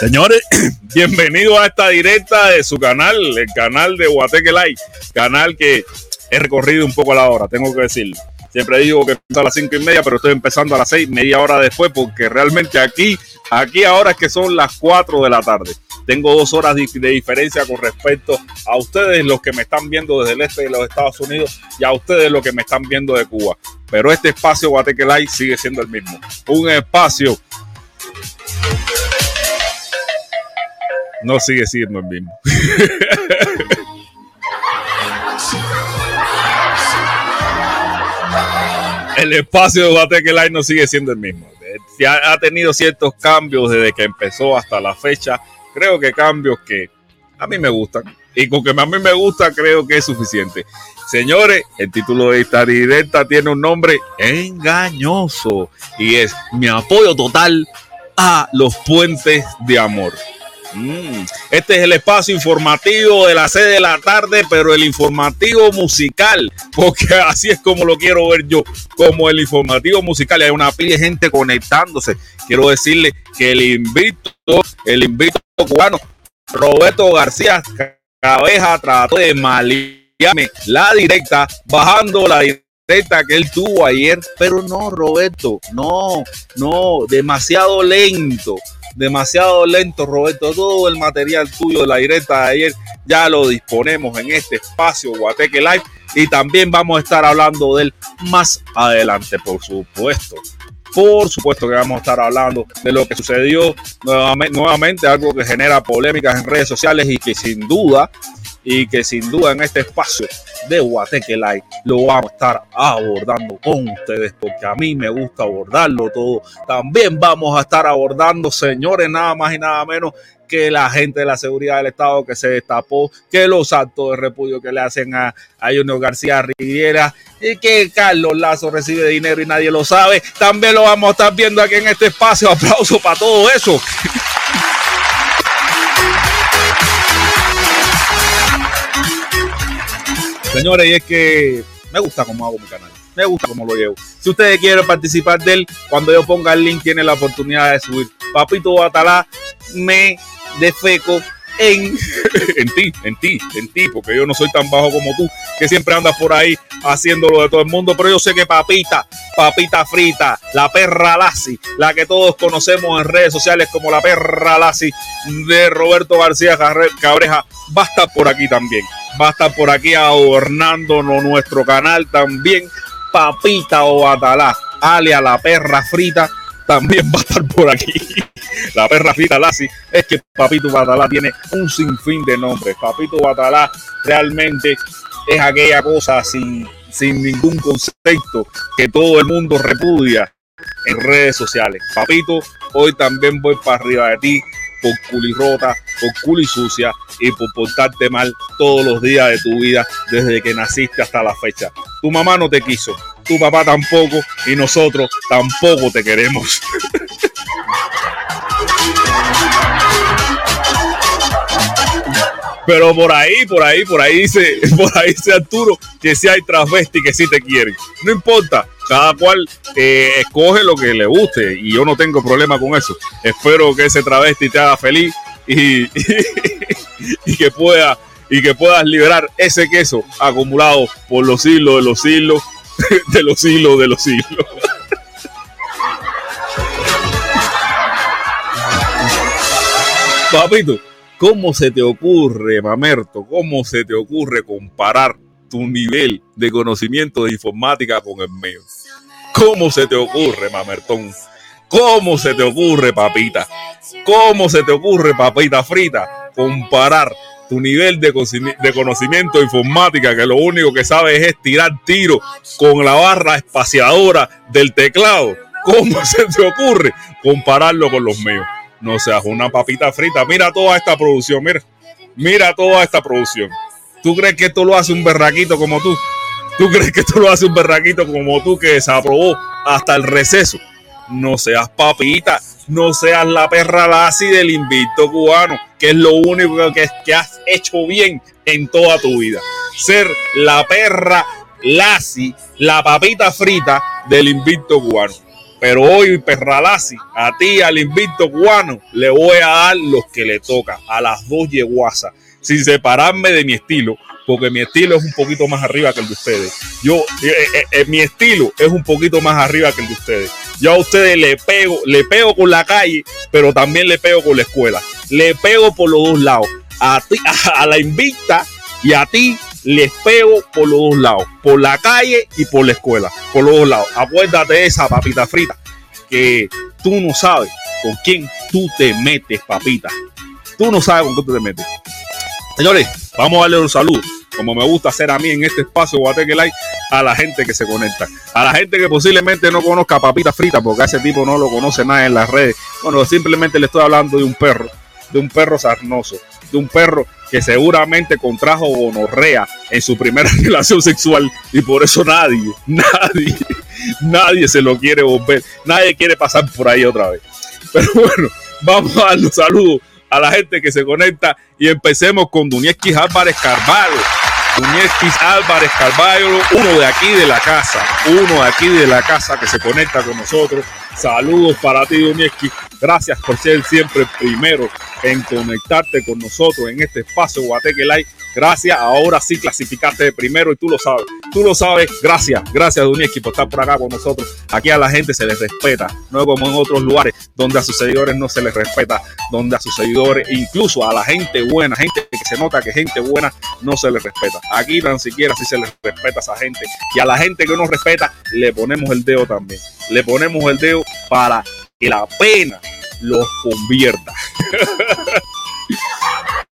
Señores, bienvenidos a esta directa de su canal, el canal de Guateque Live, canal que he recorrido un poco a la hora, tengo que decirlo. Siempre digo que a las cinco y media, pero estoy empezando a las seis, media hora después, porque realmente aquí, aquí ahora es que son las cuatro de la tarde. Tengo dos horas de, de diferencia con respecto a ustedes, los que me están viendo desde el este de los Estados Unidos, y a ustedes los que me están viendo de Cuba. Pero este espacio Guateque Live sigue siendo el mismo. Un espacio no sigue siendo el mismo. el espacio de Guateque Live no sigue siendo el mismo. Ha, ha tenido ciertos cambios desde que empezó hasta la fecha. Creo que cambios que a mí me gustan. Y con que a mí me gusta, creo que es suficiente. Señores, el título de esta directa tiene un nombre engañoso y es mi apoyo total a los puentes de amor. Mm, Este es el espacio informativo de las 6 de la tarde, pero el informativo musical, porque así es como lo quiero ver yo, como el informativo musical. Hay una pila de gente conectándose. Quiero decirle que el invito, el invito cubano, Roberto García Cabeja, trató de malearme la directa, bajando la directa que él tuvo ayer, pero no, Roberto, no, no, demasiado lento demasiado lento, Roberto. Todo el material tuyo de la directa de ayer ya lo disponemos en este espacio Guateque Live y también vamos a estar hablando de él más adelante, por supuesto. Por supuesto que vamos a estar hablando de lo que sucedió nuevamente, nuevamente algo que genera polémicas en redes sociales y que sin duda y que sin duda en este espacio de Guateque Live lo vamos a estar abordando con ustedes porque a mí me gusta abordarlo todo. También vamos a estar abordando, señores, nada más y nada menos que la gente de la seguridad del Estado que se destapó, que los actos de repudio que le hacen a, a Junior García Riviera y que Carlos Lazo recibe dinero y nadie lo sabe. También lo vamos a estar viendo aquí en este espacio. Aplauso para todo eso. Señores, y es que me gusta cómo hago mi canal. Me gusta cómo lo llevo. Si ustedes quieren participar de él, cuando yo ponga el link, tienen la oportunidad de subir. Papito Batalá, me defeco en, ti, en ti, en ti, porque yo no soy tan bajo como tú, que siempre andas por ahí haciéndolo de todo el mundo, pero yo sé que papita, papita frita, la perra Lassi, la que todos conocemos en redes sociales como la perra Lassi de Roberto García Cabreja, va a estar por aquí también, va a estar por aquí adornándonos nuestro canal también, papita o batalá, alia la perra frita, también va a estar por aquí. La perra frita Lassi es que Papito Batalá tiene un sinfín de nombres. Papito Batalá realmente es aquella cosa sin, sin ningún concepto que todo el mundo repudia en redes sociales. Papito, hoy también voy para arriba de ti por culirrota, por culi sucia y por portarte mal todos los días de tu vida desde que naciste hasta la fecha. Tu mamá no te quiso, tu papá tampoco y nosotros tampoco te queremos. Pero por ahí, por ahí, por ahí dice, por ahí dice Arturo que si hay transvesti que sí te quieren. No importa, cada cual eh, escoge lo que le guste y yo no tengo problema con eso. Espero que ese travesti te haga feliz y, que pueda y que puedas liberar ese queso acumulado por los siglos de los siglos de los siglos de los siglos. Papito, ¿cómo se te ocurre, mamerto? ¿Cómo se te ocurre comparar tu nivel de conocimiento de informática con el mío. ¿Cómo se te ocurre, mamertón? ¿Cómo se te ocurre, papita? ¿Cómo se te ocurre, papita frita, comparar tu nivel de, conocimiento de informática, que lo único que sabes es tirar tiro con la barra espaciadora del teclado? ¿Cómo se te ocurre compararlo con los míos? No seas una papita frita. Mira toda esta producción, mira. Mira toda esta producción. ¿Tú crees que esto lo hace un berraquito como tú? ¿Tú crees que esto lo hace un berraquito como tú que desaprobó hasta el receso? no seas papita, no seas la perra lazi del invicto cubano, que es lo único que, has hecho bien en toda tu vida. Ser la perra lazi, la papita frita del invicto cubano. Pero hoy, perra lazi, a ti, al invicto cubano, le voy a dar los que le toca, a las dos yeguasas, sin separarme de mi estilo, porque mi estilo es un poquito más arriba que el de ustedes. Yo, eh, eh, eh, mi estilo es un poquito más arriba que el de ustedes. Yo a ustedes le pego, le pego con la calle, pero también le pego con la escuela. Le pego por los dos lados. A, ti, a la invicta y a ti les pego por los dos lados. Por la calle y por la escuela. Por los dos lados. Acuérdate de esa papita frita. Que tú no sabes con quién tú te metes, papita. Tú no sabes con quién tú te metes. Señores, vamos a darle un saludo, como me gusta hacer a mí en este espacio Guateque Live, a la gente que se conecta. A la gente que posiblemente no conozca a Papita Frita, porque a ese tipo no lo conoce nada en las redes. Bueno, simplemente le estoy hablando de un perro, de un perro sarnoso, de un perro que seguramente contrajo gonorrea en su primera relación sexual y por eso nadie, nadie, nadie se lo quiere volver, nadie quiere pasar por ahí otra vez. Pero bueno, vamos a darle un saludo a la gente que se conecta y empecemos con Dunieski Álvarez Carvalho. Dunieski Álvarez Carvalho, uno de aquí de la casa, uno de aquí de la casa que se conecta con nosotros. Saludos para ti, Dunieski. Gracias por ser siempre primero en conectarte con nosotros en este espacio Guateque Live Gracias, ahora sí clasificaste de primero y tú lo sabes. Tú lo sabes. Gracias, gracias Dunieski por estar por acá con nosotros. Aquí a la gente se les respeta, no como en otros lugares donde a sus seguidores no se les respeta, donde a sus seguidores, incluso a la gente buena, gente que se nota que gente buena no se les respeta. Aquí tan siquiera sí se les respeta a esa gente. Y a la gente que no respeta, le ponemos el dedo también. Le ponemos el dedo para que la pena los convierta.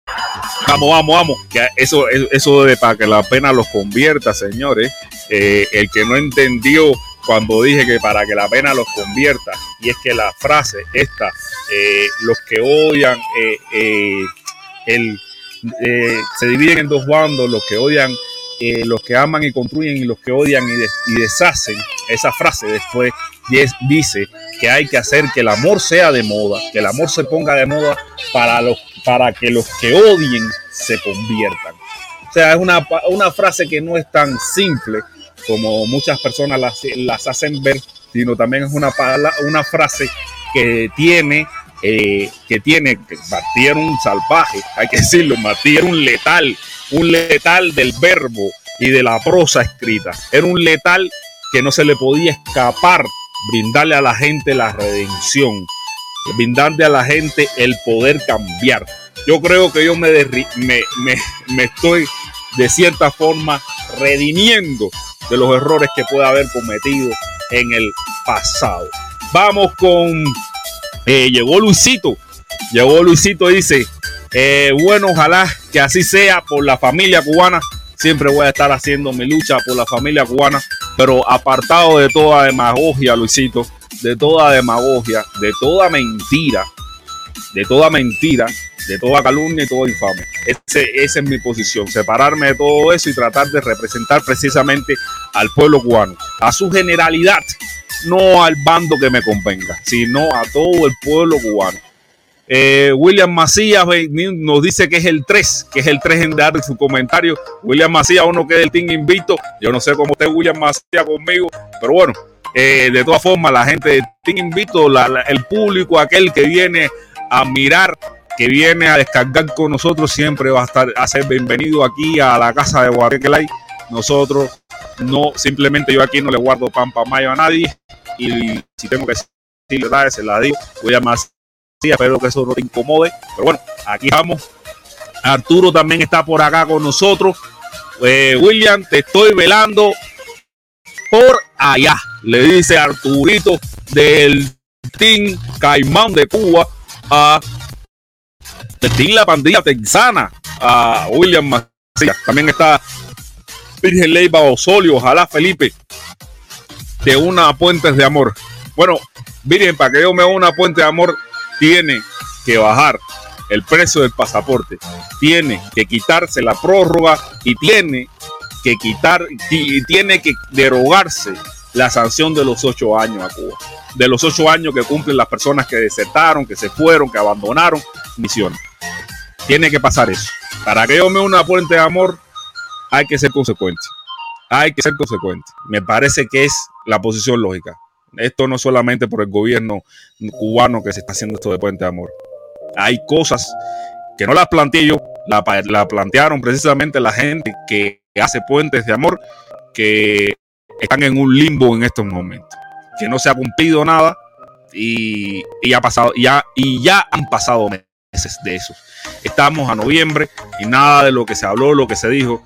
Vamos, vamos, vamos. Eso, eso de para que la pena los convierta, señores. Eh, el que no entendió cuando dije que para que la pena los convierta, y es que la frase esta, eh, los que odian, eh, el, se dividen en dos bandos, los que odian, los que aman y construyen y los que odian y, y deshacen. Esa frase después dice que hay que hacer que el amor sea de moda, que el amor se ponga de moda para los para que los que odien se conviertan. O sea, es una, una frase que no es tan simple como muchas personas las, las hacen ver, sino también es una, una frase que tiene, eh, que tiene, Martí un salvaje, hay que decirlo, Martí un letal, un letal del verbo y de la prosa escrita. Era un letal que no se le podía escapar brindarle a la gente la redención, brindarle a la gente el poder cambiar. Yo creo que yo me, estoy de cierta forma redimiendo de los errores que pueda haber cometido en el pasado. Vamos con, eh, llegó Luisito, llegó Luisito, dice, eh, bueno, ojalá que así sea por la familia cubana. Siempre voy a estar haciendo mi lucha por la familia cubana, pero apartado de toda demagogia, Luisito, de toda demagogia, de toda mentira, de toda mentira, de toda calumnia y toda infame. Ese, esa es mi posición, separarme de todo eso y tratar de representar precisamente al pueblo cubano, a su generalidad, no al bando que me convenga, sino a todo el pueblo cubano. Eh, William Macías nos dice que es el 3, que es el en en dar su comentario. William Macías, uno que del team invito. Yo no sé cómo esté William Macías conmigo, pero bueno, eh, de todas formas, la gente de Team Invito, el público, aquel que viene a mirar, que viene a descargar con nosotros, siempre va a estar a ser bienvenido aquí a la casa de Guarequelay. Nosotros no, simplemente yo aquí no le guardo pan para mayo a nadie. Y si tengo que decirle verdad, se la digo. Voy a más. Sí, espero que eso no te incomode. Pero bueno, aquí vamos. Arturo también está por acá con nosotros. eh, William, te estoy velando por allá. Le dice Arturito del Team Caimán de Cuba a Team La Pandilla Texana a William Macías. También está Virgen Leiva Osorio, ojalá Felipe de una Puentes de Amor. Bueno, Virgen, para que yo me una puente de amor, tiene que bajar el precio del pasaporte, tiene que quitarse la prórroga y tiene que quitar y tiene que derogarse la sanción de los ocho años a Cuba, de los ocho años que cumplen las personas que desertaron, que se fueron, que abandonaron misiones. Tiene que pasar eso. Para que yo me una puente de amor, hay que ser consecuente. Hay que ser consecuente. Me parece que es la posición lógica. Esto no solamente por el gobierno cubano que se está haciendo esto de puente de amor. Hay cosas que no las planteé yo, la plantearon precisamente la gente que hace puentes de amor que están en un limbo en estos momentos, que no se ha cumplido nada y, ha pasado, ya, y ya han pasado meses de eso. Estamos a noviembre y nada de lo que se habló, lo que se dijo.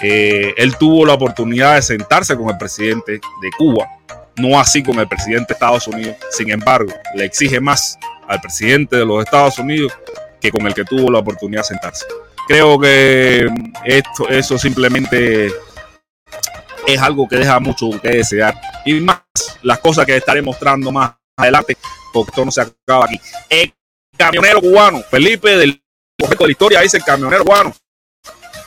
Él tuvo la oportunidad de sentarse con el presidente de Cuba, no así con el presidente de Estados Unidos. Sin embargo, le exige más al presidente de los Estados Unidos que con el que tuvo la oportunidad de sentarse. Creo que esto, eso simplemente es algo que deja mucho que desear. Y más las cosas que estaré mostrando más adelante, porque esto no se acaba aquí. El camionero cubano, Felipe del correcto de la historia, dice el camionero cubano.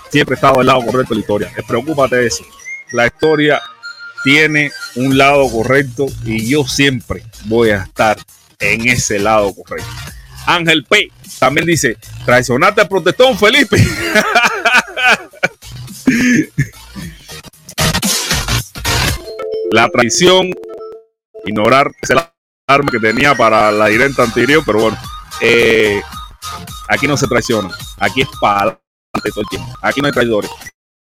Siempre he estado del lado correcto de la historia. Preocúpate de eso. La historia tiene un lado correcto y yo siempre voy a estar en ese lado correcto. Ángel P también dice, traicionaste al protestón, Felipe. la traición, ignorar ese arma que tenía para la directa anterior, pero bueno, eh, aquí no se traiciona, aquí es para todo el tiempo, aquí no hay traidores.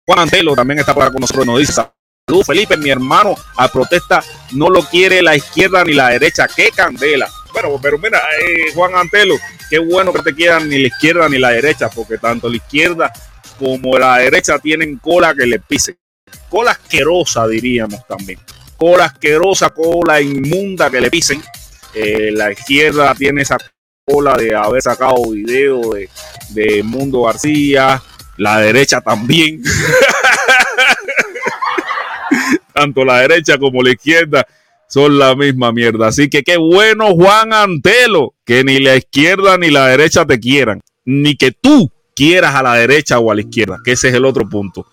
Juan Antelo también está para con nosotros, nos dice, salud Felipe, mi hermano, a protesta no lo quiere la izquierda ni la derecha, qué candela. Bueno, pero mira, eh, Juan Antelo, qué bueno que te quieran ni la izquierda ni la derecha, porque tanto la izquierda como la derecha tienen cola que le pise. Cola asquerosa, diríamos también. Cola asquerosa, cola inmunda que le pisen. Eh, la izquierda tiene esa cola de haber sacado video de, de Mundo García. La derecha también. Tanto la derecha como la izquierda son la misma mierda. Así que qué bueno, Juan Antelo, que ni la izquierda ni la derecha te quieran, ni que tú quieras a la derecha o a la izquierda, que ese es el otro punto.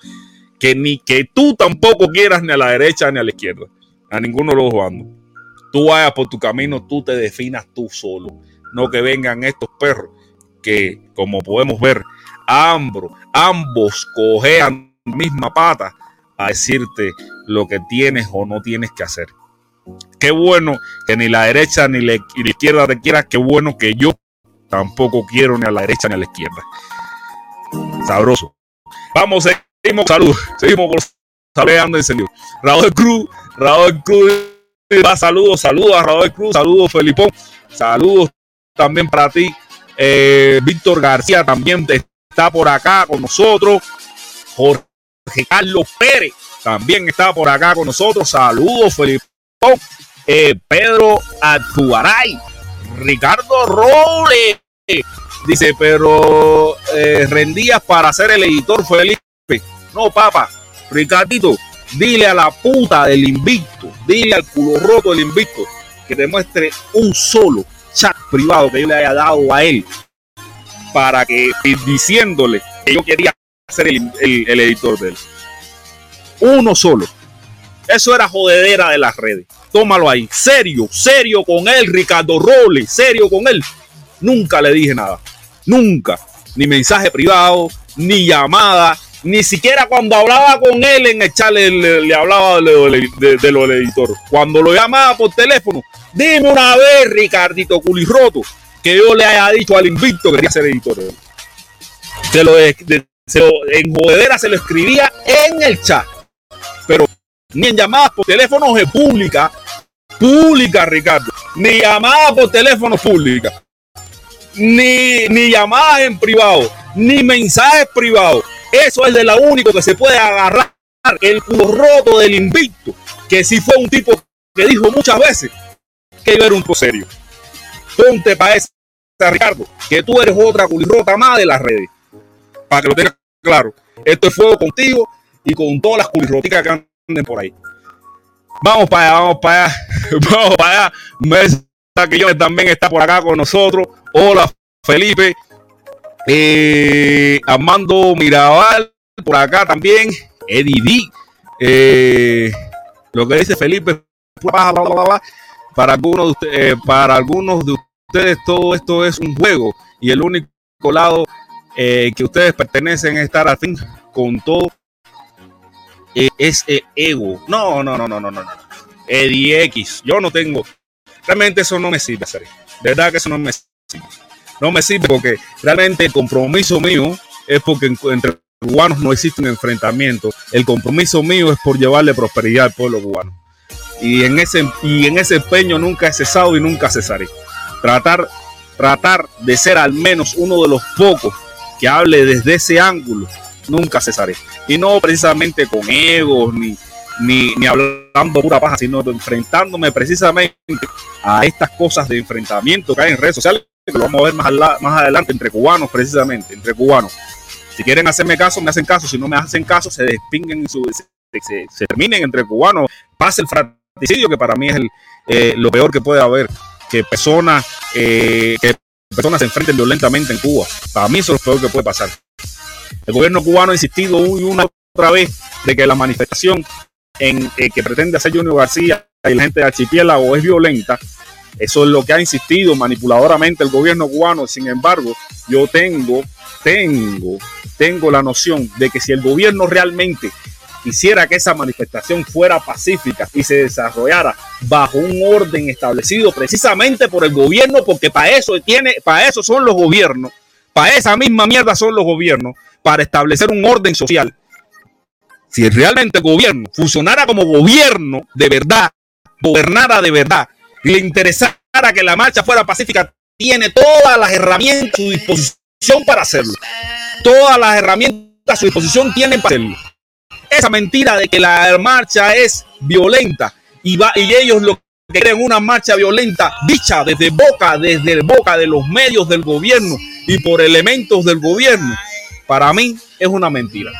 Que ni que tú tampoco quieras ni a la derecha ni a la izquierda, a ninguno de los dos bandos. Tú vayas por tu camino, tú te definas tú solo. No que vengan estos perros que, como podemos ver, ambos, ambos cojean misma pata a decirte lo que tienes o no tienes que hacer. Qué bueno que ni la derecha ni la, izquierda te quiera. Qué bueno que yo tampoco quiero ni a la derecha ni a la izquierda. Sabroso. Vamos, seguimos. Salud. Seguimos con. Raúl Cruz. Raúl Cruz. Va, saludos, saludos a Raúl Cruz. Saludos, Felipón. Saludos también para ti. Eh, Víctor García también está por acá con nosotros. Jorge Carlos Pérez también está por acá con nosotros. Saludos, Felipón. Eh, Pedro Atuaray, Ricardo Robles. Dice, pero eh, rendías para ser el editor Felipe. No, papá, Ricardito, dile a la puta del invicto, dile al culo roto del invicto que te muestre un solo chat privado que yo le haya dado a él para que diciéndole que yo quería ser el, editor de él. Uno solo. Eso era jodedera de las redes. Tómalo ahí. Serio, serio con él, Ricardo Robles. Serio con él. Nunca le dije nada. Nunca. Ni mensaje privado, ni llamada. Ni siquiera cuando hablaba con él en el chat le, hablaba de lo, del editor. Cuando lo llamaba por teléfono, dime una vez, Ricardito Culirroto, que yo le haya dicho al invicto que quería ser editor. Se lo, se lo, en jodedera se lo escribía en el chat. Pero ni en llamadas por teléfono de pública, pública, Ricardo, ni llamadas por teléfono pública, ni, ni llamadas en privado, ni mensajes privados. Eso es de lo único que se puede agarrar el culo roto del invicto, que si fue un tipo que dijo muchas veces que yo era un serio. Ponte para esa, Ricardo, que tú eres otra culirrota más de las redes. Para que lo tengas claro. Esto es fuego contigo y con todas las culirroticas que anden por ahí. Vamos para allá, vamos para allá, vamos para allá. Mesa que yo también está por acá con nosotros. Hola, Felipe. Eh, Armando Mirabal, por acá también. Eddie D. Eh, lo que dice Felipe, para algunos, de ustedes, eh, para algunos de ustedes todo esto es un juego y el único lado eh, que ustedes pertenecen a estar así con todo es ego. No, no, no, no, no, no. Eddie X. Yo no tengo. Realmente eso no me sirve. De verdad que eso no me sirve. No me sirve porque realmente el compromiso mío es porque entre cubanos no existe un enfrentamiento. El compromiso mío es por llevarle prosperidad al pueblo cubano. Y en ese, y en ese empeño nunca he cesado y nunca cesaré. Tratar, tratar de ser al menos uno de los pocos que hable desde ese ángulo, nunca cesaré. Y no precisamente con egos ni, ni, ni hablando pura paja, sino enfrentándome precisamente a estas cosas de enfrentamiento que hay en redes sociales, que lo vamos a ver más, adelante entre cubanos, precisamente, entre cubanos. Si quieren hacerme caso, me hacen caso. Si no me hacen caso, se despinguen, su, se, terminen entre cubanos. Pase el fratricidio, que para mí es eh, lo peor que puede haber. Que personas, eh, que personas se enfrenten violentamente en Cuba. Para mí eso es lo peor que puede pasar. El gobierno cubano ha insistido una otra vez de que la manifestación eh, que pretende hacer Junior García y la gente de Archipiélago es violenta. Eso es lo que ha insistido manipuladoramente el gobierno cubano. Sin embargo, yo tengo, tengo, tengo la noción de que si el gobierno realmente quisiera que esa manifestación fuera pacífica y se desarrollara bajo un orden establecido precisamente por el gobierno, porque para eso tiene, para eso son los gobiernos, para esa misma mierda son los gobiernos, para establecer un orden social si realmente el gobierno funcionara como gobierno de verdad, gobernara de verdad, le interesara que la marcha fuera pacífica, tiene todas las herramientas a su disposición para hacerlo. Todas las herramientas a su disposición tienen para hacerlo. Esa mentira de que la marcha es violenta y, va, y ellos lo que creen una marcha violenta dicha desde boca, desde boca de los medios del gobierno y por elementos del gobierno, para mí es una mentira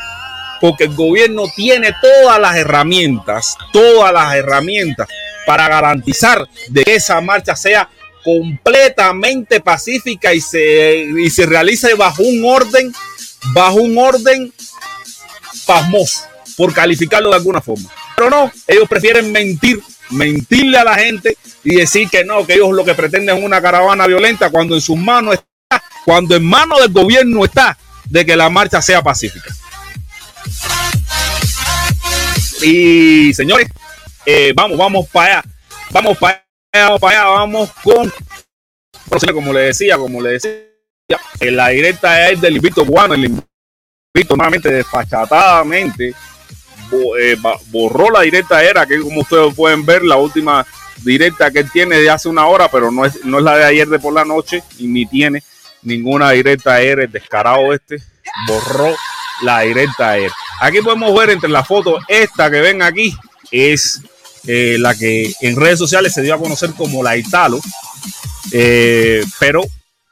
porque el gobierno tiene todas las herramientas, todas las herramientas para garantizar de que esa marcha sea completamente pacífica y se, y se realice bajo un orden, bajo un orden pasmoso, por calificarlo de alguna forma. Pero no, ellos prefieren mentir, mentirle a la gente y decir que no, que ellos lo que pretenden es una caravana violenta cuando en sus manos está, cuando en manos del gobierno está de que la marcha sea pacífica. Y señores, eh, vamos, vamos para allá. Vamos para allá, vamos con. Como le decía, como le decía, la directa es del invito cubano. El invito nuevamente desfachatadamente eh, borró la directa era, que como ustedes pueden ver, la última directa que él tiene de hace una hora, pero no es, no es la de ayer de por la noche, y ni tiene ninguna directa era, el descarado este, borró la directa era. Aquí podemos ver entre las fotos, esta que ven aquí es eh, la que en redes sociales se dio a conocer como la Italo. Eh, pero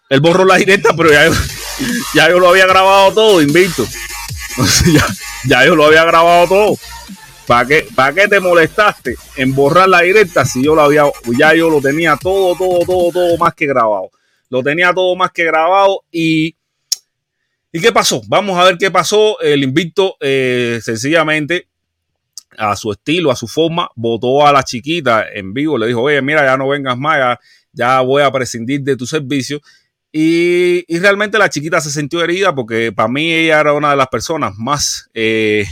él borró la directa, pero ya, yo lo había grabado todo, invito. ya, ya yo lo había grabado todo. ¿Para qué, ¿Para qué te molestaste en borrar la directa si yo lo había, ya yo lo tenía todo, todo, todo, todo más que grabado? Lo tenía todo más que grabado y ¿Y qué pasó? Vamos a ver qué pasó. El invicto eh, sencillamente a su estilo, a su forma, votó a la chiquita en vivo, le dijo, oye, mira, ya no vengas más, ya, voy a prescindir de tu servicio. Y, realmente la chiquita se sintió herida porque para mí ella era una de las personas más, eh,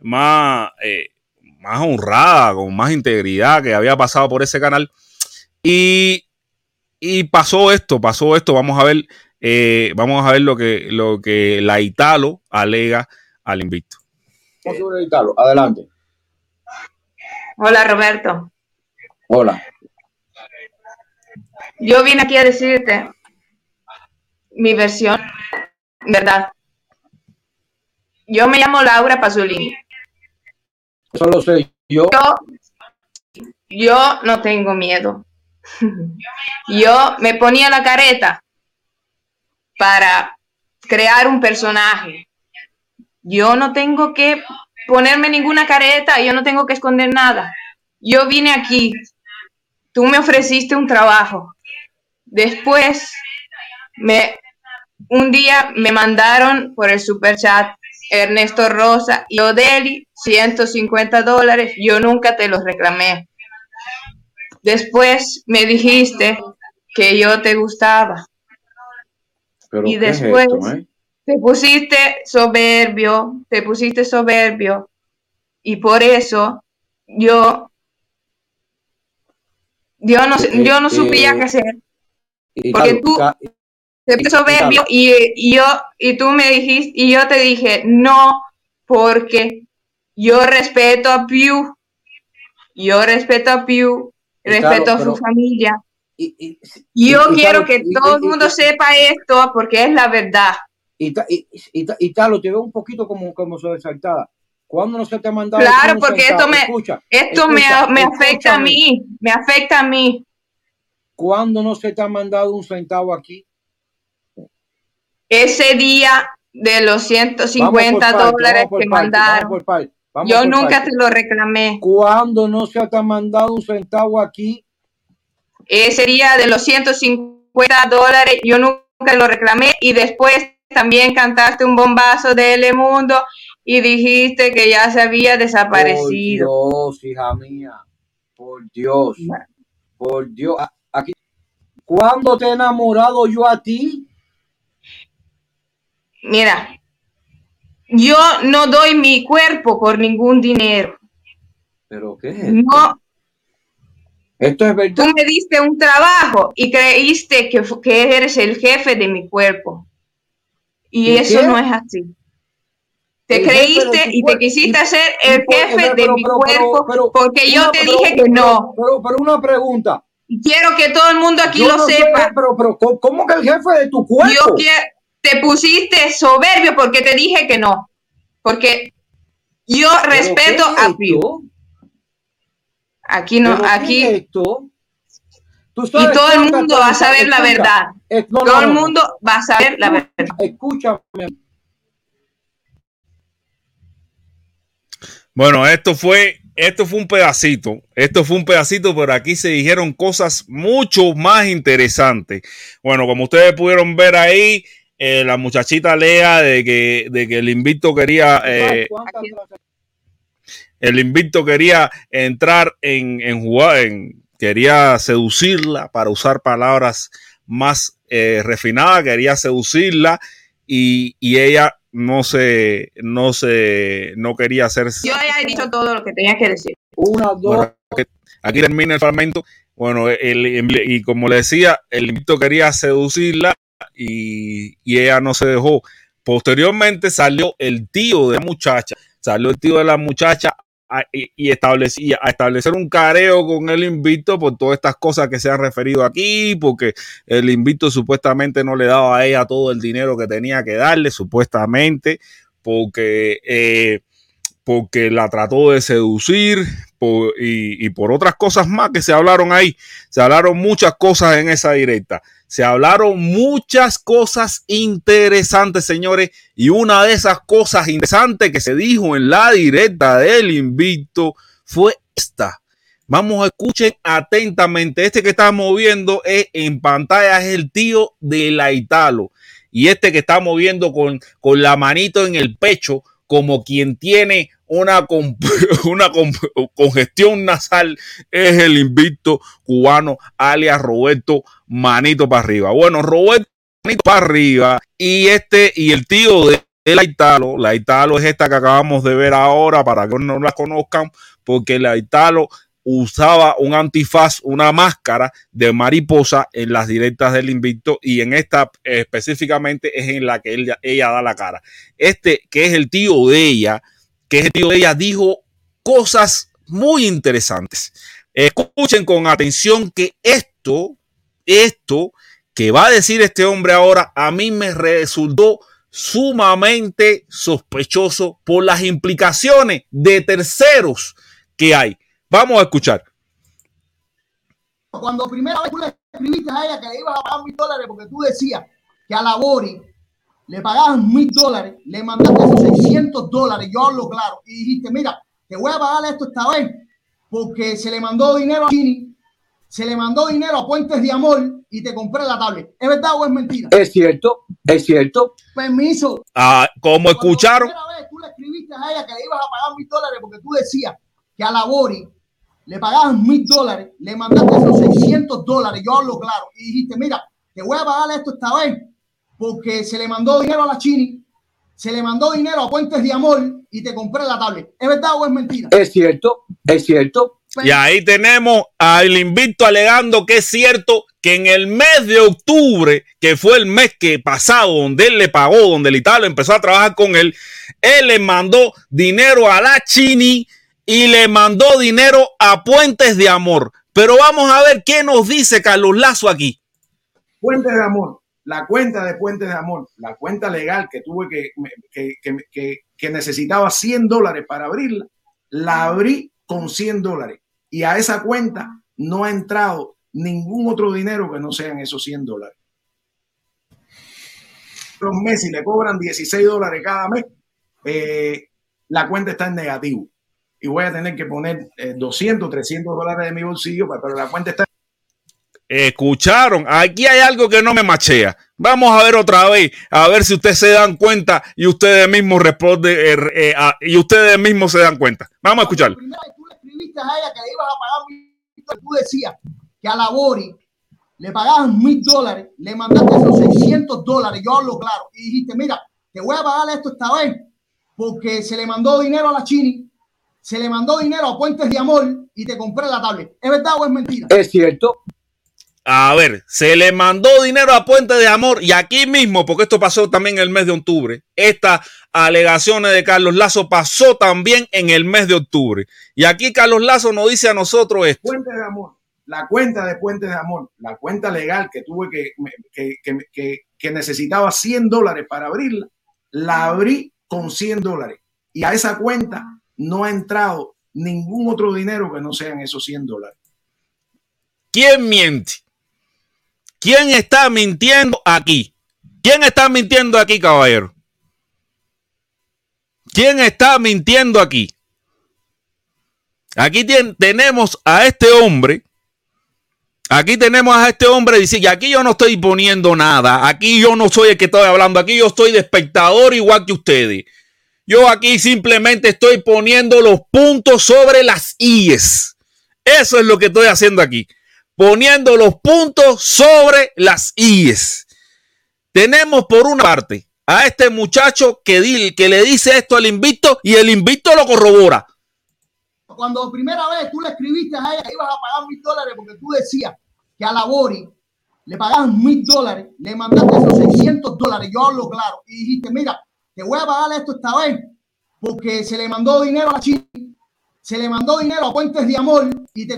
más, eh, más honrada, con más integridad que había pasado por ese canal. Y, y pasó esto, pasó esto, vamos a ver eh, vamos a ver lo que, lo que la Italo alega al invicto. Italo, adelante. Hola Roberto. Hola. Yo vine aquí a decirte mi versión, ¿verdad? Yo me llamo Laura Pasolini. Eso lo sé yo. Yo, yo no tengo miedo. Yo me ponía la careta para crear un personaje. Yo no tengo que ponerme ninguna careta, yo no tengo que esconder nada. Yo vine aquí, tú me ofreciste un trabajo. Después, me, un día me mandaron por el super chat Ernesto Rosa y Odeli 150 dólares. Yo nunca te los reclamé. Después me dijiste que yo te gustaba. y después? Te pusiste soberbio, te pusiste soberbio. Y por eso yo, yo no, yo no supía qué hacer. Porque tú te pusiste soberbio y, y, yo, y tú me dijiste, y yo te dije, no, porque yo respeto a Pew. Yo respeto a Pew respeto a su familia. Y, yo quiero que todo el mundo sepa esto porque es la verdad. Y, y, Talo, te veo un poquito como, como sobresaltada. ¿Cuándo no se te ha mandado? Claro, porque esto me, esto me, me afecta a mí, me afecta a mí. ¿Cuándo no se te ha mandado un centavo aquí? Ese día de los 150 dólares que mandaron. Yo nunca te lo reclamé. ¿Cuándo no se te ha mandado un centavo aquí? Ese día de los 150 dólares, yo nunca lo reclamé y después también cantaste un bombazo de Mundo y dijiste que ya se había desaparecido. Por Dios, hija mía. Por Dios. Por Dios. Aquí. ¿Cuándo te he enamorado yo a ti? Mira, yo no doy mi cuerpo por ningún dinero. ¿Pero qué No. Esto es verdad. Tú me diste un trabajo y creíste que, que eres el jefe de mi cuerpo. Y eso no es así. Te creíste y te quisiste hacer el jefe de mi cuerpo porque yo te dije que no. Pero, pero, una pregunta. Quiero que todo el mundo aquí lo sepa. pero, pero, ¿cómo que el jefe de tu cuerpo? Te pusiste soberbio porque te dije que no. Porque yo respeto a Pío. Aquí no, aquí. y todo el mundo va a saber la verdad. Todo el mundo va a saber la verdad. Escúchame. Bueno, esto fue, esto fue un pedacito, esto fue un pedacito, pero aquí se dijeron cosas mucho más interesantes. Bueno, como ustedes pudieron ver ahí, eh, la muchachita Lea de que, de que el invicto quería eh, el invicto quería entrar en, en jugar, en, quería seducirla para usar palabras más eh, refinadas, quería seducirla y, y, ella no se, no se, no quería hacer. Yo ya he dicho todo lo que tenía que decir. Una, dos. aquí termina el fragmento. Bueno, el, y como le decía, el invicto quería seducirla y, ella no se dejó. Posteriormente salió el tío de la muchacha, salió el tío de la muchacha y, establecía a establecer un careo con el invito por todas estas cosas que se han referido aquí, porque el invito supuestamente no le daba a ella todo el dinero que tenía que darle, supuestamente, porque, eh, porque la trató de seducir y, y por otras cosas más que se hablaron ahí. Se hablaron muchas cosas en esa directa. Se hablaron muchas cosas interesantes, señores, y una de esas cosas interesantes que se dijo en la directa del invicto fue esta. Vamos, a escuchen atentamente. Este que estamos viendo es, en pantalla es el tío de la Italo. Y este que estamos viendo con, con la manito en el pecho, como quien tiene una, una congestión nasal, es el invicto cubano, alias Roberto manito para arriba. Bueno, Roberto, manito para arriba. Y este, y el tío de, la Italo, la Italo es esta que acabamos de ver ahora para que no la conozcan, porque la Italo usaba un antifaz, una máscara de mariposa en las directas del invicto y en esta específicamente es en la que ella, ella da la cara. Este, que es el tío de ella, que tío ella, dijo cosas muy interesantes. Escuchen con atención que esto esto que va a decir este hombre ahora a mí me resultó sumamente sospechoso por las implicaciones de terceros que hay. Vamos a escuchar. Cuando primera vez tú le escribiste a ella que le a pagar mil dólares porque tú decías que a la le pagabas mil dólares, le mandaste esos 600 dólares, yo hablo claro, y dijiste, mira, te voy a pagar esto esta vez porque se le mandó dinero a Chini, se le mandó dinero a Puentes de Amor y te compré la tablet. ¿Es verdad o es mentira? Es cierto, es cierto. Permiso. Ah, como escucharon. Primera vez tú le escribiste a ella que le ibas a pagar mil dólares porque tú decías que a la Bori le pagabas mil dólares, le mandaste esos 600 dólares, yo hablo claro, y dijiste, mira, te voy a pagar esto esta vez porque se le mandó dinero a la Chini, se le mandó dinero a Puentes de Amor y te compré la tablet. ¿Es verdad o es mentira? Es cierto, es cierto. Y ahí tenemos al invicto alegando que es cierto que en el mes de octubre, que fue el mes que pasado, donde él le pagó, donde el Italo empezó a trabajar con él, él le mandó dinero a la Chini y le mandó dinero a Puentes de Amor. Pero vamos a ver qué nos dice Carlos Lazo aquí. Puentes de Amor, la cuenta de Puentes de Amor, la cuenta legal que tuve que, que, que, que, necesitaba 100 dólares para abrirla, la abrí con 100 dólares. Y a esa cuenta no ha entrado ningún otro dinero que no sean esos 100 dólares. Los meses le cobran 16 dólares cada mes, eh, la cuenta está en negativo. Y voy a tener que poner eh, 200, 300 dólares de mi bolsillo, pero la cuenta está Escucharon, aquí hay algo que no me machea. Vamos a ver otra vez, a ver si ustedes se dan cuenta y ustedes mismos responden eh, eh, a- y ustedes mismos se dan cuenta. Vamos a vez tú le escribiste a ella que le ibas a pagar mil dólares, tú decías que a la Bori le pagabas mil dólares, le mandaste esos 600 dólares, yo hablo claro, y dijiste, mira, te voy a pagar esto esta vez porque se le mandó dinero a la Chini, se le mandó dinero a Puentes de Amor y te compré la tablet. ¿Es verdad o es mentira? Es cierto. A ver, se le mandó dinero a Puente de Amor y aquí mismo, porque esto pasó también en el mes de octubre, estas alegaciones de Carlos Lazo pasó también en el mes de octubre. Y aquí Carlos Lazo nos dice a nosotros esto. Puentes de Amor, la cuenta de Puentes de Amor, la cuenta legal que tuve que, que, que, que, que necesitaba 100 dólares para abrirla, la abrí con 100 dólares. Y a esa cuenta no ha entrado ningún otro dinero que no sean esos 100 dólares. ¿Quién miente? ¿Quién está mintiendo aquí? ¿Quién está mintiendo aquí, caballero? ¿Quién está mintiendo aquí? Aquí tenemos a este hombre. Aquí tenemos a este hombre dice, y aquí yo no estoy poniendo nada. Aquí yo no soy el que estoy hablando. Aquí yo estoy de espectador igual que ustedes. Yo aquí simplemente estoy poniendo los puntos sobre las IES. Eso es lo que estoy haciendo aquí. Poniendo los puntos sobre las IES. Tenemos por una parte a este muchacho que, que le dice esto al invicto y el invicto lo corrobora. Cuando primera vez tú le escribiste a ella que ibas a pagar mil dólares porque tú decías que a la Bori le pagabas mil dólares, le mandaste esos 600 dólares, yo hablo claro, y dijiste, mira, te voy a pagar esto esta vez porque se le mandó dinero a China, se le mandó dinero a Puentes de Amor y te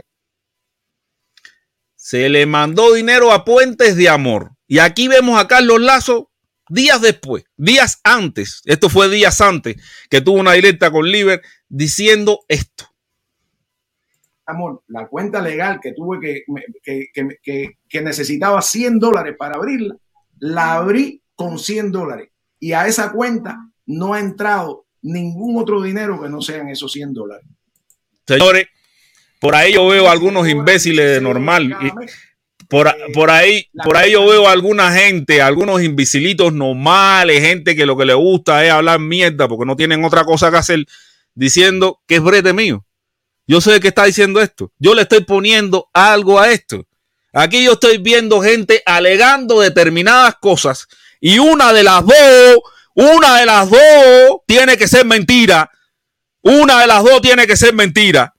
Se le mandó dinero a Puentes de Amor. Y aquí vemos a Carlos Lazo días después, días antes, esto fue días antes, que tuvo una directa con Liver diciendo esto. Amor, la cuenta legal que tuve que, que, que, necesitaba 100 dólares para abrirla, la abrí con 100 dólares. Y a esa cuenta no ha entrado ningún otro dinero que no sean esos 100 dólares. Señores, por ahí yo veo algunos imbéciles de normal. por, ahí, por ahí yo veo alguna gente, algunos imbecilitos normales, gente que lo que le gusta es hablar mierda porque no tienen otra cosa que hacer, diciendo que es brete mío. Yo sé que está diciendo esto. Yo le estoy poniendo algo a esto. Aquí yo estoy viendo gente alegando determinadas cosas y una de las dos, una de las dos tiene que ser mentira. Una de las dos tiene que ser mentira.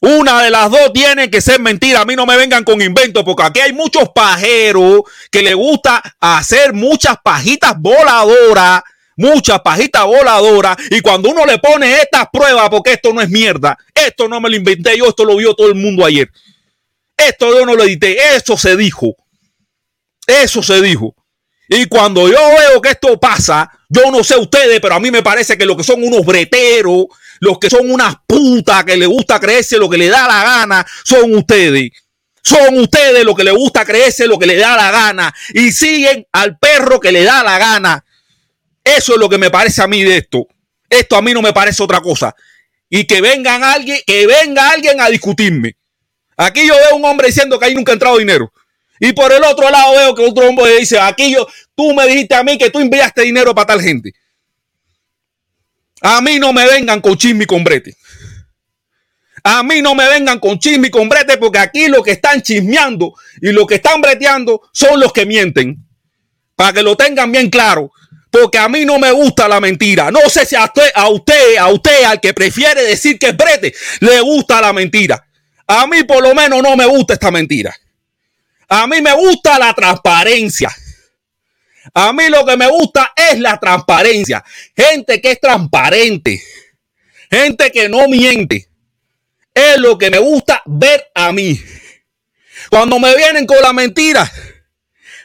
Una de las dos tiene que ser mentira. A mí no me vengan con inventos, porque aquí hay muchos pajeros que le gusta hacer muchas pajitas voladoras, muchas pajitas voladoras. Y cuando uno le pone estas pruebas, porque esto no es mierda, esto no me lo inventé yo, esto lo vio todo el mundo ayer. Esto yo no lo edité, eso se dijo. Eso se dijo. Y cuando yo veo que esto pasa, yo no sé ustedes, pero a mí me parece que los que son unos breteros, los que son unas putas que les gusta creerse lo que le da la gana, son ustedes. Son ustedes los que les gusta creerse lo que le da la gana y siguen al perro que le da la gana. Eso es lo que me parece a mí de esto. Esto a mí no me parece otra cosa. Y que vengan alguien, que venga alguien a discutirme. Aquí yo veo un hombre diciendo que ahí nunca ha entrado dinero. Y por el otro lado veo que otro hombre dice, aquí yo, tú me dijiste a mí que tú enviaste dinero para tal gente. A mí no me vengan con chisme y con brete. A mí no me vengan con chisme y con brete porque aquí lo que están chismeando y lo que están breteando son los que mienten. Para que lo tengan bien claro. Porque a mí no me gusta la mentira. No sé si a usted, a usted, a usted, al que prefiere decir que es brete, le gusta la mentira. A mí por lo menos no me gusta esta mentira. A mí me gusta la transparencia. A mí lo que me gusta es la transparencia. Gente que es transparente. Gente que no miente. Es lo que me gusta ver a mí. Cuando me vienen con la mentira,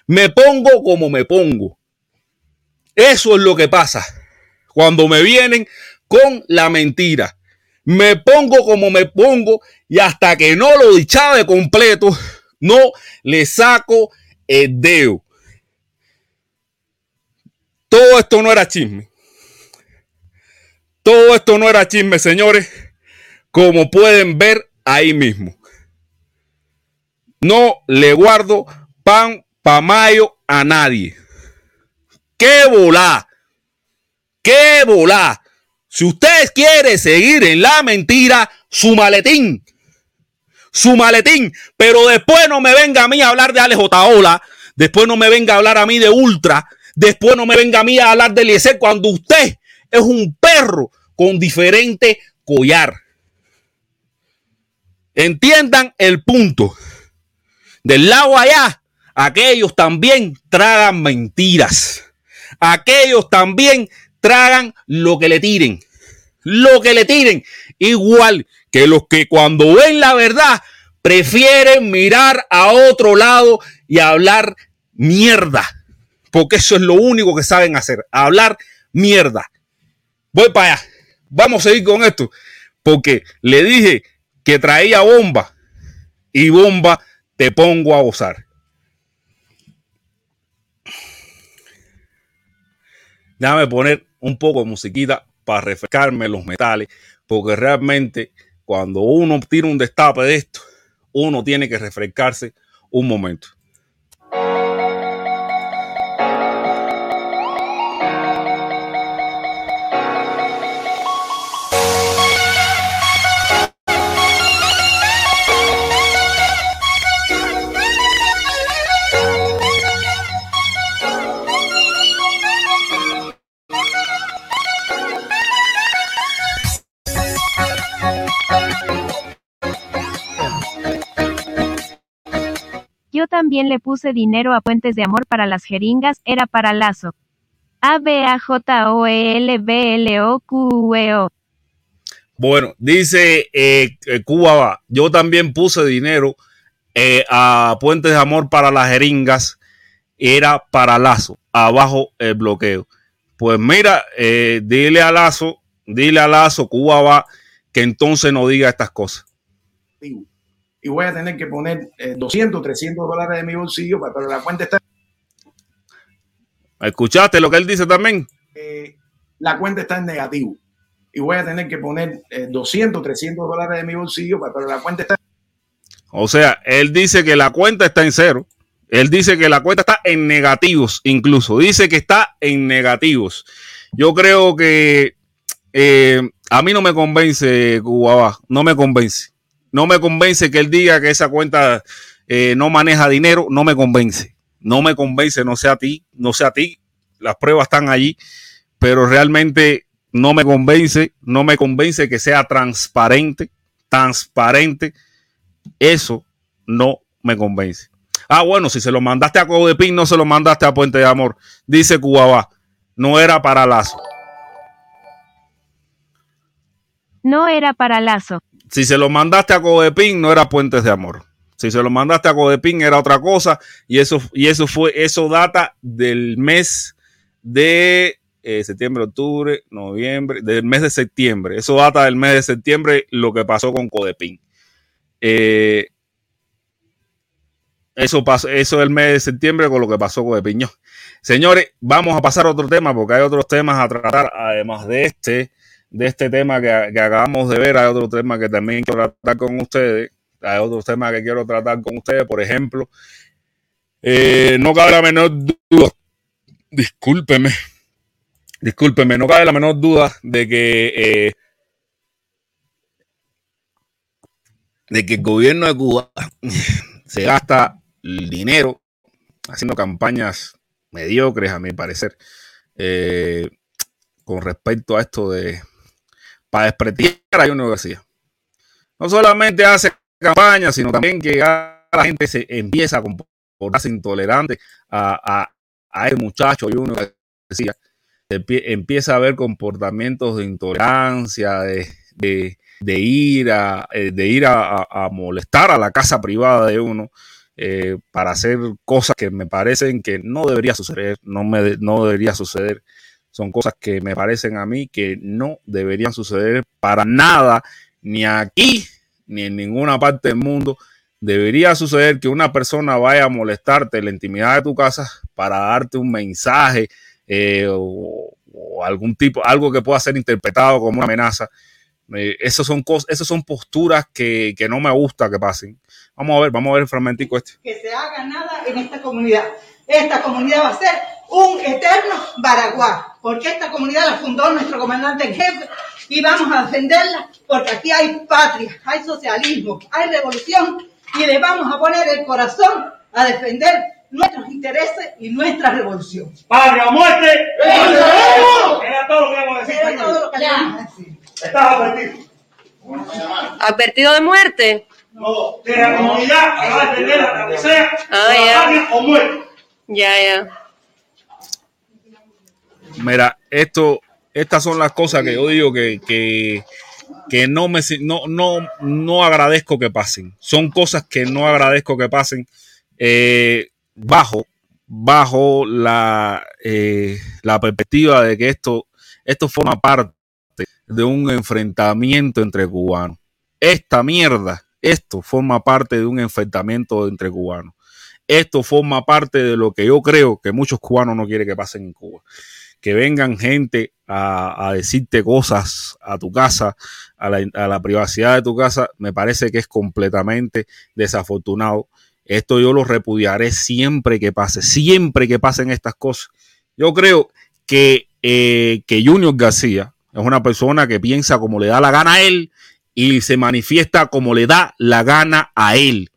me pongo como me pongo. Eso es lo que pasa. Cuando me vienen con la mentira. Me pongo como me pongo y hasta que no lo de completo, no le saco el dedo. Todo esto no era chisme. Todo esto no era chisme, señores. Como pueden ver ahí mismo. No le guardo pan pa mayo a nadie. ¡Qué volá! ¡Qué volá! Si usted quiere seguir en la mentira, su maletín. Su maletín. Pero después no me venga a mí a hablar de Alex. Después no me venga a hablar a mí de Ultra. Después no me venga a mí a hablar de Eliezer cuando usted es un perro con diferente collar. Entiendan el punto. Del lado allá, aquellos también tragan mentiras. Aquellos también tragan lo que le tiren. Lo que le tiren. Igual que los que cuando ven la verdad prefieren mirar a otro lado y hablar mierda. Porque eso es lo único que saben hacer. Hablar mierda. Voy para allá. Vamos a seguir con esto. Porque le dije que traía bomba. Y bomba te pongo a gozar. Déjame poner un poco de musiquita para refrescarme los metales, porque realmente cuando uno tira un destape de esto, uno tiene que refrescarse un momento. También le puse dinero a Puentes de Amor para las jeringas, era para Lazo. A B A J O E L B L O Q E O. Bueno, dice eh, eh, Cuba, yo también puse dinero eh, a Puentes de Amor para las jeringas, era para Lazo, abajo el bloqueo. Pues mira, dile a Lazo, dile a Lazo, Cuba va, que entonces no diga estas cosas y voy a tener que poner 200, eh, 300 dólares de mi bolsillo, pero la cuenta está... ¿Escuchaste lo que él dice también? Eh, la cuenta está en negativo y voy a tener que poner 200, eh, 300 dólares de mi bolsillo, pero la cuenta está... O sea, él dice que la cuenta está en cero. Él dice que la cuenta está en negativos, incluso. Dice que está en negativos. Yo creo que a mí no me convence, Cubaba. No me convence. No me convence que él diga que esa cuenta eh, no maneja dinero, no me convence. No me convence, no sé a ti, no sé a ti. Las pruebas están allí, pero realmente no me convence, no me convence que sea transparente, transparente. Eso no me convence. Ah, bueno, si se lo mandaste a Codepin, no se lo mandaste a Puente de Amor. Dice Cubaba, no era para Lazo. No era para Lazo. Si se lo mandaste a Codepin, no era Puentes de Amor. Si se lo mandaste a Codepin era otra cosa y eso, y eso fue, eso data del mes de eh, septiembre, octubre, noviembre, del mes de septiembre. Eso data del mes de septiembre lo que pasó con Codepin. Eh, eso pasó, eso el mes de septiembre con lo que pasó con Codepin. Señores, vamos a pasar a otro tema porque hay otros temas a tratar además de este, de este tema que, que acabamos de ver. Hay otro tema que también quiero tratar con ustedes hay otros temas que quiero tratar con ustedes, por ejemplo, eh, no cabe la menor duda, discúlpeme, discúlpeme, no cabe la menor duda de que, eh, de que el gobierno de Cuba se gasta dinero haciendo campañas mediocres, a mi parecer, eh, con respecto a esto de para desprestigiar a Junior García. No solamente hace campaña, sino también que la gente se empieza a comportarse intolerante a, a, el muchacho y uno decía, empieza a haber comportamientos de intolerancia, de, de, ir, a, eh, de ir a, molestar a la casa privada de uno. Eh, para hacer cosas que me parecen que no debería suceder, no, me, no debería suceder. Son cosas que me parecen a mí que no deberían suceder para nada, ni aquí ni en ninguna parte del mundo debería suceder que una persona vaya a molestarte en la intimidad de tu casa para darte un mensaje eh, o, algún tipo, algo que pueda ser interpretado como una amenaza. Eh, esas son cosas, esas son posturas que, que, no me gusta que pasen. Vamos a ver, vamos a ver el fragmentico este. Que se haga nada en esta comunidad. Esta comunidad va a ser un eterno Baraguá, porque esta comunidad la fundó nuestro comandante en jefe y vamos a defenderla porque aquí hay patria, hay socialismo, hay revolución y le vamos a poner el corazón a defender nuestros intereses y nuestra revolución. ¡Patria o muerte! Era todo lo que vamos a decir. Era todo lo que vamos a decir. Estás advertido. ¿Advertido de muerte? No, de la comunidad que va a defender hasta que sea Ah, ya. patria o muerte. Ya, ya. Mira, esto, estas son las cosas que yo digo que, que, no me no, no, no agradezco que pasen. Son cosas que no agradezco que pasen eh, bajo, bajo la, eh, la perspectiva de que esto, esto forma parte de un enfrentamiento entre cubanos. Esta mierda, esto forma parte de un enfrentamiento entre cubanos. Esto forma parte de lo que yo creo que muchos cubanos no quieren que pasen en Cuba que vengan gente a, decirte cosas a tu casa, a la, privacidad de tu casa, me parece que es completamente desafortunado. Esto yo lo repudiaré siempre que pase, siempre que pasen estas cosas. Yo creo que, eh, que Junior García es una persona que piensa como le da la gana a él y se manifiesta como le da la gana a él.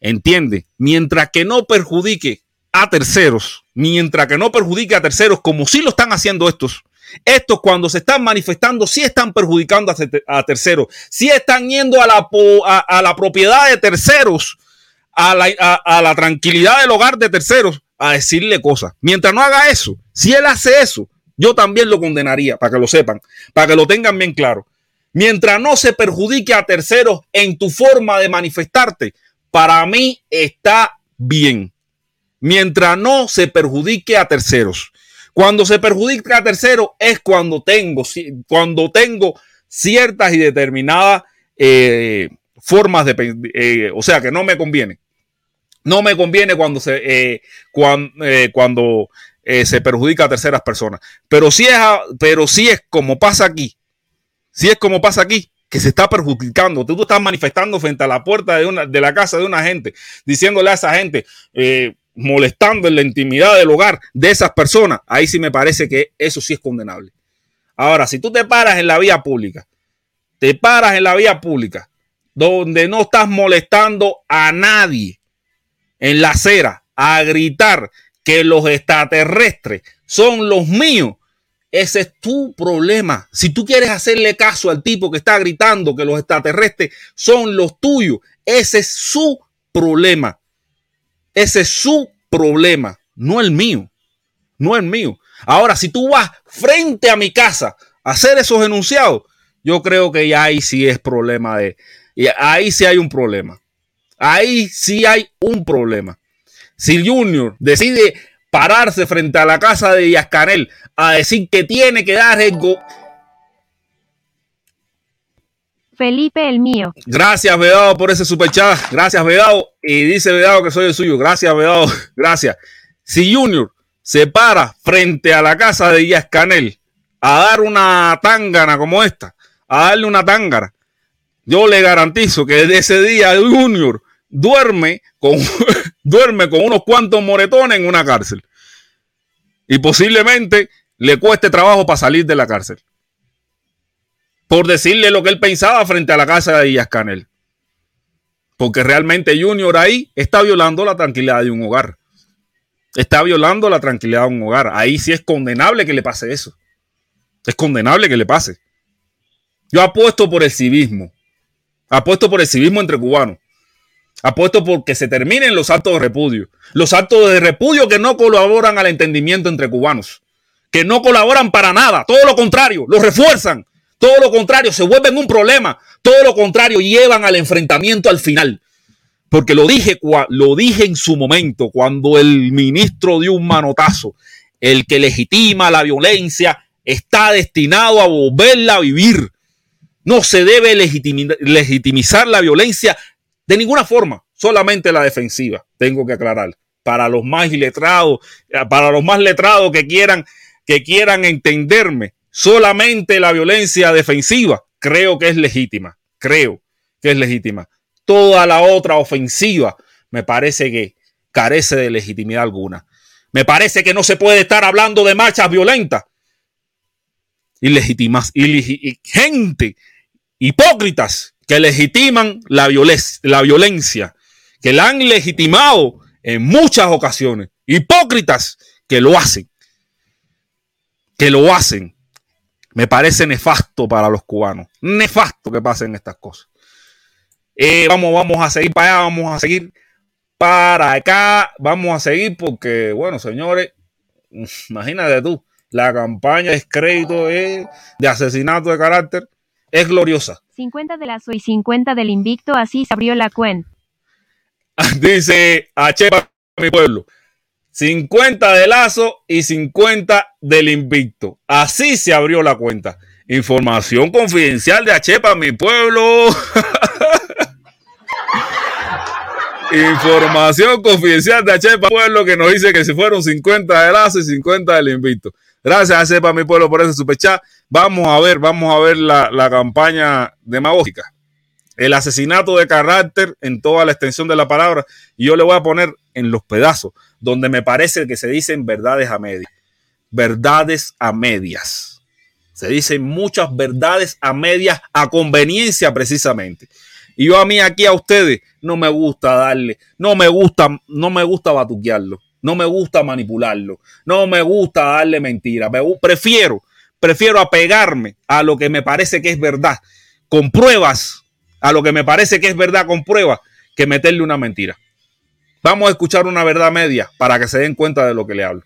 ¿Entiende? Mientras que no perjudique a terceros, mientras que no perjudique a terceros, como sí lo están haciendo estos. Estos cuando se están manifestando, sí están perjudicando a, terceros, sí están yendo a la, a, la propiedad de terceros, a la, a la tranquilidad del hogar de terceros, a decirle cosas. Mientras no haga eso, si él hace eso, yo también lo condenaría, para que lo sepan, para que lo tengan bien claro. Mientras no se perjudique a terceros en tu forma de manifestarte, para mí está bien mientras no se perjudique a terceros. Cuando se perjudica a terceros es cuando tengo, cuando tengo ciertas y determinadas eh, formas de, eh, o sea, que no me conviene. No me conviene cuando se, eh, cuando, se perjudica a terceras personas. Pero si es, pero si es como pasa aquí, si es como pasa aquí, que se está perjudicando. Tú, estás manifestando frente a la puerta de, una, de la casa de una gente, diciéndole a esa gente, molestando en la intimidad del hogar de esas personas, ahí sí me parece que eso sí es condenable. Ahora, si tú te paras en la vía pública, te paras en la vía pública, donde no estás molestando a nadie en la acera, a gritar que los extraterrestres son los míos, ese es tu problema. Si tú quieres hacerle caso al tipo que está gritando que los extraterrestres son los tuyos, ese es su problema. Ese es su problema, no el mío. No el mío. Ahora, si tú vas frente a mi casa a hacer esos enunciados, yo creo que ya ahí sí es problema de. Ahí sí hay un problema. Ahí sí hay un problema. Si Junior decide pararse frente a la casa de Díaz Canel a decir que tiene que dar el Felipe el mío. Gracias, Vedado, por ese superchat. Gracias, Vedado. Y dice Vedado que soy el suyo. Gracias, Vedado. Gracias. Si Junior se para frente a la casa de Díaz Canel a dar una tángana como esta, a darle una tángara, yo le garantizo que desde ese día Junior duerme con, duerme con unos cuantos moretones en una cárcel. Y posiblemente le cueste trabajo para salir de la cárcel. Por decirle lo que él pensaba frente a la casa de Díaz Canel. Porque realmente Junior ahí está violando la tranquilidad de un hogar. Está violando la tranquilidad de un hogar. Ahí sí es condenable que le pase eso. Es condenable que le pase. Yo apuesto por el civismo. Apuesto por el civismo entre cubanos. Apuesto por que se terminen los actos de repudio. Los actos de repudio que no colaboran al entendimiento entre cubanos. Que no colaboran para nada. Todo lo contrario, lo refuerzan. Todo lo contrario, se vuelven un problema. Todo lo contrario, llevan al enfrentamiento al final. Porque lo dije, lo dije en su momento, cuando el ministro dio un manotazo. El que legitima la violencia está destinado a volverla a vivir. No se debe legitimizar la violencia de ninguna forma, solamente la defensiva, tengo que aclarar. Para los más letrados, eh, para los más letrados que quieran, que quieran entenderme, solamente la violencia defensiva creo que es legítima, creo que es legítima. Toda la otra ofensiva me parece que carece de legitimidad alguna. Me parece que no se puede estar hablando de marchas violentas. Ilegitimas, y gente, hipócritas que legitiman la, la violencia, que la han legitimado en muchas ocasiones. Hipócritas que lo hacen, que lo hacen. Me parece nefasto para los cubanos. Nefasto que pasen estas cosas. Eh, vamos, vamos a seguir para allá, vamos a seguir para acá, vamos a seguir porque, bueno, señores, imagínate tú, la campaña de crédito de asesinato de carácter es gloriosa. 50 de Lazo y 50 del Invicto, así se abrió la cuenta. Dice a Chepa, mi pueblo. 50 de Lazo y 50 del Invicto. Así se abrió la cuenta. Información confidencial de Achepa, mi pueblo. Información confidencial de Achepa, pueblo, que nos dice que si fueron 50 de Lazo y 50 del Invicto. Gracias Achepa, mi pueblo, por ese superchat. Vamos a ver, vamos a ver la, la campaña demagógica. El asesinato de carácter en toda la extensión de la palabra. Yo le voy a poner en los pedazos donde me parece que se dicen verdades a medias. Verdades a medias. Se dicen muchas verdades a medias a conveniencia precisamente. Y yo a mí aquí a ustedes no me gusta darle, no me gusta, no me gusta batuquearlo, no me gusta manipularlo, no me gusta darle mentira. prefiero prefiero apegarme a lo que me parece que es verdad, con pruebas, a lo que me parece que es verdad con pruebas, que meterle una mentira. Vamos a escuchar una verdad media para que se den cuenta de lo que le hablo.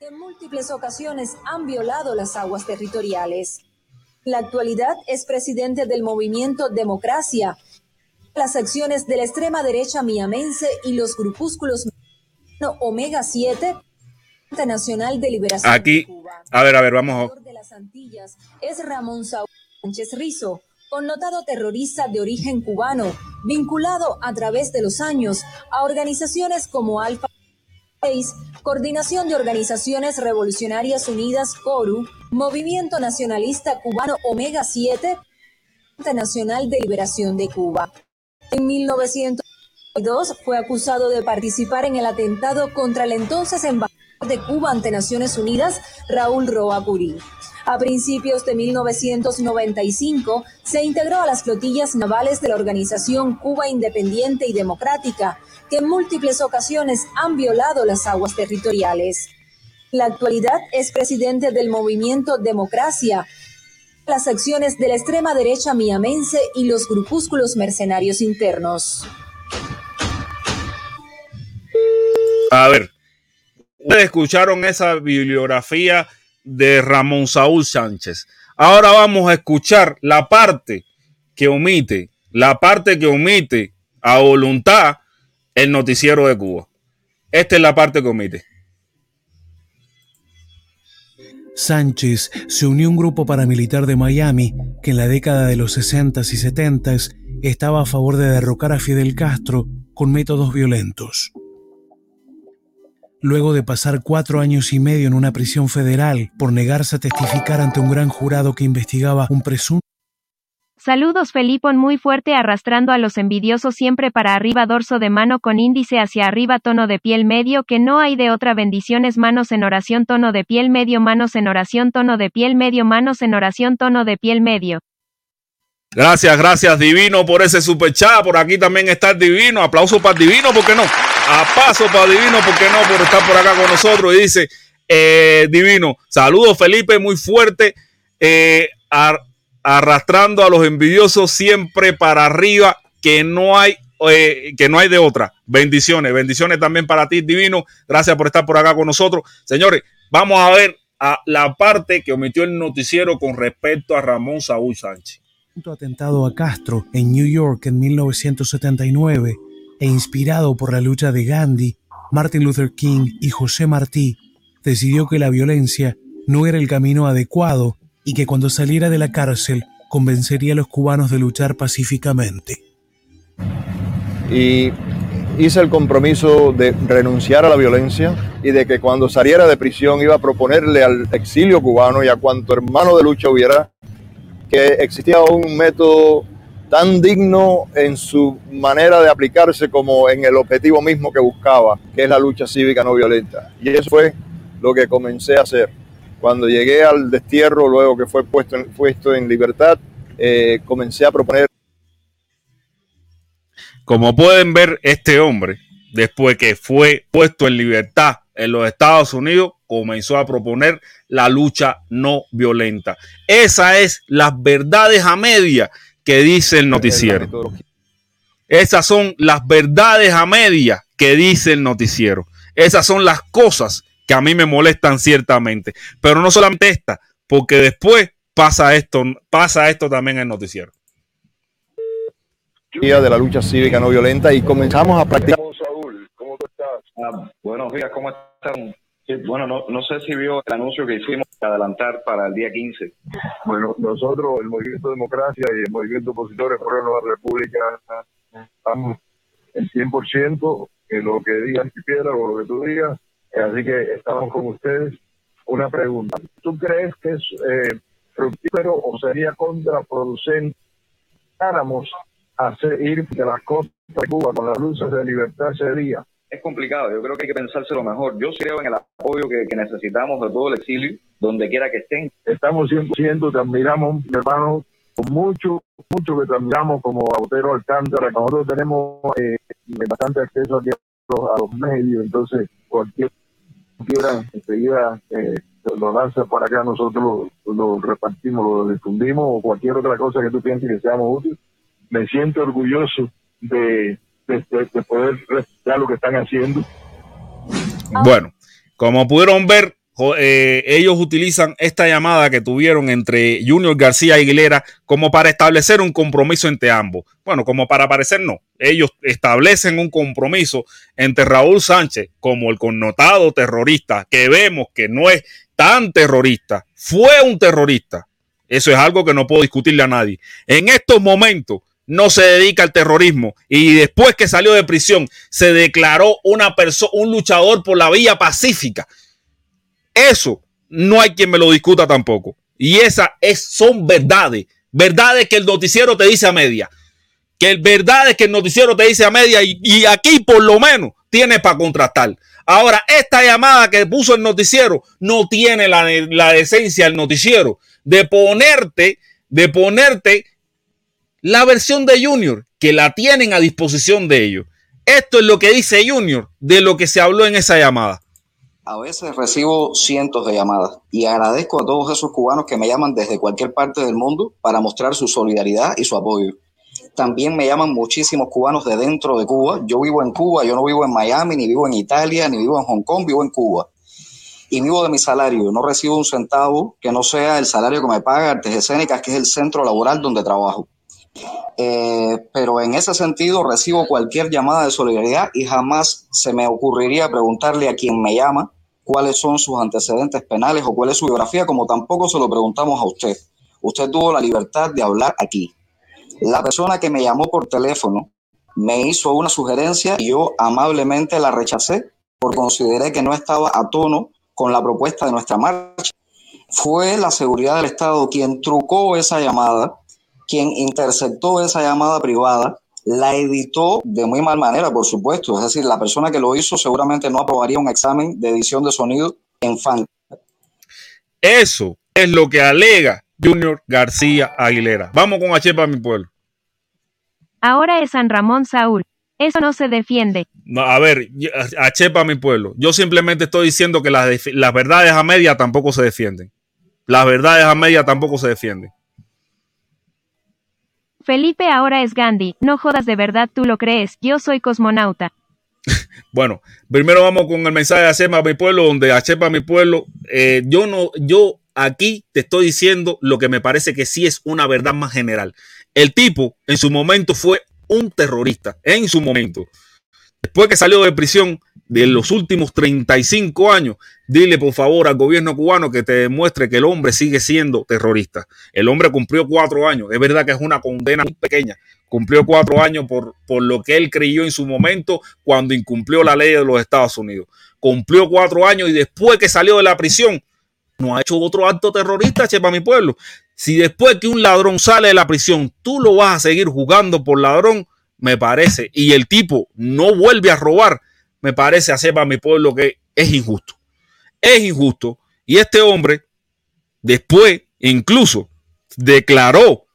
En múltiples ocasiones han violado las aguas territoriales. En la actualidad es presidente del movimiento Democracia. Las acciones de la extrema derecha miamense y los grupúsculos Omega 7 Nacional de Liberación Aquí, a ver, a ver, vamos de las Antillas es Ramón Sánchez Rizo, connotado terrorista de origen cubano, vinculado a través de los años a organizaciones como Alfa 6, Coordinación de Organizaciones Revolucionarias Unidas, CORU, Movimiento Nacionalista Cubano Omega 7, Nacional de Liberación de Cuba. En 1902 fue acusado de participar en el atentado contra el entonces embajador de Cuba ante Naciones Unidas, Raúl Roa Curí. A principios de 1995 se integró a las flotillas navales de la organización Cuba Independiente y Democrática, que en múltiples ocasiones han violado las aguas territoriales. En la actualidad es presidente del movimiento Democracia, las acciones de la extrema derecha miamense y los grupúsculos mercenarios internos. A ver, escucharon esa bibliografía de Ramón Saúl Sánchez. Ahora vamos a escuchar la parte que omite, la parte que omite a voluntad el noticiero de Cuba. Esta es la parte que omite. Sánchez se unió a un grupo paramilitar de Miami que en la década de los 60s y 70s estaba a favor de derrocar a Fidel Castro con métodos violentos. Luego de pasar cuatro años y medio en una prisión federal por negarse a testificar ante un gran jurado que investigaba un presunto Saludos Felipón muy fuerte arrastrando a los envidiosos siempre para arriba dorso de mano con índice hacia arriba tono de piel medio que no hay de otra bendiciones manos en oración tono de piel medio manos en oración tono de piel medio manos en oración tono de piel medio. Gracias, gracias Divino por ese super chat. Por aquí también está el Divino. Aplauso para Divino, ¿por qué no? A paso para Divino, ¿por qué no? Por estar por acá con nosotros. Y dice, eh, Divino, saludos Felipe, muy fuerte. Eh, arrastrando a los envidiosos siempre para arriba, que no hay eh, que no hay de otra. Bendiciones, bendiciones también para ti, Divino. Gracias por estar por acá con nosotros. Señores, vamos a ver la parte que omitió el noticiero con respecto a Ramón Saúl Sánchez. Atentado a Castro en New York en 1979 e inspirado por la lucha de Gandhi, Martin Luther King y José Martí, decidió que la violencia no era el camino adecuado y que cuando saliera de la cárcel convencería a los cubanos de luchar pacíficamente. Y hice el compromiso de renunciar a la violencia y de que cuando saliera de prisión iba a proponerle al exilio cubano y a cuanto hermano de lucha hubiera que existía un método tan digno en su manera de aplicarse como en el objetivo mismo que buscaba, que es la lucha cívica no violenta. Y eso fue lo que comencé a hacer. Cuando llegué al destierro, luego que fue puesto en, puesto en libertad, eh, comencé a proponer. Como pueden ver, este hombre, después que fue puesto en libertad en los Estados Unidos, comenzó a proponer la lucha no violenta. Esa es las verdades a media que dice el noticiero. Esas son las verdades a media que dice el noticiero. Esas son las cosas que a mí me molestan ciertamente. Pero no solamente esta, porque después pasa esto, pasa esto también en el noticiero. Día de la lucha cívica no violenta y comenzamos a practicar. Saúl, ¿cómo estás? Ah, buenos días, ¿cómo están? Bueno, no, no sé si vio el anuncio que hicimos de adelantar para el día 15. Bueno, nosotros, el Movimiento Democracia y el Movimiento Opositores por la Nueva República, estamos en 100% en lo que digan Piedra o lo que tú digas Así que estamos con ustedes. Una pregunta. ¿Tú crees que es eh, fructífero o sería contraproducente hacer ir de las costas de Cuba con las luces de libertad ese día? Es complicado, yo creo que hay que pensárselo mejor. Yo creo en el apoyo que, necesitamos de todo el exilio, donde quiera que estén. Estamos 100%, te admiramos, mi hermano, con mucho, mucho que te admiramos como Autero Alcántara. Nosotros tenemos eh, bastante acceso aquí a los medios, entonces cualquier quiera, enseguida eh, lo lanza para acá, nosotros lo, repartimos, lo difundimos o cualquier otra cosa que tú pienses que seamos útiles. Me siento orgulloso de, de, poder respetar lo que están haciendo. Bueno, como pudieron ver, eh, ellos utilizan esta llamada que tuvieron entre Junior García y Aguilera como para establecer un compromiso entre ambos. Bueno, como para parecer no. Ellos establecen un compromiso entre Raúl Sánchez como el connotado terrorista, que vemos que no es tan terrorista, fue un terrorista. Eso es algo que no puedo discutirle a nadie. En estos momentos no se dedica al terrorismo y después que salió de prisión se declaró una un luchador por la vía pacífica eso no hay quien me lo discuta tampoco. Y esas es, son verdades. Verdades que el noticiero te dice a media. Que el verdad que el noticiero te dice a media y, aquí por lo menos tiene para contrastar. Ahora, esta llamada que puso el noticiero no tiene la, la decencia del noticiero de ponerte, de ponerte la versión de Junior, que la tienen a disposición de ellos. Esto es lo que dice Junior de lo que se habló en esa llamada. A veces recibo cientos de llamadas y agradezco a todos esos cubanos que me llaman desde cualquier parte del mundo para mostrar su solidaridad y su apoyo. También me llaman muchísimos cubanos de dentro de Cuba. Yo vivo en Cuba, yo no vivo en Miami, ni vivo en Italia, ni vivo en Hong Kong, vivo en Cuba. Y vivo de mi salario, no recibo un centavo que no sea el salario que me paga Artes Escénicas, que es el centro laboral donde trabajo. Eh, pero en ese sentido recibo cualquier llamada de solidaridad y jamás se me ocurriría preguntarle a quien me llama cuáles son sus antecedentes penales o cuál es su biografía, como tampoco se lo preguntamos a usted. Usted tuvo la libertad de hablar aquí. La persona que me llamó por teléfono me hizo una sugerencia y yo amablemente la rechacé porque consideré que no estaba a tono con la propuesta de nuestra marcha. Fue la seguridad del Estado quien trucó esa llamada, quien interceptó esa llamada privada, la editó de muy mal manera, por supuesto. Es decir, la persona que lo hizo seguramente no aprobaría un examen de edición de sonido en fan. Eso es lo que alega Junior García Aguilera. Vamos con H para mi pueblo. Ahora es San Ramón Saúl. Eso no se defiende. No, a ver, H para mi pueblo. Yo simplemente estoy diciendo que las, las verdades a media tampoco se defienden. Las verdades a media tampoco se defienden. Felipe ahora es Gandhi. No jodas de verdad, tú lo crees. Yo soy cosmonauta. bueno, primero vamos con el mensaje de para mi pueblo, donde para mi pueblo, eh, yo no, yo aquí te estoy diciendo lo que me parece que sí es una verdad más general. El tipo en su momento fue un terrorista, en su momento. Después que salió de prisión de los últimos 35 años, dile por favor al gobierno cubano que te demuestre que el hombre sigue siendo terrorista. El hombre cumplió cuatro años. Es verdad que es una condena muy pequeña. Cumplió cuatro años por, por lo que él creyó en su momento cuando incumplió la ley de los Estados Unidos. Cumplió cuatro años y después que salió de la prisión, no ha hecho otro acto terrorista, che, para mi pueblo. Si después que un ladrón sale de la prisión, tú lo vas a seguir jugando por ladrón, me parece, y el tipo no vuelve a robar, me parece hacer para mi pueblo que es injusto. Es injusto. Y este hombre, después, incluso, declaró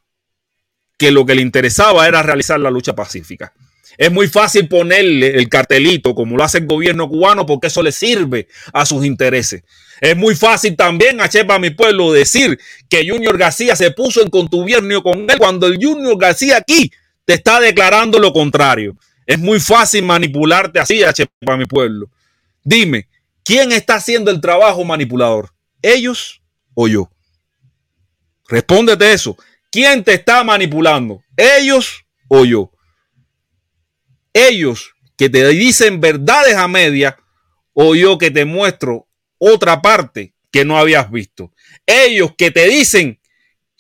que lo que le interesaba era realizar la lucha pacífica. Es muy fácil ponerle el cartelito como lo hace el gobierno cubano porque eso le sirve a sus intereses. Es muy fácil también a Chepa mi pueblo decir que Junior García se puso en contubernio con él cuando el Junior García aquí te está declarando lo contrario. Es muy fácil manipularte así a Chepa mi pueblo. Dime, ¿quién está haciendo el trabajo manipulador? ¿Ellos o yo? Respóndete eso. ¿Quién te está manipulando? ¿Ellos o yo? ellos que te dicen verdades a media o yo que te muestro otra parte que no habías visto. Ellos que te dicen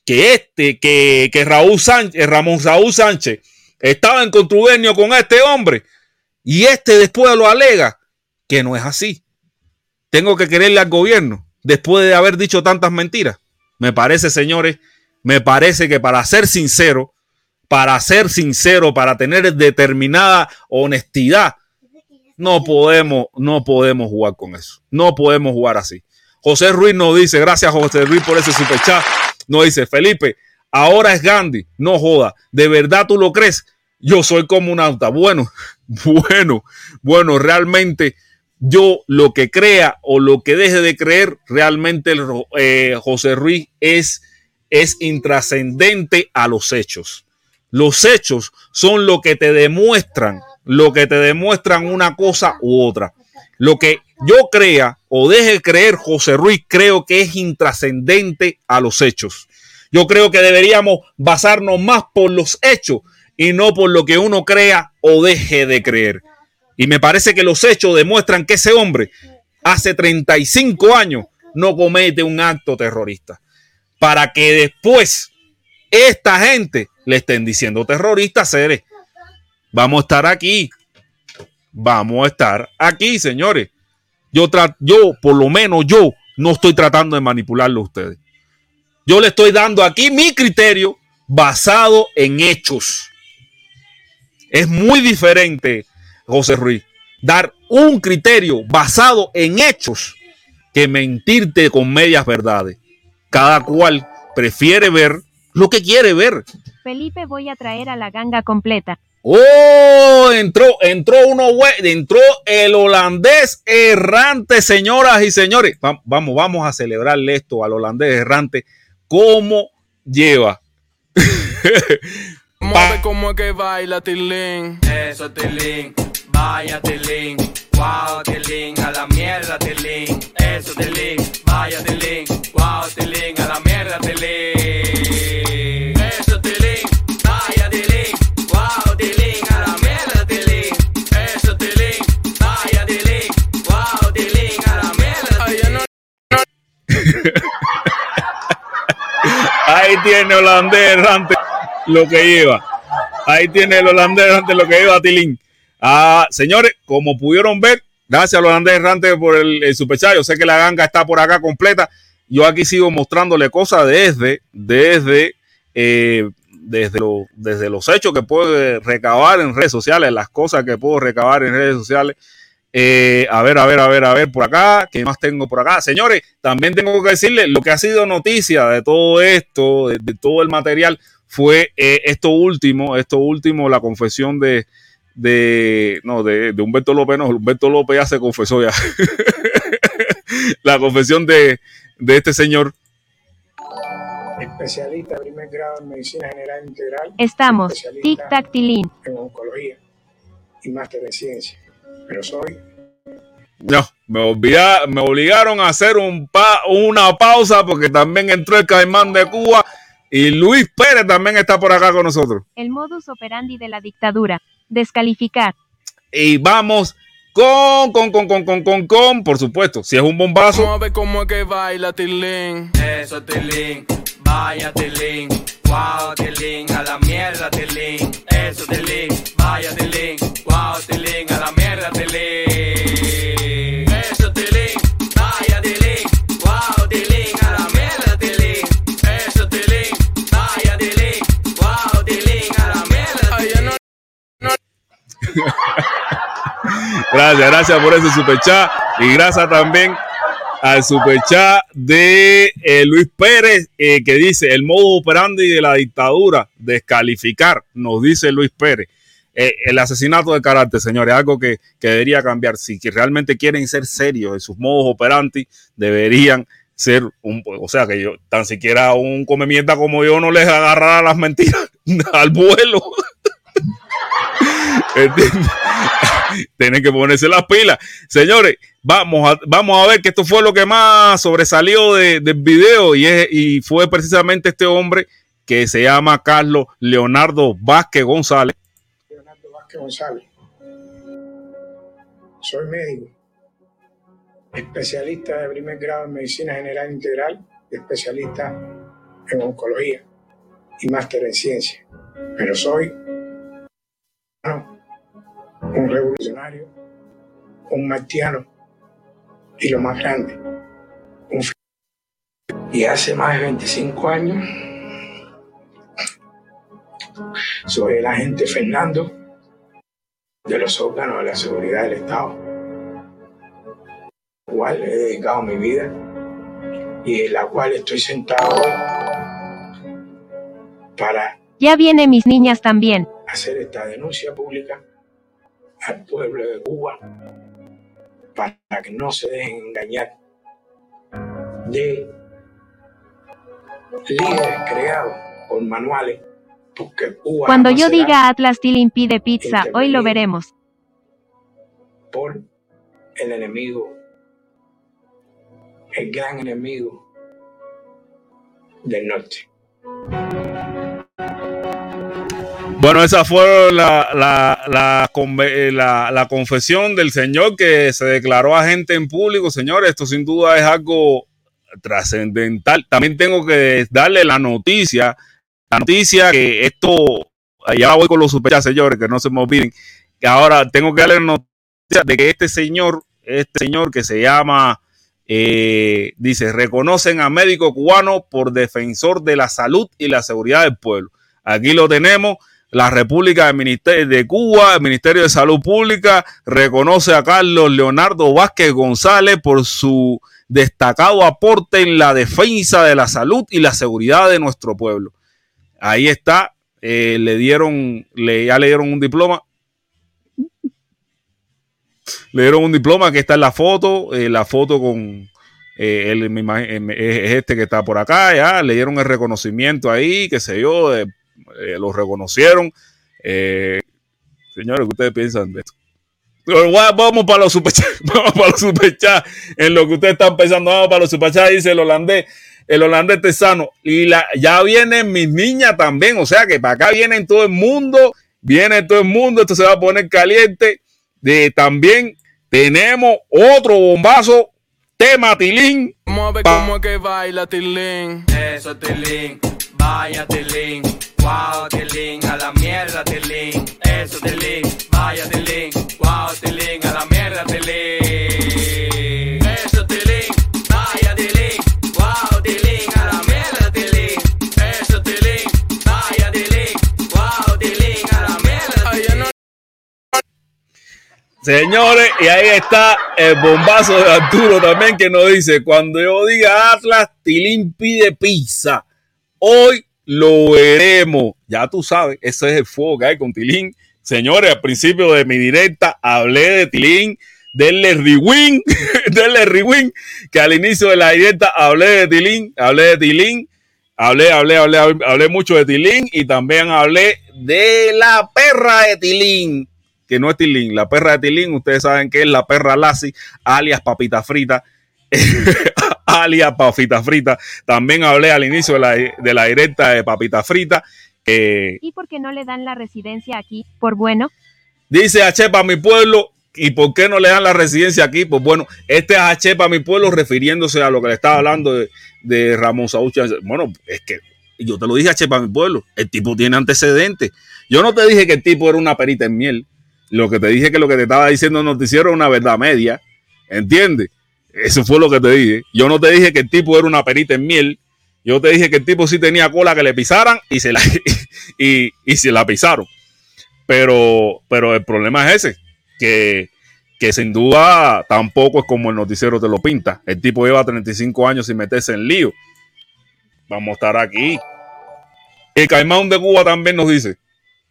que este, que, que Raúl Sánchez, Ramón Saúl Sánchez estaba en contubernio con este hombre y este después lo alega que no es así. Tengo que creerle al gobierno después de haber dicho tantas mentiras. Me parece, señores, me parece que para ser sincero, para ser sincero, para tener determinada honestidad, no podemos, no podemos jugar con eso. No podemos jugar así. José Ruiz nos dice, gracias José Ruiz por ese superchat. Nos dice, Felipe, ahora es Gandhi, no joda. ¿De verdad tú lo crees? Yo soy como un auto. Bueno, bueno, bueno, realmente yo lo que crea o lo que deje de creer, realmente eh, José Ruiz es, es intrascendente a los hechos. Los hechos son lo que te demuestran, lo que te demuestran una cosa u otra. Lo que yo crea o deje creer José Ruiz, creo que es intrascendente a los hechos. Yo creo que deberíamos basarnos más por los hechos y no por lo que uno crea o deje de creer. Y me parece que los hechos demuestran que ese hombre hace 35 años no comete un acto terrorista. Para que después esta gente le estén diciendo terroristas, seres. Vamos a estar aquí. Vamos a estar aquí, señores. Yo, yo, por lo menos yo, no estoy tratando de manipularlo a ustedes. Yo le estoy dando aquí mi criterio basado en hechos. Es muy diferente, José Ruiz, dar un criterio basado en hechos que mentirte con medias verdades. Cada cual prefiere ver lo que quiere ver. Felipe, voy a traer a la ganga completa. Oh, entró, entró uno, entró el holandés errante, señoras y señores. Vamos, vamos a celebrarle esto al holandés errante. ¿Cómo lleva? Mueve como que baila Tilín. Eso Tilín, vaya Tilín. Wow, Tilín, a la mierda Tilín. Eso Tilín, vaya Tilín. Wow, Tilín, holandés errante lo que lleva. Ahí tiene el holandés errante lo que lleva Tilín. Ah, señores, como pudieron ver, gracias al holandés errante por el, el. Yo sé que la ganga está por acá completa. Yo aquí sigo mostrándole cosas desde, desde, eh, desde, desde los hechos que puedo recabar en redes sociales, las cosas que puedo recabar en redes sociales. Eh, a ver, a ver, a ver, a ver por acá. ¿Qué más tengo por acá? Señores, también tengo que decirles lo que ha sido noticia de todo esto, de, de todo el material, fue eh, esto último, esto último, la confesión de, de, no, de, de Humberto López, no, Humberto López ya se confesó ya. la confesión de, de este señor. especialista de primer grado en medicina general integral. Estamos. especialista Tic-tac tilín. En oncología y máster en ciencia. Pero soy No, me, olvida- me obligaron a hacer un pa- una pausa porque también entró el caimán de Cuba y Luis Pérez también está por acá con nosotros. El modus operandi de la dictadura. Descalificar. Y vamos con, con, con, con, con, con, con, por supuesto, si es un bombazo. Vamos a ver cómo es que baila Tilín. Eso Tilín, vaya Tilín. Wow, Tilín, a la mierda Tilín. Eso Tilín, vaya Tilín. Wow, Tilín, a la mierda Tilín. Eso Tilín, vaya Tilín. Wow, Tilín, a la mierda Tilín. Eso Tilín, vaya Tilín. Wow, Tilín, a la mierda Tilín. Gracias, gracias por ese superchat. Y gracias también al superchat de eh, Luis Pérez, eh, que dice el modo operandi de la dictadura, descalificar, nos dice Luis Pérez. Eh, el asesinato de carácter, señores, algo que, que debería cambiar. Si que realmente quieren ser serios en sus modos operantes, deberían ser un, o sea, que yo, tan siquiera un come mierda como yo no les agarrara las mentiras al vuelo. Tienen que ponerse las pilas. Señores, vamos a, vamos a ver que esto fue lo que más sobresalió de- del video y, es, y fue precisamente este hombre que se llama Carlos Leonardo Vázquez González. Leonardo Vázquez González. Soy médico, especialista de primer grado en medicina general integral, especialista en oncología y máster en ciencia. Pero soy un revolucionario, un martiano y lo más grande, un y hace más de 25 años soy el agente Fernando de los órganos de la seguridad del Estado, al cual he dedicado mi vida y en la cual estoy sentado hoy para Ya viene mis niñas también. hacer esta denuncia pública al pueblo de Cuba para que no se dejen engañar de líderes creados por manuales porque Cuba Cuando yo diga Atlas Tilín pide pizza, hoy lo veremos. por el enemigo, el gran enemigo del norte. Bueno, esa fue la, la, eh, la- la confesión del señor que se declaró agente en público. Señores, esto sin duda es algo trascendental. También tengo que darle la noticia, la noticia que esto, ya voy con los superchats, señores, que no se me olviden, ahora tengo que darle la noticia de que este señor, este señor que se llama, eh, dice, reconocen a médico cubano por defensor de la salud y la seguridad del pueblo. Aquí lo tenemos. La República de Cuba, el Ministerio de Salud Pública, reconoce a Carlos Leonardo Vázquez González por su destacado aporte en la defensa de la salud y la seguridad de nuestro pueblo. Ahí está, eh, le dieron, le, ya le dieron un diploma. Le dieron un diploma que está en la foto, eh, la foto con eh, él, es este que está por acá, ya le dieron el reconocimiento ahí, qué sé yo, eh, lo reconocieron. Eh, señores, ¿qué ustedes piensan de esto? Vamos para los superchats, vamos para los superchats, en lo que ustedes están pensando, vamos para los superchats, dice el holandés, el holandés tesano, y la, ya vienen mis niñas también, o sea que para acá vienen todo el mundo, viene todo el mundo, esto se va a poner caliente, de, también tenemos otro bombazo, tema Tilín, Vamos a ver cómo es que baila Tilín. Eso Tilín, vaya Tilín. Wow, Tilín, a la mierda Tilín. Eso Tilín, vaya Tilín. Wow, Tilín, a la mierda Tilín. Eso Tilín, vaya Tilín. Wow, Tilín, a la mierda Tilín. Eso Tilín, vaya Tilín. Wow, Tilín, a la mierda. Señores, y ahí está el bombazo de Arturo también que nos dice, cuando yo diga Atlas, Tilín pide pizza. Hoy lo veremos. Ya tú sabes, ese es el fuego que hay con Tilín. Señores, al principio de mi directa hablé de Tilín, denle rewind, denle rewind, que al inicio de la directa hablé de Tilín, hablé de Tilín, hablé, hablé, hablé, hablé mucho de Tilín y también hablé de la perra de Tilín que no es Tilín. La perra de Tilín, ustedes saben que es la perra Lassie, alias papita frita, alias papita frita. También hablé al inicio de la, de la directa de papita frita. ¿Y por qué no le dan la residencia aquí? ¿Por bueno? dice Achepa mi pueblo. ¿Y por qué no le dan la residencia aquí? Pues bueno, este es Achepa mi pueblo refiriéndose a lo que le estaba hablando de, de Ramón Saúl. Bueno, es que yo te lo dije Achepa mi pueblo. El tipo tiene antecedentes. Yo no te dije que el tipo era una perita en miel. Lo que te dije que lo que te estaba diciendo no te hicieron una verdad media. ¿Entiendes? Eso fue lo que te dije. Yo no te dije que el tipo era una perita en miel. Yo te dije que el tipo sí tenía cola que le pisaran y se la, y, y se la pisaron. Pero, pero el problema es ese, que, que sin duda tampoco es como el noticiero te lo pinta. El tipo lleva 35 años sin meterse en lío. Vamos a estar aquí. El Caimán de Cuba también nos dice.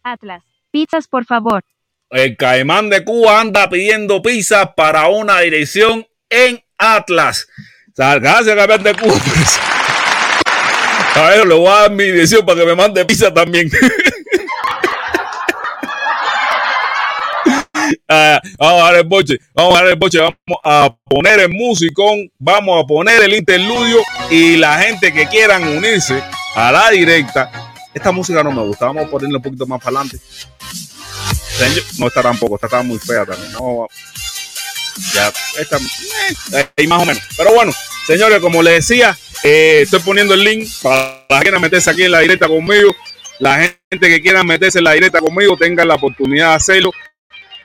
Atlas. Pizzas, por favor. El Caimán de Cuba anda pidiendo pizza para una dirección en Atlas. Gracias, Caimán de Cuba. A ver, le voy a dar mi dirección para que me mande pizza también. Ah, vamos a dar el boche, vamos a dar el boche, vamos a poner el musicón, vamos a poner el interludio y la gente que quieran unirse a la directa. Esta música no me gusta, vamos a ponerla un poquito más para adelante. No está tampoco, esta está muy fea también. No, ya, esta, eh, ahí más o menos. Pero bueno, señores, como les decía, eh, estoy poniendo el link para la quieran meterse aquí en la directa conmigo. La gente que quiera meterse en la directa conmigo tengan la oportunidad de hacerlo.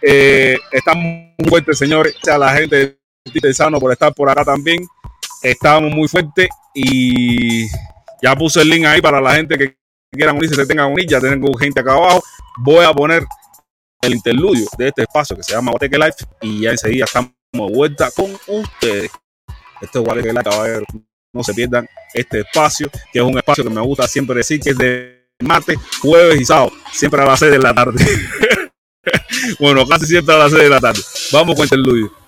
Eh, estamos muy fuertes, señores. A la gente de Titesano por estar por acá también. Estamos muy fuertes y ya puse el link ahí para la gente que quieran unirse, se tengan unir. Ya tengo gente acá abajo. Voy a poner el interludio de este espacio que se llama Guateque Life y ya enseguida estamos de vuelta con ustedes. Este es Guateque Life, caballeros. No se pierdan este espacio, que es un espacio que me gusta siempre decir que es de martes, jueves y sábado, siempre a las 6 de la tarde. bueno, casi siempre a las 6 de la tarde. Vamos con el interludio.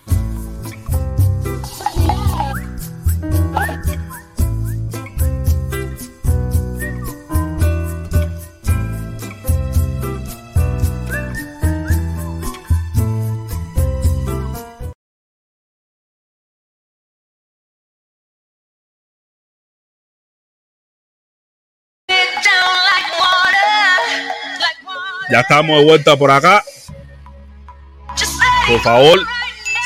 Ya estamos de vuelta por acá. Por favor,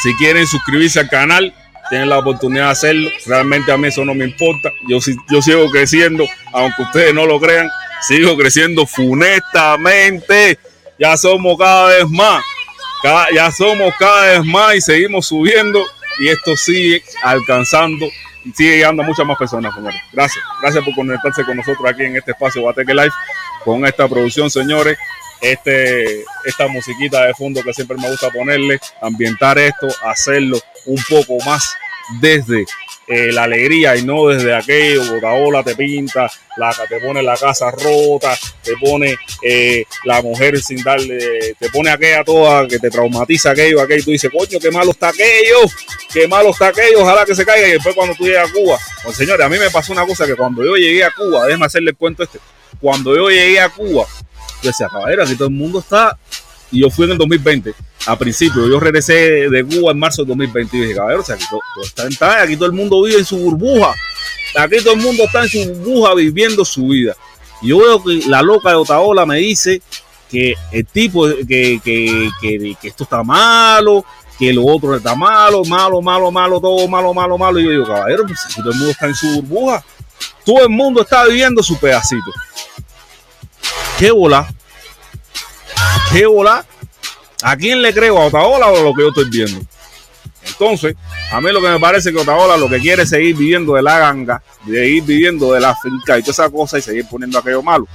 si quieren suscribirse al canal, tienen la oportunidad de hacerlo. Realmente a mí eso no me importa. Yo, yo sigo creciendo, aunque ustedes no lo crean, sigo creciendo funestamente. Ya somos cada vez más. Ya somos cada vez más y seguimos subiendo. Y esto sigue alcanzando y sigue llegando a muchas más personas, señores. Gracias. Gracias por conectarse con nosotros aquí en este espacio Bateque Live con esta producción, señores. Este, esta musiquita de fondo que siempre me gusta ponerle, ambientar esto, hacerlo un poco más desde eh, la alegría y no desde aquello, botaola te pinta, la, te pone la casa rota, te pone eh, la mujer sin darle, te pone aquella toda que te traumatiza aquello, aquello, y tú dices, coño, qué malo está aquello, qué malo está aquello, ojalá que se caiga, y después cuando tú llegas a Cuba, pues señores, a mí me pasó una cosa que cuando yo llegué a Cuba, déjeme hacerle el cuento este, cuando yo llegué a Cuba, yo decía, caballero, aquí todo el mundo está. Y yo fui en el 2020, a principio. Yo regresé de Cuba en marzo del 2020 y dije, caballero, o sea, aquí todo, está en paz, aquí todo el mundo vive en su burbuja. Aquí todo el mundo está en su burbuja viviendo su vida. Y yo veo que la loca de Otaola me dice que el tipo, que, que, que, que esto está malo, que lo otro está malo, malo, malo, malo, todo malo, malo, malo. Y yo digo, caballero, pues todo el mundo está en su burbuja. Todo el mundo está viviendo su pedacito. ¿Qué bola? ¿Qué bola? ¿A quién le creo? ¿A Otaola o a lo que yo estoy viendo? Entonces, a mí lo que me parece que Otaola lo que quiere es seguir viviendo de la ganga, de ir viviendo de la finca y toda esa cosa y seguir poniendo aquello malo.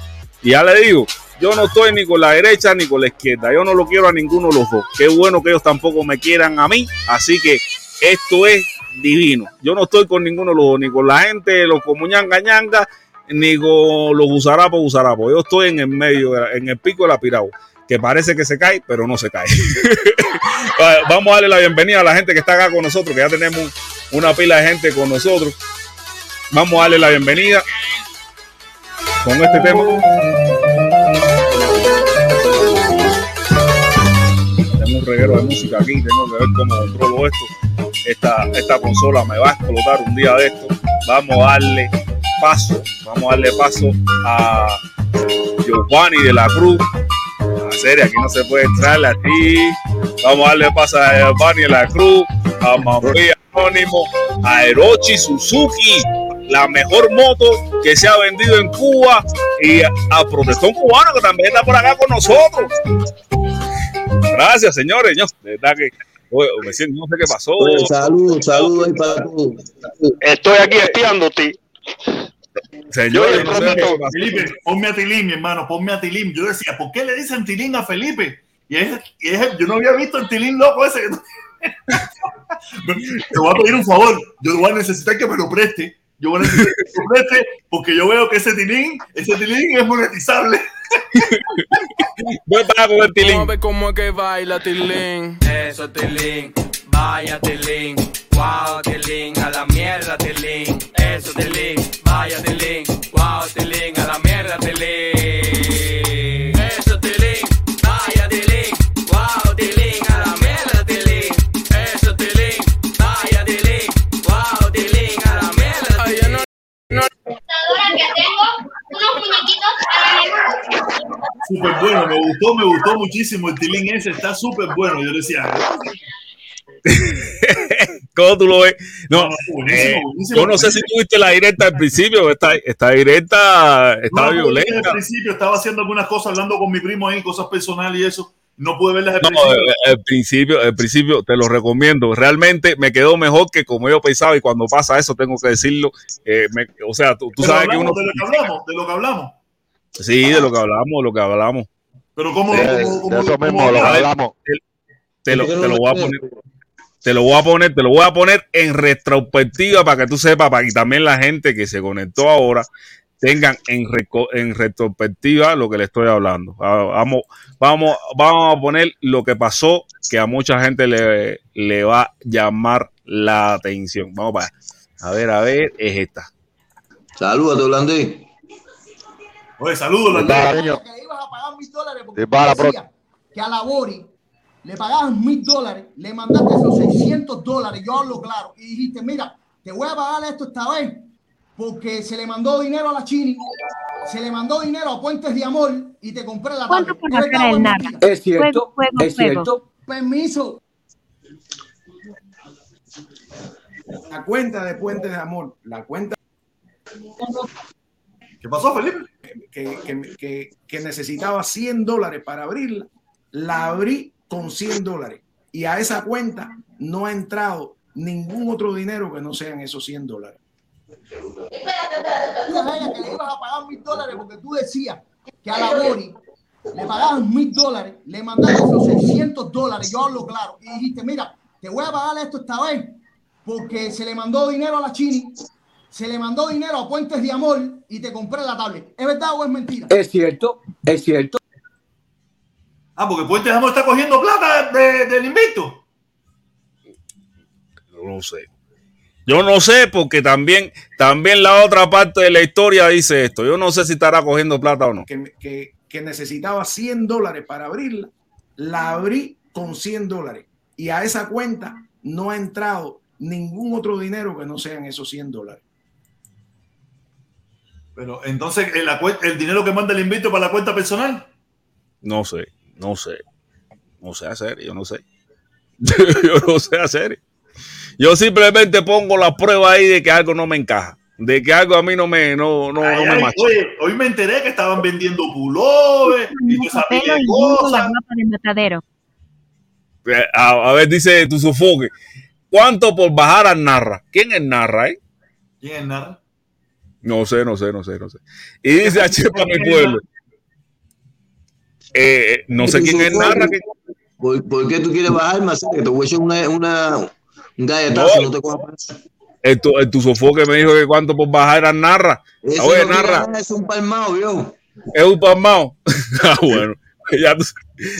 Y ya le digo, yo no estoy ni con la derecha ni con la izquierda. Yo no lo quiero a ninguno de los dos. Qué bueno que ellos tampoco me quieran a mí. Así que esto es divino. Yo no estoy con ninguno de los dos, ni con la gente de los comuñanga ñanga, ni con los gusarapos gusarapos. Yo estoy en el medio, en el pico de la piragua que parece que se cae, pero no se cae. Vamos a darle la bienvenida a la gente que está acá con nosotros, que ya tenemos una pila de gente con nosotros. Vamos a darle la bienvenida con este tema. Tengo un reguero de música aquí, tengo que ver cómo controlo esto. Esta, esta consola me va a explotar un día de esto. Vamos a darle paso, vamos a darle paso a Giovanni de la Cruz serie, aquí no se puede entrar a ti. Vamos a darle paso a Giovanni de la Cruz, a María Anónimo, a Erochi Suzuki, la mejor moto que se ha vendido en Cuba, y a, Protestón Cubano, que también está por acá con nosotros. Gracias, señores. Yo, de verdad que me siento, no sé qué pasó. Saludos, saludos para Estoy aquí espiándote. Señor, Felipe, ponme a Tilín, mi hermano, ponme a Tilín. Yo decía, ¿por qué le dicen Tilín a Felipe? Y, es, yo no había visto el Tilín loco ese. Te voy a pedir un favor, yo voy a necesitar que me lo preste. Yo voy a necesitar que me lo preste porque yo veo que ese Tilín, ese Tilín es monetizable. Voy para con el Tilín. Vamos a ver cómo es que baila Tilín. Eso, Tilín. Vaya, Tilín. Wow, Tilín. A la mierda, Tilín. Eso, Tilín. Vaya, Tilín. Wow, Tilín. A la mierda, Tilín. Eso, Tilín. Vaya, Tilín. Wow, Tilín. A la mierda, Tilín. Eso, Tilín. Vaya, Tilín. Wow, Tilín. A la mierda, Tilín. no, no. que tengo unos muñequitos Súper bueno, me gustó, me gustó muchísimo el tilín ese, está súper bueno. Yo decía, ¿Cómo tú lo ves? No, eh, yo no sé si tuviste la directa al principio, esta, esta directa estaba violenta. Al principio estaba haciendo algunas cosas, hablando con mi primo ahí, cosas personales y eso. No pude verlas al no, principio. El principio, el principio te lo recomiendo. Realmente me quedó mejor que como yo pensaba y cuando pasa eso tengo que decirlo. Eh, me, o sea, tú, tú sabes que uno... De lo que hablamos, de lo que hablamos. Sí, de lo que hablamos, de lo que hablamos. Pero cómo... Sí, cómo, cómo de eso mismo, lo que hablamos. Te, te, lo, te lo voy a poner te lo voy a poner, te lo voy a poner en retrospectiva para que tú sepas, para que también la gente que se conectó ahora tengan en, en retrospectiva lo que le estoy hablando. Vamos, vamos, vamos a poner lo que pasó que a mucha gente le, le va a llamar la atención. Vamos para A ver, a ver, es esta. Saludos, Holandés. Oye, saludos, Holandés. Ibas a pagar mil dólares porque decía que a la Bori le pagaban mil dólares, le mandaste esos 600 dólares, yo hablo claro, y dijiste, mira, te voy a pagar esto esta vez, porque se le mandó dinero a la Chini, se le mandó dinero a Puentes de Amor y te compré la ¿Cuánto por hacer el nada? Es cierto, Fuego, fuego, es cierto. Permiso. La cuenta de Puentes de Amor, la cuenta ¿Qué pasó, Felipe? que, que, que, que necesitaba 100 dólares para abrirla, la abrí con 100 dólares y a esa cuenta no ha entrado ningún otro dinero que no sean esos 100 dólares. que le ibas a pagar mil dólares porque tú decías que a la Bori le pagaban mil dólares, le mandaste esos 600 dólares, yo hablo claro, y dijiste, mira, te voy a pagar esto esta vez porque se le mandó dinero a la Chini, se le mandó dinero a Puentes de Amor y te compré la tablet. ¿Es verdad o es mentira? Es cierto, es cierto. Ah, porque Puentes de Amor está cogiendo plata de, del invicto. No sé. Yo no sé porque también, también la otra parte de la historia dice esto. Yo no sé si estará cogiendo plata o no. Que, que, que necesitaba 100 dólares para abrirla, la abrí con 100 dólares y a esa cuenta no ha entrado ningún otro dinero que no sean esos 100 dólares. Pero entonces, ¿el, el dinero que manda el invito para la cuenta personal? No sé, no sé. No sé hacer, yo no sé. yo no sé hacer. Yo simplemente pongo la prueba ahí de que algo no me encaja. De que algo a mí no me, no, no, Ay, no me ay, oye, hoy me enteré que estaban vendiendo pullover y que sabía Pelo y de junto la cosas. guapa de matadero. Eh, A, a ver, dice tu sofoque. ¿Cuánto por bajar a Narra? ¿Quién es Narra, eh? ¿Quién es Narra? No sé, no sé, no sé, no sé. Y dice a Chepa mi pueblo. Eh, no sé quién es Narra. que- ¿Por, por qué tú quieres bajar, Marcelo? Que te voy a echar una, una, un galletazo, No. no te cojas para eso. El, tu, el me dijo que cuánto por bajar a Narra. Ese Oye, no quiere Narra, Es un palmado, viejo. es un palmao. ah, bueno. Ya tú-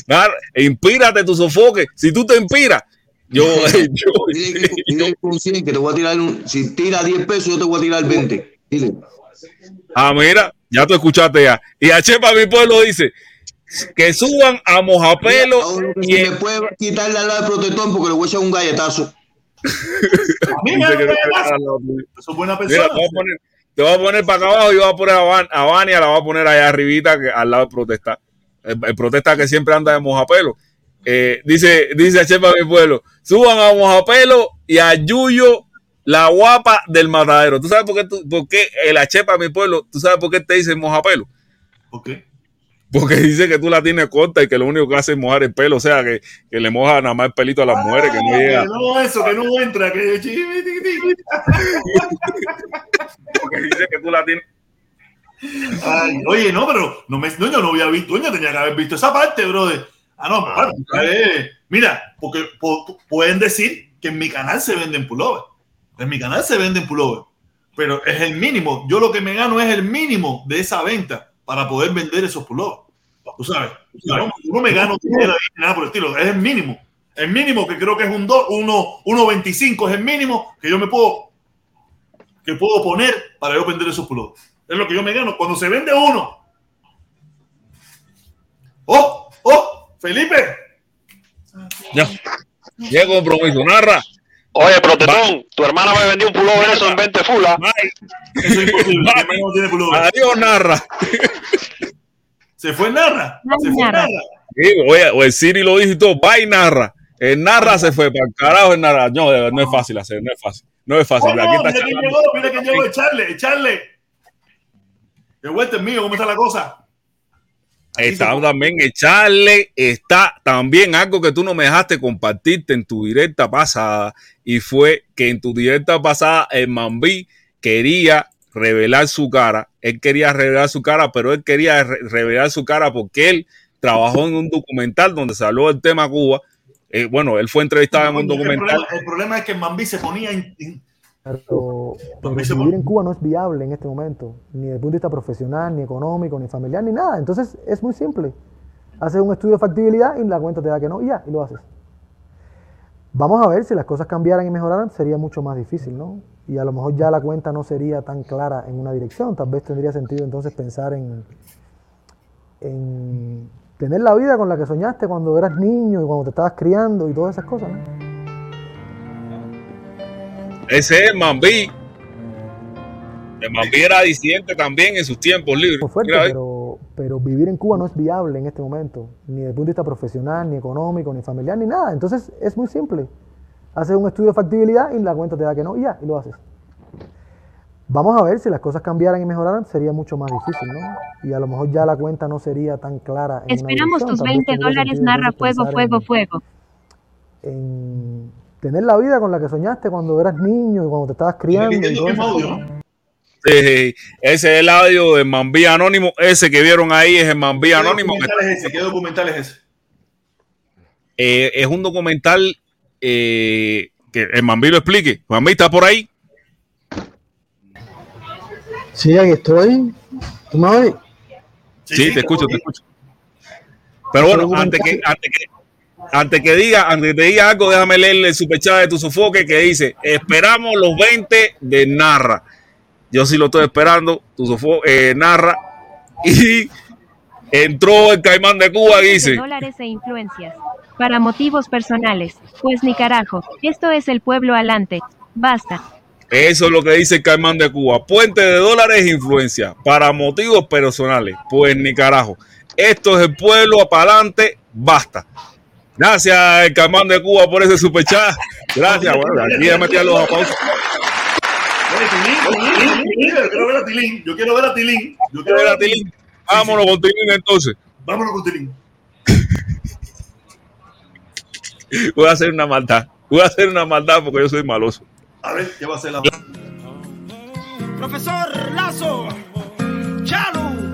Narra, inspírate tu sofoque. Si tú te inspiras, yo, yo, Dile que, dile con 100 que te voy a tirar un. Si tira 10 pesos, yo te voy a tirar 20. Dile. Ah, mira, ya tú escuchaste ya. Y a Chepa mi pueblo dice que suban a Mojapelo y si me puede quitar la ala de protector porque le voy a echar un galletazo. A mí me da Eso es buena Mira, te voy a poner, te voy a poner para acá abajo y voy a poner a, Van, a Vania, la voy a poner allá arribita, que, al lado de protesta. El, el protesta que siempre anda de mojapelo. Eh, dice, dice a Chepa mi pueblo, suban a mojapelo y a Yuyo, la guapa del matadero. ¿Tú sabes por qué, tú- por qué el Achepa mi pueblo, tú sabes por qué te dice mojapelo? ¿Por qué? Porque dice que tú la tienes corta y que lo único que hace es mojar el pelo, o sea, que, que le moja nada más el pelito a las mujeres, que no Ah, llega. que no, eso, que no entra, que Porque dice que tú la tienes. Ay, oye, no, pero no me, no, yo no había visto, yo tenía que haber visto esa parte, brother. Ah, no, bueno, eh, mira, porque po- pueden decir que en mi canal se venden pullover. En mi canal se venden pullover. Pero es el mínimo. Yo lo que me gano es el mínimo de esa venta para poder vender esos pullovers. Tú sabes, yo no, yo no me gano dinero ahí, ni nada por el estilo. Es el mínimo. El mínimo que creo que es un 2, 1.25 es el mínimo que yo me puedo que puedo poner para yo vender esos pullovers. Es lo que yo me gano. Cuando se vende uno. ¡Oh! ¡Oh! ¡Felipe! Ya. Ya compromiso, narra. Oye, protestón, tu hermana me vendió un pullover eso en 20 fula. Eso es imposible. Mi hermano no tiene pullover. Adiós, narra. Se fue Narra. Se fue Narra. Sí, oye, o el Siri lo dijo y todo, va y narra. El narra se fue para el carajo, el narra. No, de verdad, no es fácil hacer, no es fácil. No es fácil. Oh, no, Aquí está mira quién charlando. llegó, mira quién llegó, echarle, echarle. El vuelta es mío, ¿cómo está la cosa? Está también echarle, está también algo que tú no me dejaste compartirte en tu directa pasada y fue que en tu directa pasada el Mambí quería revelar su cara, él quería revelar su cara, pero él quería re- revelar su cara porque él trabajó en un documental donde se habló del tema Cuba. Eh, bueno, él fue entrevistado en un El documental. problema, el problema es que Mambí se ponía in- in- Pero, vivir en Cuba no es viable en este momento, ni desde el punto de vista profesional, ni económico, ni familiar, ni nada. Entonces es muy simple. Haces un estudio de factibilidad y la cuenta te da que no, y ya, y lo haces. Vamos a ver si las cosas cambiaran y mejoraran, sería mucho más difícil, ¿no? Y a lo mejor ya la cuenta no sería tan clara en una dirección. Tal vez tendría sentido entonces pensar en, en tener la vida con la que soñaste cuando eras niño y cuando te estabas criando y todas esas cosas, ¿no? Ese es el Mambí. El Mambí era disidente también en sus tiempos libres. Fuerte, pero, pero vivir en Cuba no es viable en este momento, ni desde el punto de vista profesional, ni económico, ni familiar, ni nada. Entonces es muy simple. Haces un estudio de factibilidad y la cuenta te da que no, y ya, y lo haces. Vamos a ver si las cosas cambiaran y mejoraran, sería mucho más difícil, ¿no? Y a lo mejor ya la cuenta no sería tan clara. En Esperamos tus tal vez 20 tendría dólares, narra fuego, fuego, en- fuego. en tener la vida con la que soñaste cuando eras niño y cuando te estabas criando. y sí, ese es el audio del Mambí Anónimo. Ese que vieron ahí es el Mambí ¿Qué Anónimo. documental es ese? ¿Qué documental es ese? Eh, es un documental eh, que el Mambí lo explique. Mambí está por ahí. Sí, ahí estoy. ¿Tú me oyes? Sí, te escucho, te escucho. Pero bueno, antes que, antes que, antes que diga, antes que te diga algo, déjame leerle el superchat de tu sofoque que dice: Esperamos los 20 de Narra. Yo sí lo estoy esperando. Tu sofoque, eh, Narra. Y entró el caimán de Cuba y dice: dólares e influencias. Para motivos personales. Pues ni carajo. Esto es el pueblo alante. Basta. Eso es lo que dice el Caimán de Cuba. Puente de dólares e influencia para motivos personales. Pues ni carajo. Esto es el pueblo para adelante. Basta. Gracias, el Caimán de Cuba, por ese superchat. Gracias, bueno, aquí ya metí a los aplausos. Yo quiero ver a Tilín. Yo quiero ver a Tilín. Yo quiero ver a Tilín. Vámonos con Tilín entonces. Vámonos con Tilín. Voy a hacer una maldad. Voy a hacer una maldad porque yo soy maloso. A ver, ¿qué va a hacer la Profesor Lazo, Chalu,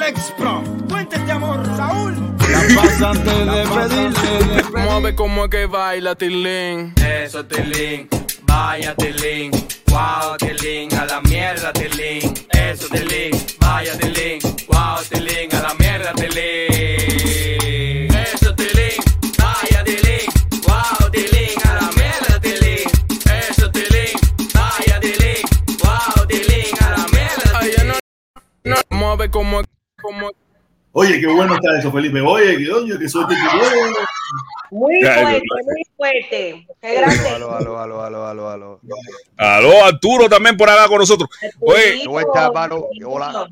Alex Pro, puentes de amor, Saúl. La pasante de pedirle. Mueve como es que baila Tilín. Eso Tilín, vaya Tilín. Wow, Tilín, a la mierda Tilín. Eso Tilín, vaya Tilín. Wow, Tilín, a la mierda Tilín. Eso Tilín, vaya Tilín. Wow, Tilín, a la mierda Tilín. Eso Tilín, vaya Tilín. Wow, Tilín, a la mierda Tilín. No, mueve como como Oye, qué bueno está eso, Felipe. Oye, qué oye, qué suerte que Muy fuerte, muy fuerte. Qué grande. Aló, aló, aló, aló, aló, aló. Aló, Arturo también por acá con nosotros. Oye, ¿Cómo está, mano? Hola.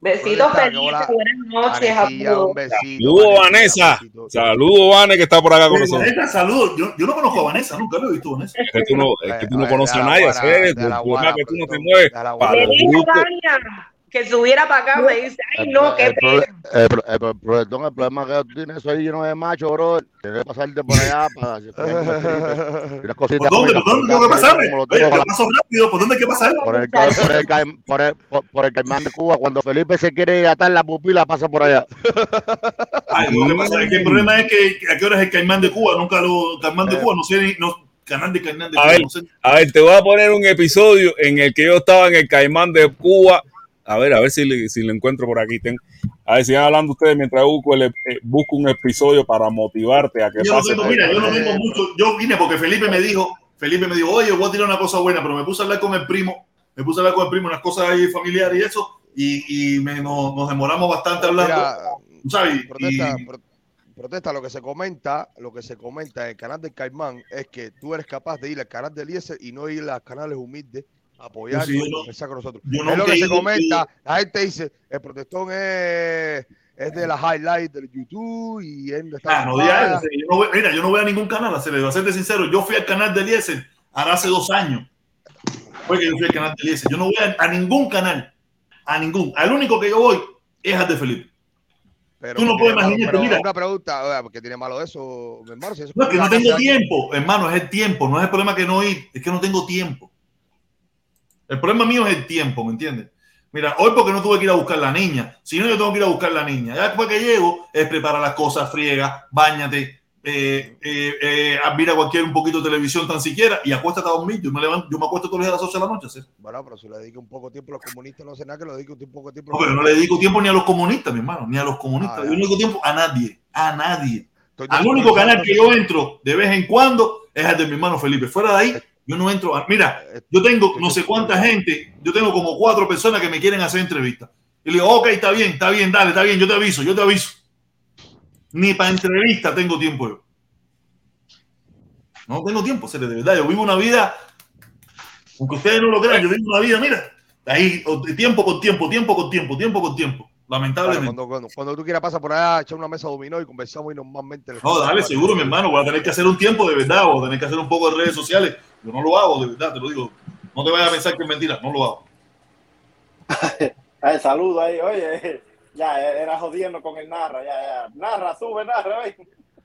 Besitos Hola. buenas noches a Vanessilla, todos. un besito. saludos, Vanessa. Saludos, Vane, que está por acá con nosotros. Vanessa, saludos. Yo, yo no conozco a Vanessa, nunca lo he visto Vanessa. Es que tú no, es que tú no conoces a nadie, ¿sabes? Guara, que tú no te mueves grupos. Vania que subiera para acá, me dice, ay no, qué el, pena. el, problema que tú tienes eso ahí lleno de macho, bro. Tienes que pasarte por allá para cositas. ¿Por dónde? ¿Por dónde tengo que los Oye, paso rápido. ¿Por dónde hay que pasar? Por el, por, el, por, el, por, por el caimán de Cuba, cuando Felipe se quiere atar la pupila, pasa por allá. Ay, lo que pasa es que el problema es que a qué hora es el Caimán de Cuba. Nunca lo. Caimán de Eh. Cuba, no sé. No, canal de Caimán de A Cuba, ver, no sé. a ver, te voy a poner un episodio en el que yo estaba en el Caimán de Cuba. A ver, a ver si le, si lo encuentro por aquí. Ten- a ver, sigan hablando ustedes mientras busco, el- eh, busco un episodio para motivarte a que Yo no pase. tengo, mira, yo no tengo mucho. Yo vine porque Felipe me dijo, Felipe me dijo, oye, voy a tirar una cosa buena, pero me puse a hablar con el primo, me puse a hablar con el primo, unas cosas ahí familiares y eso, y, y me, nos, nos demoramos bastante hablando. Mira, ¿sabes? Y- protesta, pro- protesta, lo que se comenta, lo que se comenta en el canal del Caimán es que tú eres capaz de ir al canal de Eliezer y no ir a los canales humildes apoyar sí, yo no- con nosotros. yo es lo que se comenta, la gente dice, el protestón es, es de las highlights del YouTube y él no está Ah, no yo no mira, yo no voy a ningún canal, a ser- a serte sincero. Yo fui al canal de Eliezer ahora hace dos años. Fue que yo fui al canal de Eliezer. Yo no voy a, a ningún canal, a ningún. Al único que yo voy es al de Felipe. Pero Tú no ¿qué puedes imaginarte, mira. una pregunta, oiga, ¿por qué tiene malo eso, hermano? Si eso No, es que no tengo tiempo, hermano, es el tiempo. No es el problema que no ir, es que no tengo tiempo. El problema mío es el tiempo, ¿me entiendes? Mira, hoy porque no tuve que ir a buscar la niña. Si no, yo tengo que ir a buscar la niña. Ya después que llego, es preparar las cosas, friega, bañate, eh, eh, eh, mira cualquier un poquito de televisión tan siquiera y acuéstate a dormir. Yo me, levanto, yo me acuesto todos los días a las 8 de la noche. ¿sí? Bueno, pero si le dedica un poco de tiempo a los comunistas, no sé nada que le dedique un poco de tiempo No, pero no le dedico tiempo ni a los comunistas, mi hermano, ni a los comunistas. Ah, yo no dedico tiempo a nadie, a nadie. Al único canal que yo entro de vez en cuando es el de mi hermano Felipe. Fuera de ahí, yo no entro. a- Mira, yo tengo no sé cuánta gente, yo tengo como cuatro personas que me quieren hacer entrevistas. Y le digo, ok, está bien, está bien, dale, está bien, yo te aviso, yo te aviso. Ni para entrevista tengo tiempo yo. No tengo tiempo, serio, de verdad. Yo vivo una vida, aunque ustedes no lo crean, yo vivo una vida, mira, ahí, o- tiempo con tiempo, tiempo con tiempo, tiempo con tiempo. Lamentablemente. cuando, cuando, cuando tú quieras pasar por allá, echar una mesa dominó y conversamos y normalmente. No, dale, seguro, mi hermano. Voy a tener que hacer un tiempo de verdad, o tener que hacer un poco de redes sociales. Yo no lo hago, de verdad, te lo digo. No te vayas a pensar que es mentira, no lo hago. Ay, saludo ahí, oye, ya era jodiendo con el narra, ya, ya. Narra, sube, narra, oye.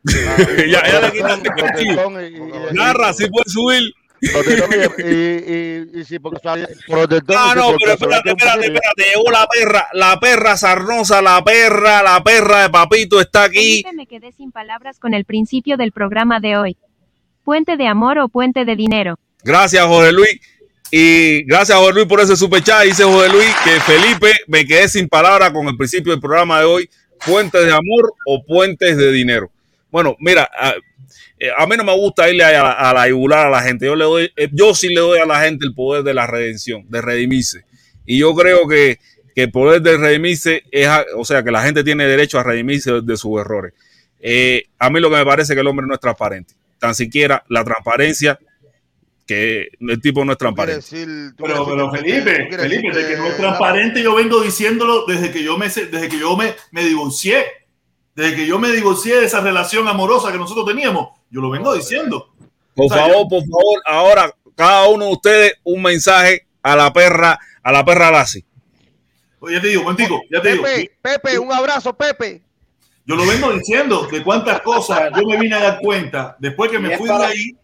ya, ya le quitaste el. Narra, si puedes subir. Y, y, y, y sí, porque Ah, no, porque pero espérate, espérate, espérate. Llegó la perra, la perra sarnosa, la perra, la perra de papito está aquí. Me quedé sin palabras con el principio del programa de hoy. ¿Puente de amor o puente de dinero? Gracias, Jorge Luis. Y gracias, Jorge Luis, por ese superchat. Dice Jorge Luis que Felipe me quedé sin palabras con el principio del programa de hoy. ¿Puentes de amor o puentes de dinero? Bueno, mira, a, eh, mí no me gusta irle a, la- a la yugular a la gente. Yo le doy, eh, yo sí le doy a la gente el poder de la redención, de redimirse. Y yo creo que, que el poder de redimirse es, o sea, que la gente tiene derecho a redimirse de, de sus errores. Eh, a mí lo que me parece es que el hombre no es transparente. Tan siquiera la transparencia, que el tipo no es transparente. Pero, pero Felipe, Felipe, de que no es transparente, yo vengo diciéndolo desde que yo me, desde que yo me, me divorcié. desde que yo me divorcié de esa relación amorosa que nosotros teníamos, yo lo vengo diciendo. Por O sea, favor, por favor, ahora cada uno de ustedes un mensaje a la perra, a la perra Lassie. Oye, ya te digo, contigo, ya te digo. Pepe, Pepe, un abrazo, Pepe. Yo lo vengo diciendo de cuántas cosas yo me vine a dar cuenta después que me fui de para- ahí,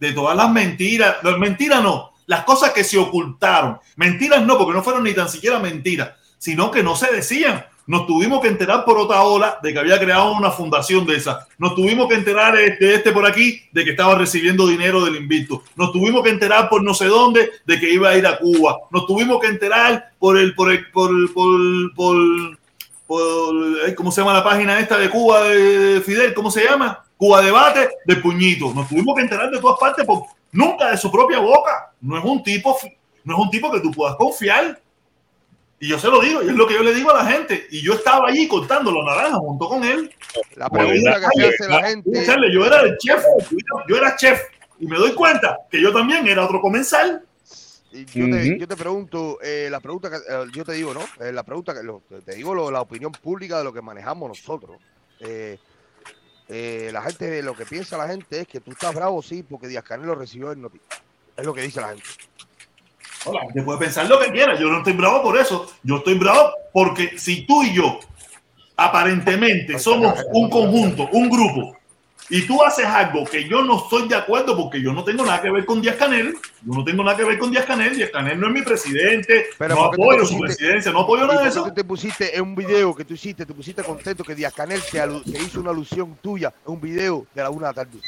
de todas las mentiras. Las mentiras no, las cosas que se ocultaron. Mentiras no, porque no fueron ni tan siquiera mentiras, sino que no se decían. Nos tuvimos que enterar por otra ola de que había creado una fundación de esa. Nos tuvimos que enterar de de este por aquí de que estaba recibiendo dinero del invicto. Nos tuvimos que enterar por no sé dónde de que iba a ir a Cuba. Nos tuvimos que enterar por el, por el, por, por, por, por- ay, ¿cómo se llama la página esta de Cuba de Fidel? ¿Cómo se llama? Cuba Debate del puñito. Nos tuvimos que enterar de todas partes, por, nunca de su propia boca. No es un tipo, no es un tipo que tú puedas confiar. Y yo se lo digo, y es lo que yo le digo a la gente. Y yo estaba allí cortando los naranjas junto con él. La pregunta que se hace la gente. Yo era el chef, yo era chef. Y me doy cuenta que yo también era otro comensal. Yo, te, yo te pregunto, eh, la pregunta que eh, yo te digo, ¿no? Eh, la pregunta que lo- te digo lo- la opinión pública de lo que manejamos nosotros. Eh, eh, la gente, lo que piensa la gente es que tú estás bravo, sí, porque Díaz Canel lo recibió en noti. Es lo que dice la gente. Hola, te puede pensar lo que quiera. Yo no estoy bravo por eso. Yo estoy bravo porque si tú y yo aparentemente somos un conjunto, un grupo, y tú haces algo que yo no estoy de acuerdo porque yo no tengo nada que ver con Díaz Canel, yo no tengo nada que ver con Díaz Canel, Díaz Canel no es mi presidente, Pero no ¿por qué tú apoyo su presidencia, no apoyo ¿Y nada de eso. tú te pusiste en un video que tú hiciste, te pusiste contento que Díaz Canel te, te hizo una alusión tuya en un video de la una de la tarde.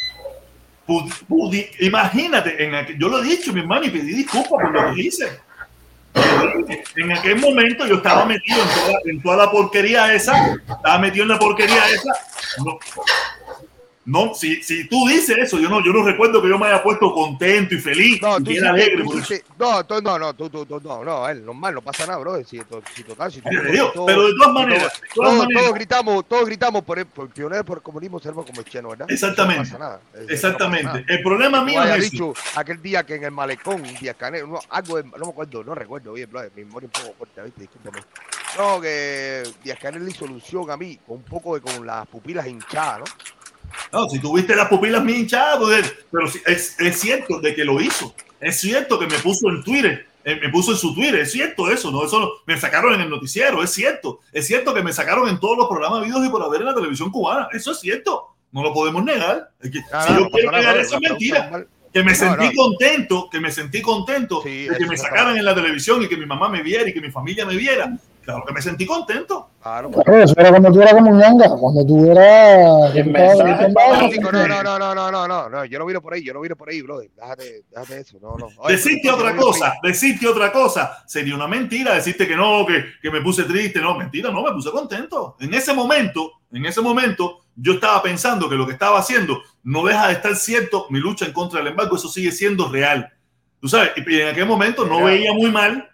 Pudi- pudi- imagínate, en aquel- yo lo he dicho, mi hermano, y pedí disculpas por lo que hice. En aquel momento yo estaba metido en toda, en toda la porquería esa, estaba metido en la porquería esa. No, no si, si tú dices eso, yo no, yo no recuerdo que yo me haya puesto contento y feliz No, y era hiciste- alegre. tú por eso. hiciste- no, tú- no, no, tú, tú, no, no, él, normal, no pasa nada, bro. Si, si total, si digo, todo- pero de todas maneras, de todas todos, maneras. todos gritamos, todos gritamos por, el, por pioneros por el comunismo, seremos como el cheno, ¿verdad? Exactamente. Eso no pasa nada. Eso no pasa Exactamente. nada. El problema mío es eso. dicho aquel día que en el malecón, Díaz Canel, no, algo, de- no me acuerdo, no recuerdo, oye, bro, mi memoria es un poco corta, ¿viste? Discúlpame. No, que Díaz Canel le hizo alusión a mí con un poco de con las pupilas hinchadas, ¿no? No, si tuviste las pupilas bien hinchadas, pues, pero es, es cierto de que lo hizo. Es cierto que me puso en Twitter, eh, me puso en su Twitter, es cierto eso, no, eso me sacaron en el noticiero, es cierto. Es cierto que me sacaron en todos los programas videos y por haber en la televisión cubana, eso es cierto. No lo podemos negar. Es que, Ah, si yo no quiero negar no, eso es mentira. Que me sentí contento, que me sentí contento de que me sacaran en la televisión y que mi mamá me viera y que mi familia me viera claro que me sentí contento. Claro, claro eso era cuando tú eras como un ganga, cuando tú eras. No, no, no, no, no, no, no, no, yo no viro por ahí, yo no viro por ahí, brother. Déjate, déjate eso, no, no. Oye, decirte otra cosa, decirte otra cosa, sería una mentira decirte que no, que, que me puse triste, no, mentira, no, me puse contento. En ese momento, en ese momento, yo estaba pensando que lo que estaba haciendo no deja de estar cierto mi lucha en contra del embargo, eso sigue siendo real. Tú sabes, y en aquel momento no claro. veía muy mal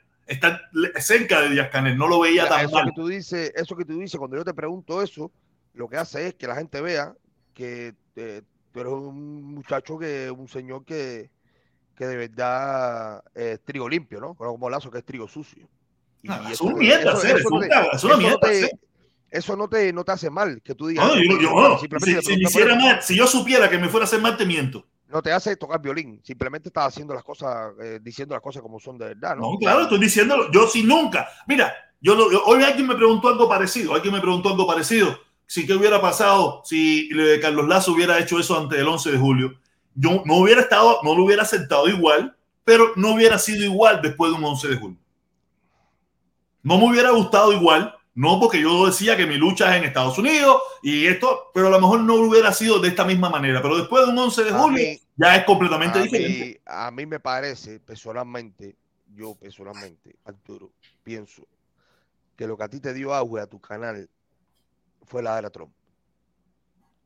le- cerca de Díaz Canel, no lo veía Mira, tan eso mal. que tú dices, eso que tú dices, cuando yo te pregunto eso, lo que hace es que la gente vea que eh, tú eres un muchacho que, un señor que, que de verdad es trigo limpio, ¿no? Como Lazo que es trigo sucio. Y Ah, es una mierda, eso- es una mierda, te-. Eso no te, no te hace mal que tú digas. No, yo, yo- no, si, si eso. mal, si yo supiera que me fuera a hacer mal, te miento. No te hace tocar violín, simplemente estás haciendo las cosas, eh, diciendo las cosas como son de verdad, ¿no? Claro, estoy diciéndolo. Yo si nunca. Mira, yo, lo- hoy alguien me preguntó algo parecido. Alguien me preguntó algo parecido. Si qué hubiera pasado si Carlos Lazo hubiera hecho eso antes del 11 de julio. Yo no hubiera estado, no lo hubiera aceptado igual, pero no hubiera sido igual después de un 11 de julio. No me hubiera gustado igual, no porque yo decía que mi lucha es en Estados Unidos y esto, pero a lo mejor no hubiera sido de esta misma manera. Pero después de un 11 de julio mí- ya es completamente a diferente. mí, a mí me parece, personalmente, yo personalmente, Arturo, pienso que lo que a ti te dio auge a tu canal fue la era Trump.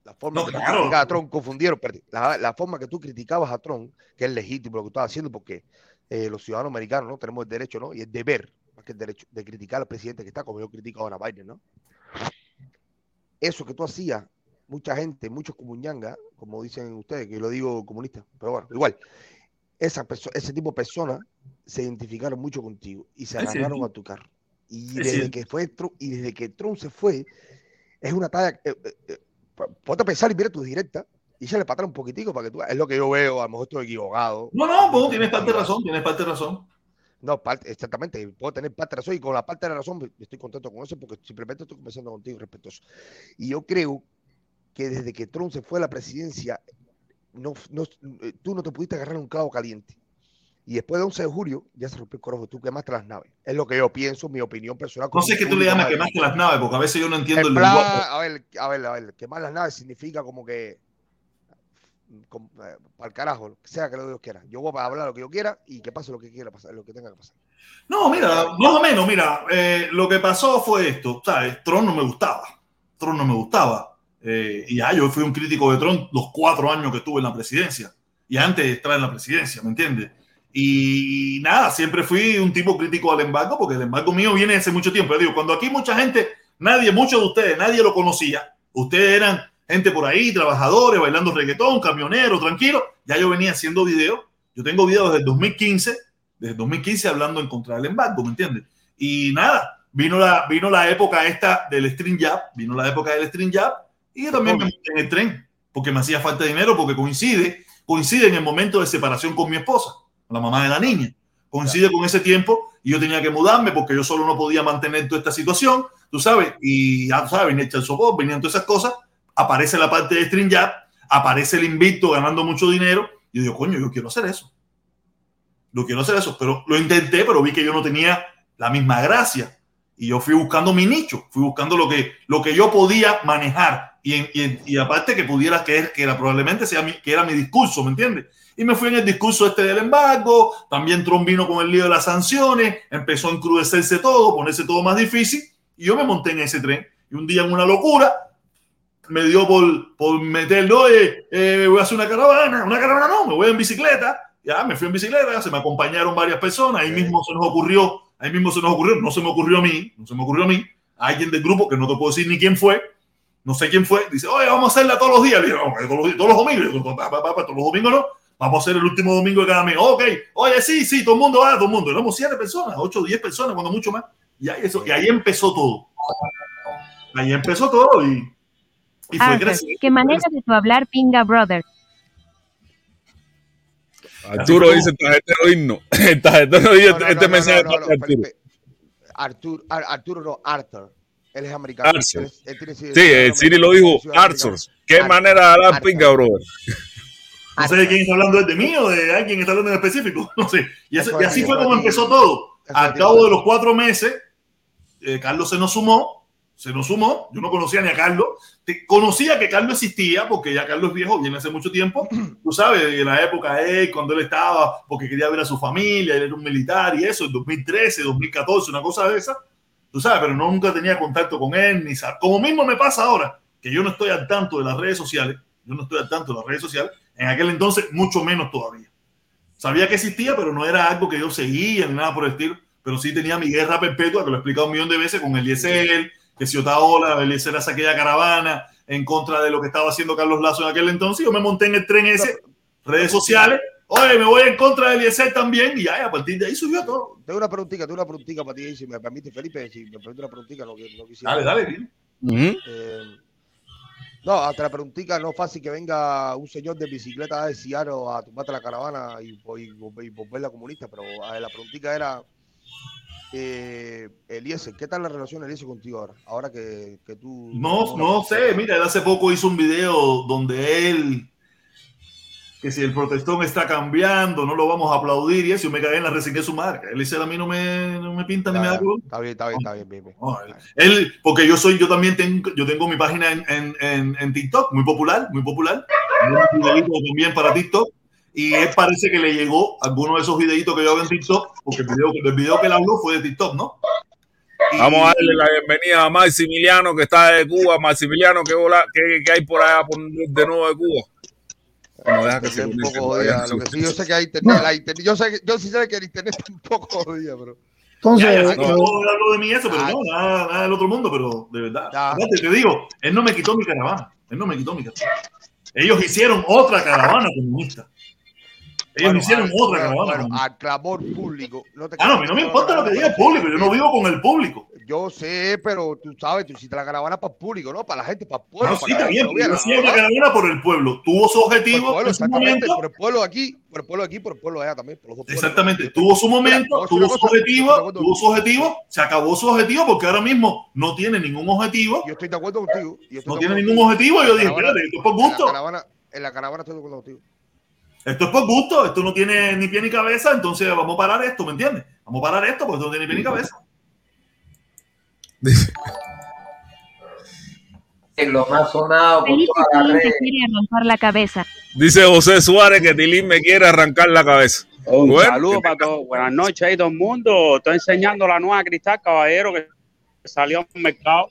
La forma No, que claro. a Trump, confundieron, perdí, la, la forma que tú criticabas a Trump, que es legítimo lo que estás haciendo, porque eh, los ciudadanos americanos no tenemos el derecho, ¿no? Y el deber, que el derecho, de criticar al presidente que está, como yo critico ahora a Biden, ¿no? Eso que tú hacías, mucha gente, muchos comuñanga, como dicen ustedes, que yo lo digo comunista, pero bueno, igual, esa ese tipo de personas se identificaron mucho contigo y se agarraron cierto. a tu carro. Y Es desde que fue Trump, y desde que Trump se fue, es una talla. eh, eh, eh, ponte a pensar y mira tu directa y échale para atrás un poquitico para que tú. Es lo que yo veo, a lo mejor estoy equivocado. No, no, pues, tienes parte de razón, tienes parte de razón. No, exactamente, puedo tener parte de razón y con la parte de la razón estoy contento con eso porque simplemente estoy conversando contigo eso. Y yo creo que desde que Trump se fue a la presidencia, no, no, eh, tú no te pudiste agarrar un clavo caliente. Y después de 11 de julio ya se rompió el corojo, tú quemaste las naves. Es lo que yo pienso, mi opinión personal. No sé qué tú le llamas quemaste las naves, porque a veces yo no entiendo en el plan, lenguaje. a ver, a ver, a ver, quemar las naves significa como que como, eh, para el carajo, lo que sea que Dios quiera. Yo voy a hablar lo que yo quiera y que pase lo que quiera pasar, lo que tenga que pasar. No, mira, más o menos, mira, eh, lo que pasó fue esto, ¿sabes? Tron no me gustaba, Tron no me gustaba. Eh, y ya yo fui un crítico de Tron los cuatro años que estuve en la presidencia y antes de estar en la presidencia, ¿me entiendes? Y nada, siempre fui un tipo crítico al embargo porque el embargo mío viene hace mucho tiempo. Yo digo, cuando aquí mucha gente, nadie, muchos de ustedes, nadie lo conocía, ustedes eran gente por ahí, trabajadores, bailando reggaetón, camioneros, tranquilos, ya yo venía haciendo videos. Yo tengo videos desde el 2015 desde 2015 hablando en contra del embargo, ¿me entiendes? Y nada, vino la, vino la época esta del String Jab, vino la época del String Jab, y yo también me monté en el tren, porque me hacía falta dinero, porque coincide, coincide en el momento de separación con mi esposa, la mamá de la niña. Coincide con ese tiempo y yo tenía que mudarme porque yo solo no podía mantener toda esta situación, tú sabes, y ya tú sabes, venía el sopor, venían todas esas cosas, aparece la parte de String aparece el invicto ganando mucho dinero, y yo digo, coño, yo quiero hacer eso lo quiero hacer eso, pero lo intenté, pero vi que yo no tenía la misma gracia. Y yo fui buscando mi nicho, fui buscando lo que, lo que yo podía manejar. Y, y, y aparte que pudiera, que, que era, probablemente sea mi, que era mi discurso, ¿me entiendes? Y me fui en el discurso este del embargo, también Trump vino con el lío de las sanciones, empezó a encrudecerse todo, ponerse todo más difícil, y yo me monté en ese tren. Y un día en una locura, me dio por, por meterlo, eh, eh, voy a hacer una caravana, una caravana no, me voy en bicicleta, ya me fui en bicicleta, se me acompañaron varias personas, ahí mismo se nos ocurrió, ahí mismo se nos ocurrió, no se me ocurrió a mí, no se me ocurrió a mí, alguien del grupo que no te puedo decir ni quién fue, no sé quién fue, dice, oye, vamos a hacerla todos los días, le digo, "Vamos, todos los, todos los domingos, Le digo, "Pa, pa, pa, pa, todos los domingos no, vamos a hacer el último domingo de cada mes, ok, oye, sí, sí, todo el mundo va, todo el mundo, éramos siete personas, ocho, diez personas, cuando mucho más, y ahí, eso, y ahí empezó todo, ahí empezó todo y, y fue de tu hablar, pinga brother. Arturo dice tarjetero himno. Tarjetero dice No, no, este no, mensaje no, para no, Arturo. Arturo, Ar- Arturo no, Arthur. Él es americano. Arthur. Él es- él tiene Sí, el Siri lo dijo, Arthur. ¿Qué manera de hablar pinga, brother? No sé de quién está hablando, ¿es de mí o de alguien que está hablando en específico? No sé. Y, eso- así fue como empezó todo. Al cabo de los cuatro meses, eh, Carlos se nos sumó, se nos sumó. Yo no conocía ni a Carlos. Conocía que Carlos existía porque ya Carlos es viejo, viene hace mucho tiempo. Tú sabes, de la época de él, cuando él estaba, porque quería ver a su familia, él era un militar y eso, en 2013, 2014, una cosa de esa. Tú sabes, pero no, nunca tenía contacto con él, ni Como mismo me pasa ahora, que yo no estoy al tanto de las redes sociales, yo no estoy al tanto de las redes sociales, en aquel entonces mucho menos todavía. Sabía que existía, pero no era algo que yo seguía ni nada por el estilo. Pero sí tenía mi guerra perpetua, que lo he explicado un millón de veces, con Eliezer, que si Otaola, Eliezer hace aquella caravana en contra de lo que estaba haciendo Carlos Lazo en aquel entonces. Yo me monté en el tren ese, redes sociales. Oye, me voy en contra de Eliezer también, y ya, a partir de ahí subió todo. Tengo una preguntita, tengo una preguntita para ti, si me permite, Felipe, si me permite una preguntita, no, qui- no quisiera. Dale, dale, dile. Eh, no, hasta la preguntita no es fácil que venga un señor de bicicleta de Seattle a tumbarte la caravana y, y, y volverla comunista, pero eh, la preguntita era, eh, Eliezer, ¿qué tal la relación Eliezer contigo ahora? Ahora que, que tú... No, no sé, mira, él hace poco hizo un video donde él, que si el protestón está cambiando, no lo vamos a aplaudir y eso, yo me cagué en la reseñé su marca. Dice, a mí no me, no me pinta ni me da. Está bien, está bien, está bien, bien, bien. No, él, porque yo soy, yo también tengo, yo tengo mi página en, en, en, en TikTok, muy popular, muy popular. También para TikTok. Y él parece que le llegó alguno de esos videitos que yo hago en TikTok, porque el video, el video que él habló fue de TikTok, ¿no? Vamos a darle la bienvenida a Maximiliano, que está de Cuba. Maximiliano, ¿qué, bola- qué- qué hay por allá por- de nuevo de Cuba? Bueno, deja que se un poco jodida. Lo que sí, yo sé que hay internet, la internet- yo, sé yo sí sé que el internet está un poco jodida, pero... Entonces, Ya, ya que todo hablo de mí eso, pero no, nada, nada del otro mundo, pero de verdad. Aparte, te digo, él no me quitó mi caravana. Él no me quitó mi caravana. Ellos hicieron otra caravana comunista. Ellos Bueno, hicieron al- otra caravana bueno, al clamor público. No te Ah, no, a mí no me importa lo que diga el público, yo no vivo con el público. yo sé, pero tú sabes, tú hiciste la caravana para el público, ¿no? Para la gente, para el pueblo. No, sí, está bien, pero sí, una caravana por el pueblo. Tuvo su Por el objetivo pueblo, exactamente, por el pueblo aquí, por el pueblo aquí, por el pueblo allá también, por los dos pueblos. Exactamente, tuvo su momento, Mira, tuvo su cosa, objetivo, tuvo su objetivo, se acabó su objetivo porque ahora mismo no tiene ningún objetivo. Yo estoy de acuerdo contigo. yo No tiene ningún objetivo. Yo dije, espérate, esto es por gusto. en la caravana estoy de acuerdo contigo. Esto es por gusto, esto no tiene ni pie ni cabeza, entonces vamos a parar esto, ¿me entiendes? Vamos a parar esto porque esto no tiene ni pie ni cabeza. Es lo más sonado por toda la Tilín red. quiere arrancar la cabeza. Dice José Suárez que Tilín me quiere arrancar la cabeza. Un Bueno, saludo para todos. Buenas noches ahí todo el mundo. Estoy enseñando la nueva Cristal Caballero que salió al mercado.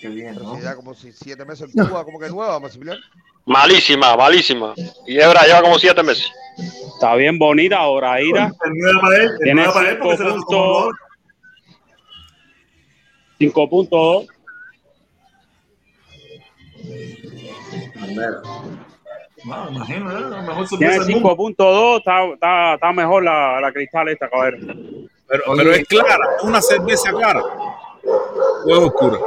Qué bien, si ya como si siete meses en Cuba, como que nueva, Maximiliano. Malísima, malísima. Y Hebra lleva como siete meses. Está bien bonita, él, el Tiene nueve para él porque se 5 lo tomó puntos. 5.2. No, imagino, ¿eh? la mejor Tiene sorpresa del mundo. 5.2. Está, está, está mejor la, la Cristal esta, caballero. Pero, pero es clara, es una cerveza clara. O es oscura.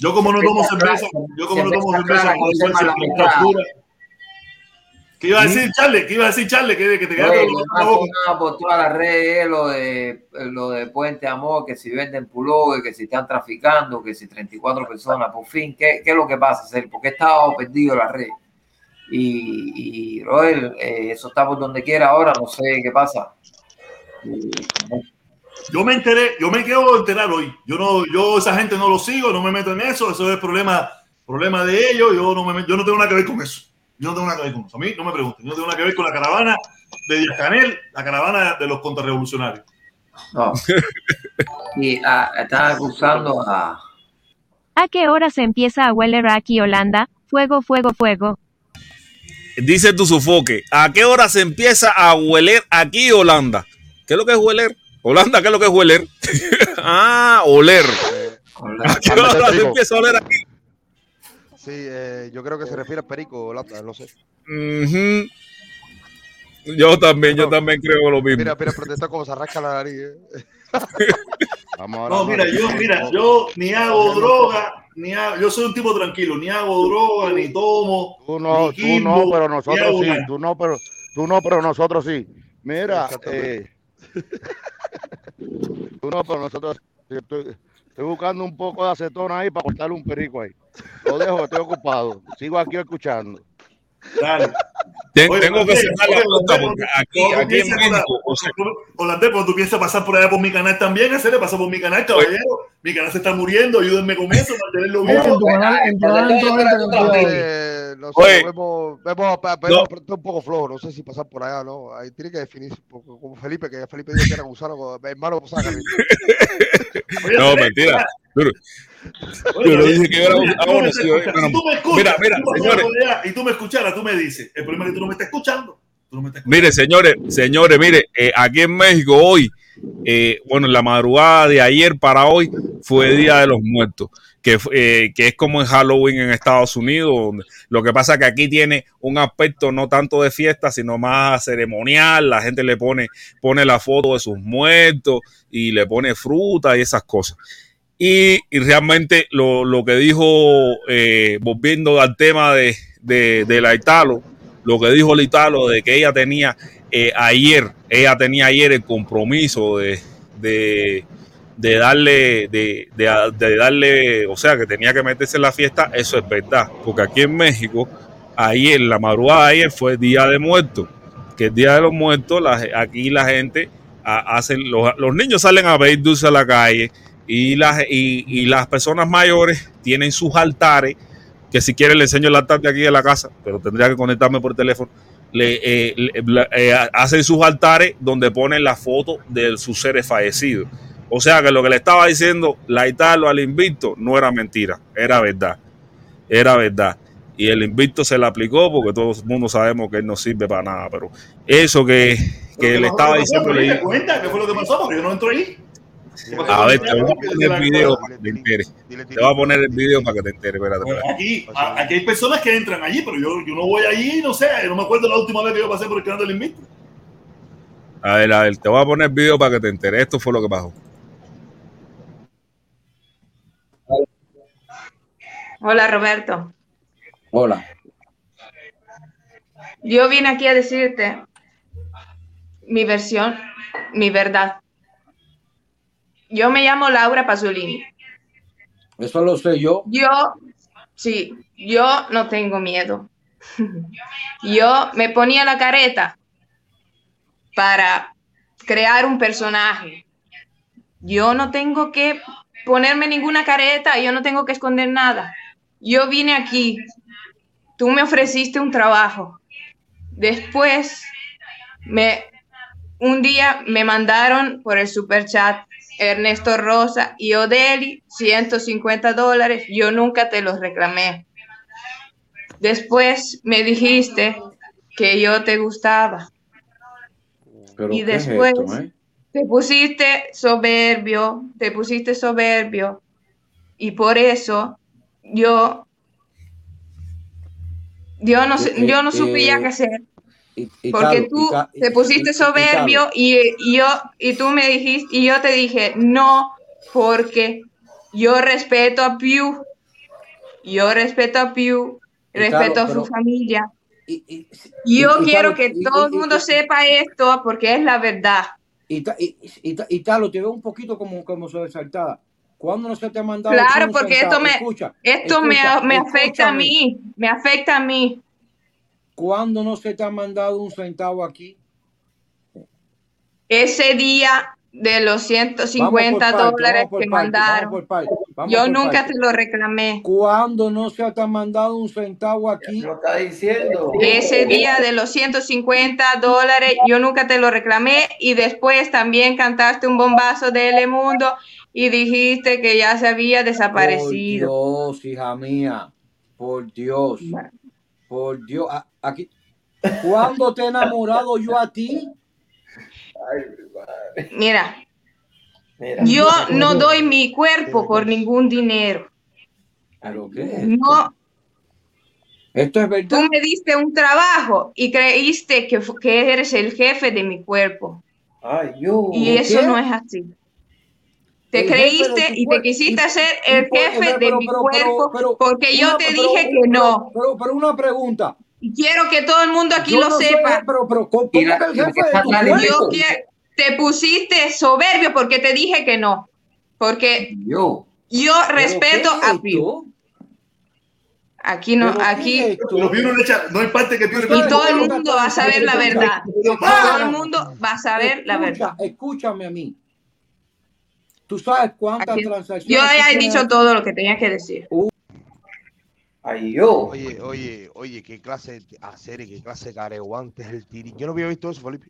Yo como no tomo cerveza, yo como no tomo cerveza. ¿Qué iba a decir Charlie? ¿Qué iba a decir Charlie? Que, que te quedaste por todas las redes es lo de, lo de Puente Amor, que si venden pullover, que si están traficando, que si 34 personas, por fin, ¿qué, qué es lo que pasa, Sergio? Porque he estado perdido la red. Y, y Roel, eh, eso está por donde quiera ahora, no sé qué pasa. Yo me enteré, yo me quedo enterar hoy. Yo no, yo esa gente no lo sigo, no me meto en eso, eso es problema, problema de ellos, yo no me, yo no tengo nada que ver con eso. Yo no tengo nada que ver con eso. A mí no me pregunten, yo no tengo nada que ver con la caravana de Díaz Canel, la caravana de los contrarrevolucionarios. No. Y ah, están acusando a. ¿A qué hora se empieza a hueler aquí Holanda? Fuego, fuego, fuego. Dice tu sofoque, ¿a qué hora se empieza a hueler aquí Holanda? ¿Qué es lo que es hueler? Holanda, ¿qué es lo que es hueler? ah, oler. ¿A qué hora se empieza a oler aquí? Sí, eh, yo creo que se refiere a Perico, Lata, no sé. Ujú. Yo también, yo también creo lo mismo. Mira, mira, protesta como se rasca la nariz. eh. Vamos No, mira, yo, mira, yo ni hago droga, ni hago, yo soy un tipo tranquilo, ni hago droga, ni tomo. Tú no, ni tú no, pero nosotros sí. nada. Tú no, pero tú no, pero nosotros sí. Mira, eh, tú no, pero nosotros sí. Estoy, estoy buscando un poco de acetona ahí para cortarle un perico ahí. Lo dejo, estoy ocupado. Sigo aquí escuchando. Dale. Ten- Oye, tengo que cerrar la oye, porque aquí, ¿cómo aquí en piensas con la- México, o sea, Holandés, cuando tú piensas pasar por allá por mi canal también, ese le pasa por mi canal, caballero. Mi canal se está muriendo, ayúdenme con eso, mantenerlo Oye, en tu vivo. canal, en tu canal no sé, Oye. vemos, vemos, vemos está un poco flojo, no sé si pasar por allá, ¿no? Ahí tiene que definirse, como Felipe, que Felipe dijo que era gusano, hermano, pues. No, mentira. Pero- no dije que yo era si escuchas, Mira, mira, señores. y tú me escucharas, tú me dices, el problema es que tú no me estás escuchando. No Mire, señores, señores, mire, eh, aquí en México hoy, eh, bueno, en la madrugada de ayer para hoy fue Día de los Muertos, que, eh, que es como en Halloween en Estados Unidos. lo que pasa que aquí tiene un aspecto no tanto de fiesta, sino más ceremonial. La gente le pone, pone la foto de sus muertos y le pone fruta y esas cosas. Y, y realmente lo, lo que dijo, eh, volviendo al tema de, de, de la Italo, lo que dijo la Italo de que ella tenía eh, ayer, ella tenía ayer el compromiso de, de darle, de, de- darle, o sea, que tenía que meterse en la fiesta, eso es verdad, porque aquí en México, ayer, la madrugada de ayer fue Día de Muertos, que el Día de los Muertos, aquí la gente a- hacen, los, los niños salen a pedir dulce a la calle y las, y, las personas mayores tienen sus altares, que si quieren le enseño el altar de aquí de la casa, pero tendría que conectarme por teléfono. Le, eh, le- eh, hacen sus altares donde ponen la foto de sus seres fallecidos. O sea que lo que le estaba diciendo la Italo al invicto no era mentira, era verdad. Era verdad. Y el invicto se le aplicó porque todo el mundo sabemos que él no sirve para nada. Pero eso que, que le estaba diciendo. ¿Te le- cuenta qué fue lo que pasó? Porque yo no entro ahí. a ver, te voy a poner el video para que te enteres. Te voy a poner el video para que te enteres. Espérate, espérate. Aquí, aquí hay personas que entran allí, pero yo, yo no voy allí, no sé, no me acuerdo la última vez que yo pasé por el canal del invicto. A ver, a ver, te voy a poner video para que te enteres. Esto fue lo que pasó. Hola Roberto. Hola. Yo vine aquí a decirte mi versión, mi verdad. Yo me llamo Laura Pasolini. Eso lo sé yo. Yo, sí, yo no tengo miedo. Yo me ponía la careta para crear un personaje. Yo no tengo que ponerme ninguna careta, yo no tengo que esconder nada. Yo vine aquí, tú me ofreciste un trabajo. Después, me, un día me mandaron por el super chat Ernesto Rosa y Odeli 150 dólares. Yo nunca te los reclamé. Después me dijiste que yo te gustaba. Pero y ¿qué es después esto, eh? te pusiste soberbio, te pusiste soberbio. Y por eso yo, yo no, sé- Eh, yo no supe ya eh, qué hacer. Y- y Porque tú y te pusiste soberbio y, yo y tú me dijiste y yo te dije no porque yo respeto a Pew, yo respeto a Pew, respeto a su familia. y- yo quiero que todo el mundo sepa esto porque es la verdad. Y, y, y, ta- y Carlos, te veo un poquito como, como sobresaltada. ¿Cuándo no se te ha mandado Claro, un porque centavo? esto me Escucha, esto me, escucha, me afecta a mí, me afecta a mí. ¿Cuándo no se te ha mandado un centavo aquí? Ese día de los 150 Vamos por parte, dólares vamos por que parte, mandaron, vamos por parte, vamos yo por nunca parte. te lo reclamé. ¿Cuándo no se te ha mandado un centavo aquí? Lo está diciendo. Ese día de los 150 dólares, yo nunca te lo reclamé y después también cantaste un bombazo de Telemundo y dijiste que ya se había desaparecido. Por Dios, hija mía. Por Dios. Por Dios. Aquí. ¿Cuándo te he enamorado yo a ti? Mira, yo no doy mi cuerpo por ningún dinero. ¿Pero qué es? No, Esto es verdad. tú me diste un trabajo y creíste que, que eres el jefe de mi cuerpo. Ay, yo. Y eso no es así. Te de creíste y te quisiste hacer el jefe de mi cuerpo porque yo te dije que no. Pero, pero una pregunta. Y quiero que todo el mundo aquí Yo lo sepa. pero, pero, te pusiste soberbio porque te dije que no. Porque yo, yo respeto ¿qué es a Pío. Aquí no, ¿Pero qué aquí. no hay parte que le Y todo el mundo va a saber la verdad. Todo el mundo va a saber la verdad. Escúchame a mí. ¿Tú sabes cuántas Aquí- transacciones? Yo ya he tienes dicho todo lo que tenía que decir. Ay, yo. Oye, oye, oye, qué clase de hacer y qué clase de careguante es el tiri. Yo no había visto eso, Felipe.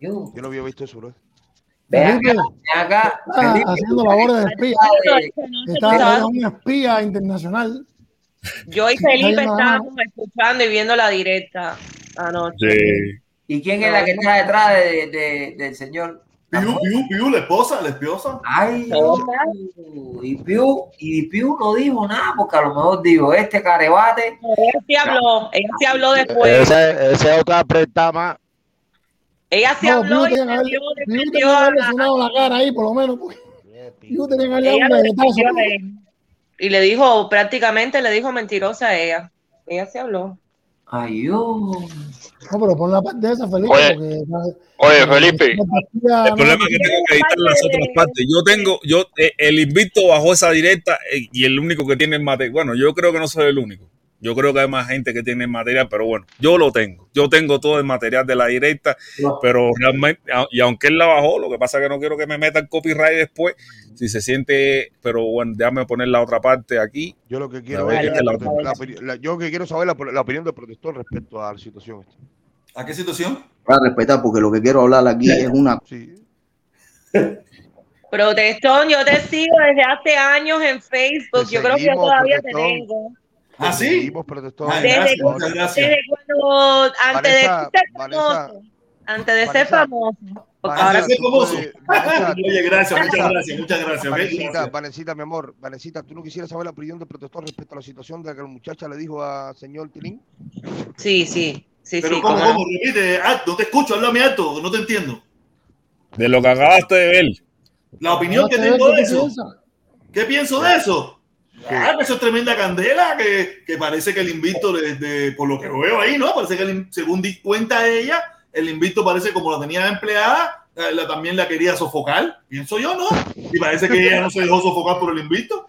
Yo. Yo no había visto eso, bro. Ve acá, acá. Está Felipe, haciendo labores de espía. Está un espía internacional. Yo y Felipe estábamos escuchando y viendo la directa anoche. ¿Y quién es la que está detrás de, de- del señor? Piu, Piu, Piu, la esposa, la esposa. Ay, y Piu, y Piu no dijo nada, porque a lo mejor dijo, este carebate. Ella sí habló, ella sí habló después. Ese, aprieta más. Ella No, habló Piu y tenía que tenía que a- haberle sonado la cara ahí, por lo menos. porque Piu tenía que haberle dado un. Y le dijo, prácticamente le dijo mentirosa a ella. Ella sí habló. Ay, yo. No, pero pon la parte de esa, Felipe. Oye, porque, oye, Felipe. El problema es que tengo que editar las otras partes. Yo tengo, yo, eh, el invicto bajó esa directa eh, y el único que tiene el material. Bueno, yo creo que no soy el único. Yo creo que hay más gente que tiene el material, pero bueno, yo lo tengo. Yo tengo todo el material de la directa, pero realmente, y aunque él la bajó, lo que pasa es que no quiero que me metan copyright después. Si se siente, pero bueno, déjame poner la otra parte aquí. Yo lo que quiero ver, es la la- yo que quiero saber la, la opinión del protector respecto a la situación. esta. ¿A qué situación? Para respetar, porque lo que quiero hablar aquí es una. Protestón, yo te sigo desde hace años en Facebook. Te Yo creo que todavía te tengo. ¿Ah, sí? Seguimos, protector. Ay, Desde, cuando- desde antes Vanessa, de ser Vanessa, famoso, antes de ser Vanessa, famoso. Ahora tú famoso. Oye, gracias, muchas gracias, muchas gracias. Vanesita, mi amor, Vanesita, ¿tú no quisieras saber la opinión del protector respecto a la situación de que la muchacha le dijo a señor Tilín? Sí, sí, sí, Pero sí. ¿cómo, cómo? Repite, ah, no te escucho, háblame alto, no te entiendo. De lo que acabaste de ver. La opinión que ¿Qué tengo de eso. ¿Qué pienso de eso? Ah, que eso es tremenda candela, que, que parece que el invito, de, de- por lo que veo ahí, ¿no? Parece que el según di cuenta ella, el invito parece como la tenía empleada, la, también la quería sofocar, pienso yo, ¿no? Y parece que ella no se dejó sofocar por el invito.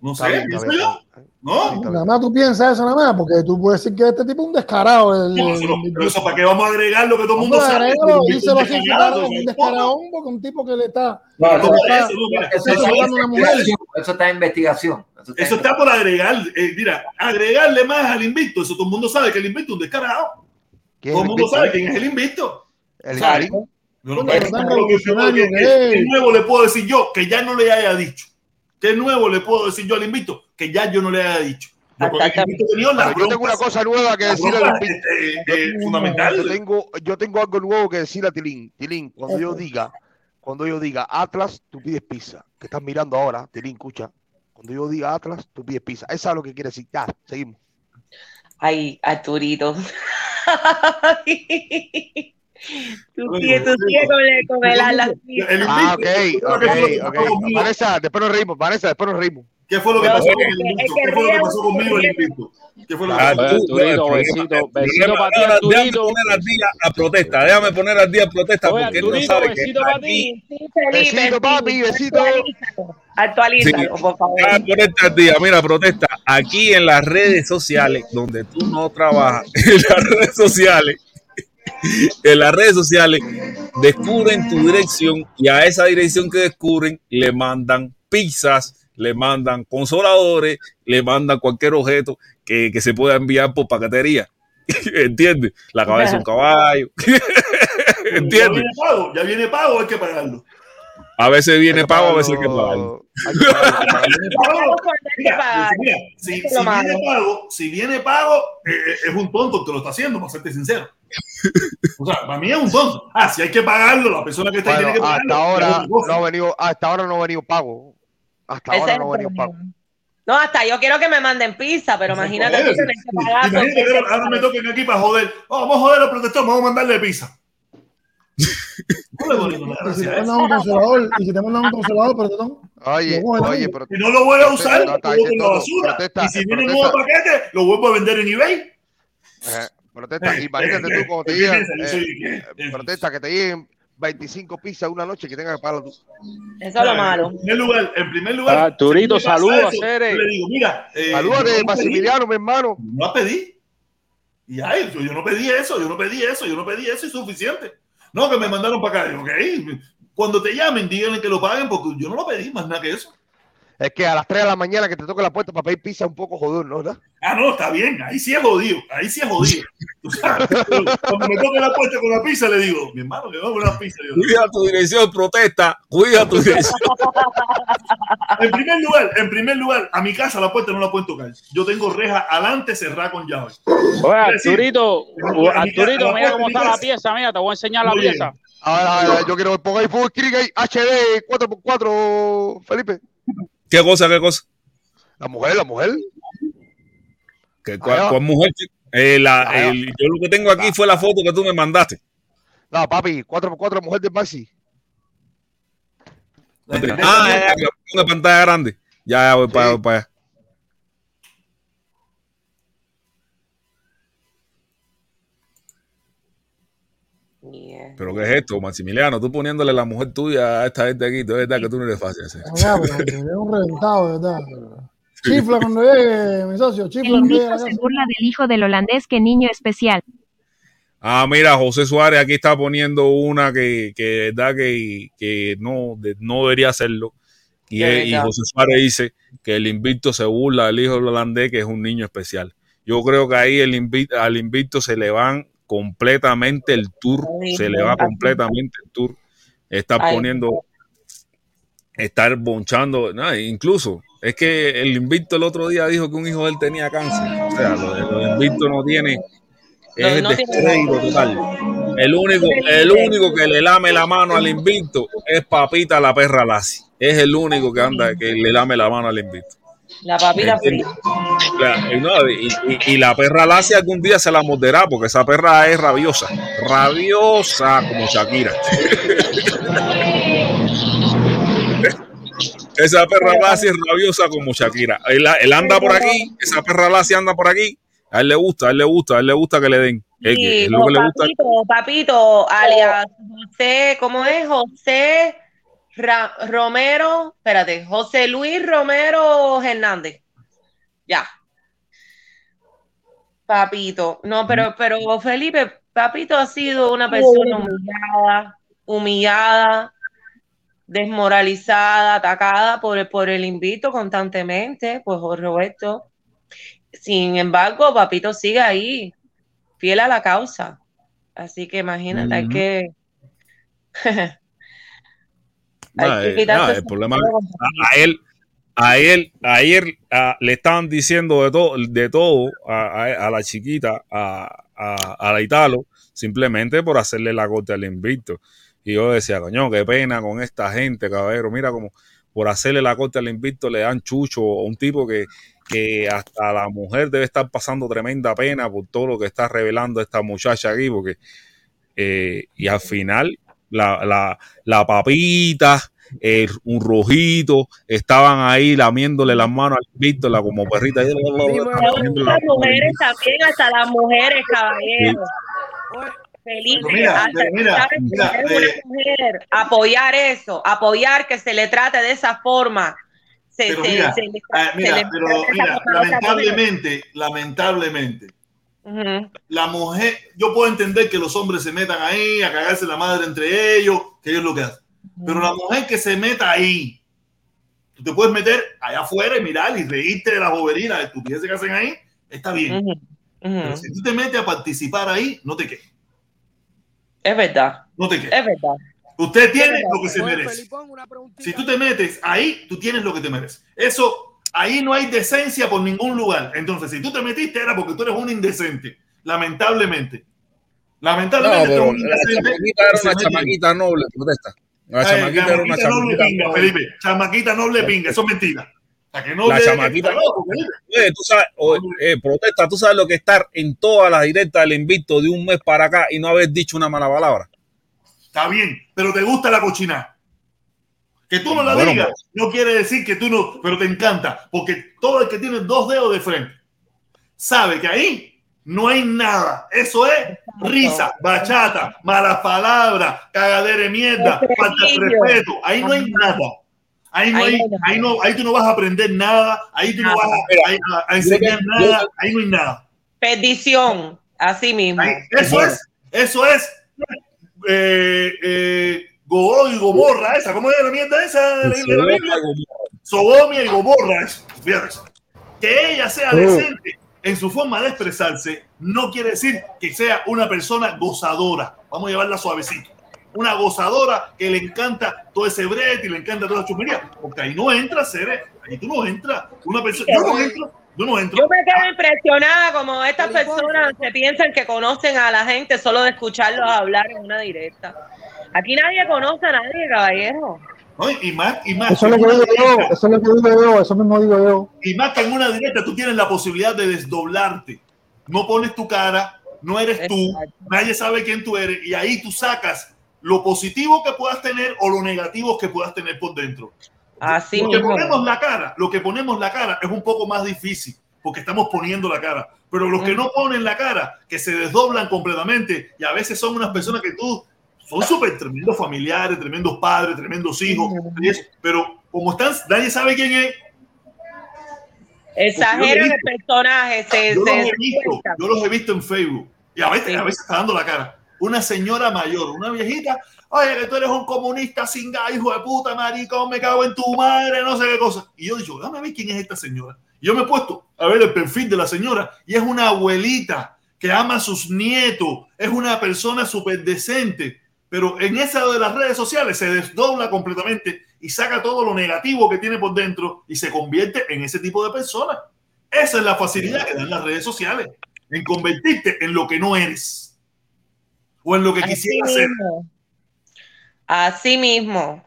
No sé, bien, pienso bien, yo. ¿No? Nada más tú piensas eso, nada más, porque tú puedes decir que este tipo es un descarado. El, No, no- pero eso para qué vamos a agregar lo que todo el mundo sabe. díselo así, descarado, un o sea, descaradón, porque un tipo que le está. Eso, está- en investigación. Eso está por agregar, eh, mira, agregarle más al invicto. Eso todo el mundo sabe que el invicto es un descarado. ¿Quién Todo el mundo invicto? sabe quién es el invicto. El nuevo le puedo decir yo que ya no le haya dicho? ¿Qué nuevo le puedo decir yo al invicto que ya yo no le haya dicho? Yo tengo una cosa nueva que decir al invicto. eh, eh, Yo tengo- fundamental. Yo tengo, yo tengo algo nuevo que decir a Tilín. Tilín, cuando yo diga, cuando yo diga Atlas, tú pides pizza. Que estás mirando ahora, Tilín, escucha. Cuando yo diga Atlas, tú pides pizza. Eso es lo que quiere decir. Ya, seguimos. Ay, Arturito. tú sigues, tú sigues con el, con el ala. Ah, ok, ¿qué fue lo ok, ok. Vanessa, después nos reímos. Vanessa, después nos reímos. ¿Qué fue lo que pasó es con el que- es invicto? que ¿Qué fue lo que ríe pasó mucho conmigo el invicto? ¿Qué fue lo que Ah, pasó? Arturito, el problema- besito, besito para ti, Déjame poner al día a protesta. Déjame poner al día a protesta porque él no sabe que besito para ti. Papi, besito. Actualízalo, por favor. Al día. Mira, protesta. Aquí en las redes sociales, donde tú no trabajas, en las redes sociales, en las redes sociales, descubren tu dirección y a esa dirección que descubren le mandan pizzas, le mandan consoladores, le mandan cualquier objeto que, que se pueda enviar por paquetería. ¿Entiendes? La cabeza de un caballo. Ya ¿Entiendes? viene pago, ya viene pago, hay que pagarlo. A veces viene pago, a veces hay que pagarlo. si, viene pago, si viene pago, eh, eh, es un tonto el que lo está haciendo, para serte sincero. O sea, para mí es un tonto. Ah, si hay que pagarlo, la persona que está ahí Bueno, tiene que pagarlo. hasta ahora no ha venido, hasta ahora no ha venido pago. Hasta Ese ahora no ha venido pago. No, hasta yo quiero que me manden pizza, pero imagínate tú tener que pagar. Imagínate que ahora, me toquen aquí para joder. Oh, vamos a joder al protector, vamos a mandarle pizza. No le doy ninguna Y si te a mandan un consolador, y si te mandan un consolador, perdón, Oye, pero Si no lo voy a usar, lo boto en la basura. protesta, y si viene un nuevo paquete, lo vuelvo a vender en eBay. Eh, protesta, imagínate tú como te soy- eh, eh, protesta que te lleguen 25 pizzas una noche que tengas que pagarlo tú. Eso es lo malo. En primer lugar, en primer lugar. Me pasa saludos, Cere. yo Le digo, mira, eh, no pedí, Maximiliano, mi hermano. No pedí. Y ay, yo, yo no pedí eso, yo no pedí eso, yo no pedí eso, es suficiente. No, que me mandaron para acá. Digo, ok, cuando te llamen, díganle que lo paguen porque yo no lo pedí, más nada que eso. Es que a las 3 de la mañana que te toque la puerta para pedir pizza es un poco jodón, ¿no? Ah, no, está bien, ahí sí es jodido, ahí sí es jodido. Cuando me toque la puerta con la pizza, le digo, mi hermano, que vamos a una pizza. Yo, Cuida tu dirección, protesta. Cuida tu dirección. En primer lugar, en primer lugar, a mi casa la puerta no la pueden tocar. Yo tengo reja adelante cerrada con llave. Oye, Arturito, Arturito, mira cómo está la pieza, mira, te voy a enseñar la pieza. Ahora, yo quiero que ponga ahí full screen ahí, HD 4x4, Felipe. ¿Qué cosa, qué cosa? La mujer, la mujer. ¿Qué, cuál, mujer? Eh, la- el- yo lo que tengo aquí fue la foto que tú me mandaste. No, papi, 4x4, mujer de Maxi. Ah, que una pantalla grande. Ya, ya voy para, para allá. Pero ¿qué es esto, Maximiliano? Tú poniéndole la mujer tuya a esta gente aquí, de verdad que tú no eres fácil hacer. pero es un reventado, de verdad. Chifla cuando llegue, mi socio, El chifla cuando invito la se burla del hijo del holandés que niño especial. Ah, mira, José Suárez aquí está poniendo una que, que verdad que, que no, de- no debería hacerlo. Y. José Suárez dice que el invicto se burla del hijo del holandés, que es un niño especial. Yo creo que ahí el invi- al invicto se le van completamente el tour, se le va completamente el tour. Está Ay. poniendo, estar bonchando, incluso es que el invicto el otro día dijo que un hijo de él tenía cáncer. O sea, lo, de invicto no tiene, es No, el no tiene descrédito total. El único, el único que le lame la mano al invicto es Papita la perra Lassi. Es el único que anda, que le lame la mano al invicto. La papita frita. No, y, la perra lacia algún día se la morderá porque esa perra es rabiosa. Rabiosa como Shakira. esa perra lacia es rabiosa como Shakira. Él, anda por aquí, esa perra lacia anda por aquí. A él le gusta, a él le gusta, a él le gusta que le den. Es lo que papito, le gusta. papito, alias José, ¿cómo es? José Ra- Romero, espérate, José Luis Romero Hernández. Ya. Papito, no, pero, pero Felipe, papito ha sido una persona humillada, humillada, desmoralizada, atacada por, el- por el invito constantemente, pues Roberto. Sin embargo, papito sigue ahí, fiel a la causa. Así que imagínate, hay que el problema a, a él, a él, a- le estaban diciendo de todo, de todo a, la chiquita, a, a, a la Italo, simplemente por hacerle la corte al invicto. Y yo decía, coño, qué pena con esta gente, caballero. Mira como por hacerle la corte al invicto le dan chucho a un tipo que, que hasta la mujer debe estar pasando tremenda pena por todo lo que está revelando esta muchacha aquí, porque eh, y al final la, la, la papita, eh, un rojito, estaban ahí lamiéndole las manos al Víctor, la como perrita. ahí, las mujeres también, hasta las mujeres, caballeros. Felipe, Pero mira, hasta mira, mira, Es una eh, mujer, apoyar eso, apoyar que se le trate de esa forma. Se, Pero se- mira, se le- ah, se mira, le pero mujer. lamentablemente, Ujú. la mujer, yo puedo entender que los hombres se metan ahí a cagarse la madre entre ellos, que ellos lo que hacen. Pero la mujer que se meta ahí, tú te puedes meter allá afuera y mirar y reírte de las boberinas, de estupideces que hacen ahí, está bien. Pero si tú te metes a participar ahí, no te quejes. Es verdad. No te quejes. Es verdad. Usted tiene verdad. lo que se merece. Si tú te metes ahí, tú tienes lo que te mereces. Eso, ahí no hay decencia por ningún lugar. Entonces, si tú te metiste era porque tú eres un indecente. Lamentablemente. No, Lamentablemente, pero eres un la indecente chamaquita que era una chamaquita noble, protesta. La Ay, chamaquita era una chamaquita no le chamaquita pinga, noble. Felipe. Chamaquita no le pinga, eso es mentira. Que no La chamaquita Felipe. Oye, tú sabes, oye, eh, protesta, tú sabes lo que es estar en todas las directas del invicto de un mes para acá y no haber dicho una mala palabra. Está bien, pero te gusta la cochina. Que tú no la Bueno, digas no quiere decir que tú no, pero te encanta, porque todo el que tiene dos dedos de frente sabe que ahí no hay nada. Eso es risa, bachata, malas palabras, cagadera de mierda, falta de respeto. Ahí no hay nada. Ahí no hay, ahí no, ahí tú no vas a aprender nada, ahí tú no vas a, a- a enseñar nada, ahí no hay nada. Perdición, así mismo. Eso es, eso es eh, eh, Gomorra y Gomorra, esa, ¿cómo es la mierda esa de la, de la Biblia? Sodomia y Gomorra, eso, fíjate eso. Que ella sea Oh. decente en su forma de expresarse no quiere decir que sea una persona gozadora. Vamos a llevarla suavecito. Una gozadora que le encanta todo ese brete y le encanta toda la chumería. Porque ahí no entra, Cere. Ahí tú no entras. Una persona, yo no entro. Yo no entro. Yo me quedo impresionada como estas personas se piensan que conocen a la gente solo de escucharlos hablar en una directa. Aquí nadie conoce a nadie, caballero. ¿no? Y más, y más. Eso es lo que digo yo, eso es lo que digo yo, eso mismo digo yo. Y más que en una directa, tú tienes la posibilidad de desdoblarte. No pones tu cara, no eres tú, nadie sabe quién tú eres, y ahí tú sacas lo positivo que puedas tener o lo negativo que puedas tener por dentro. Así lo que mismo. ponemos la cara, lo que ponemos la cara es un poco más difícil, porque estamos poniendo la cara. Pero los que no ponen la cara, que se desdoblan completamente, y a veces son unas personas que tú son súper tremendos familiares, tremendos padres, tremendos hijos, eso, pero como están, nadie sabe quién es, Exageran el personaje, se, yo los, he visto, yo los he visto en Facebook y a veces, a veces está dando la cara. Una señora mayor, una viejita, oye, que tú eres un comunista sin hijo de puta, maricón, me cago en tu madre, no sé qué cosa. Y yo digo, déjame ver quién es esta señora. Y yo me he puesto a ver el perfil de la señora y es una abuelita que ama a sus nietos, es una persona súper decente, pero en esa de las redes sociales se desdobla completamente y saca todo lo negativo que tiene por dentro y se convierte en ese tipo de persona. Esa es la facilidad que dan las redes sociales, en convertirte en lo que no eres o en lo que Así ser. mismo. Así mismo.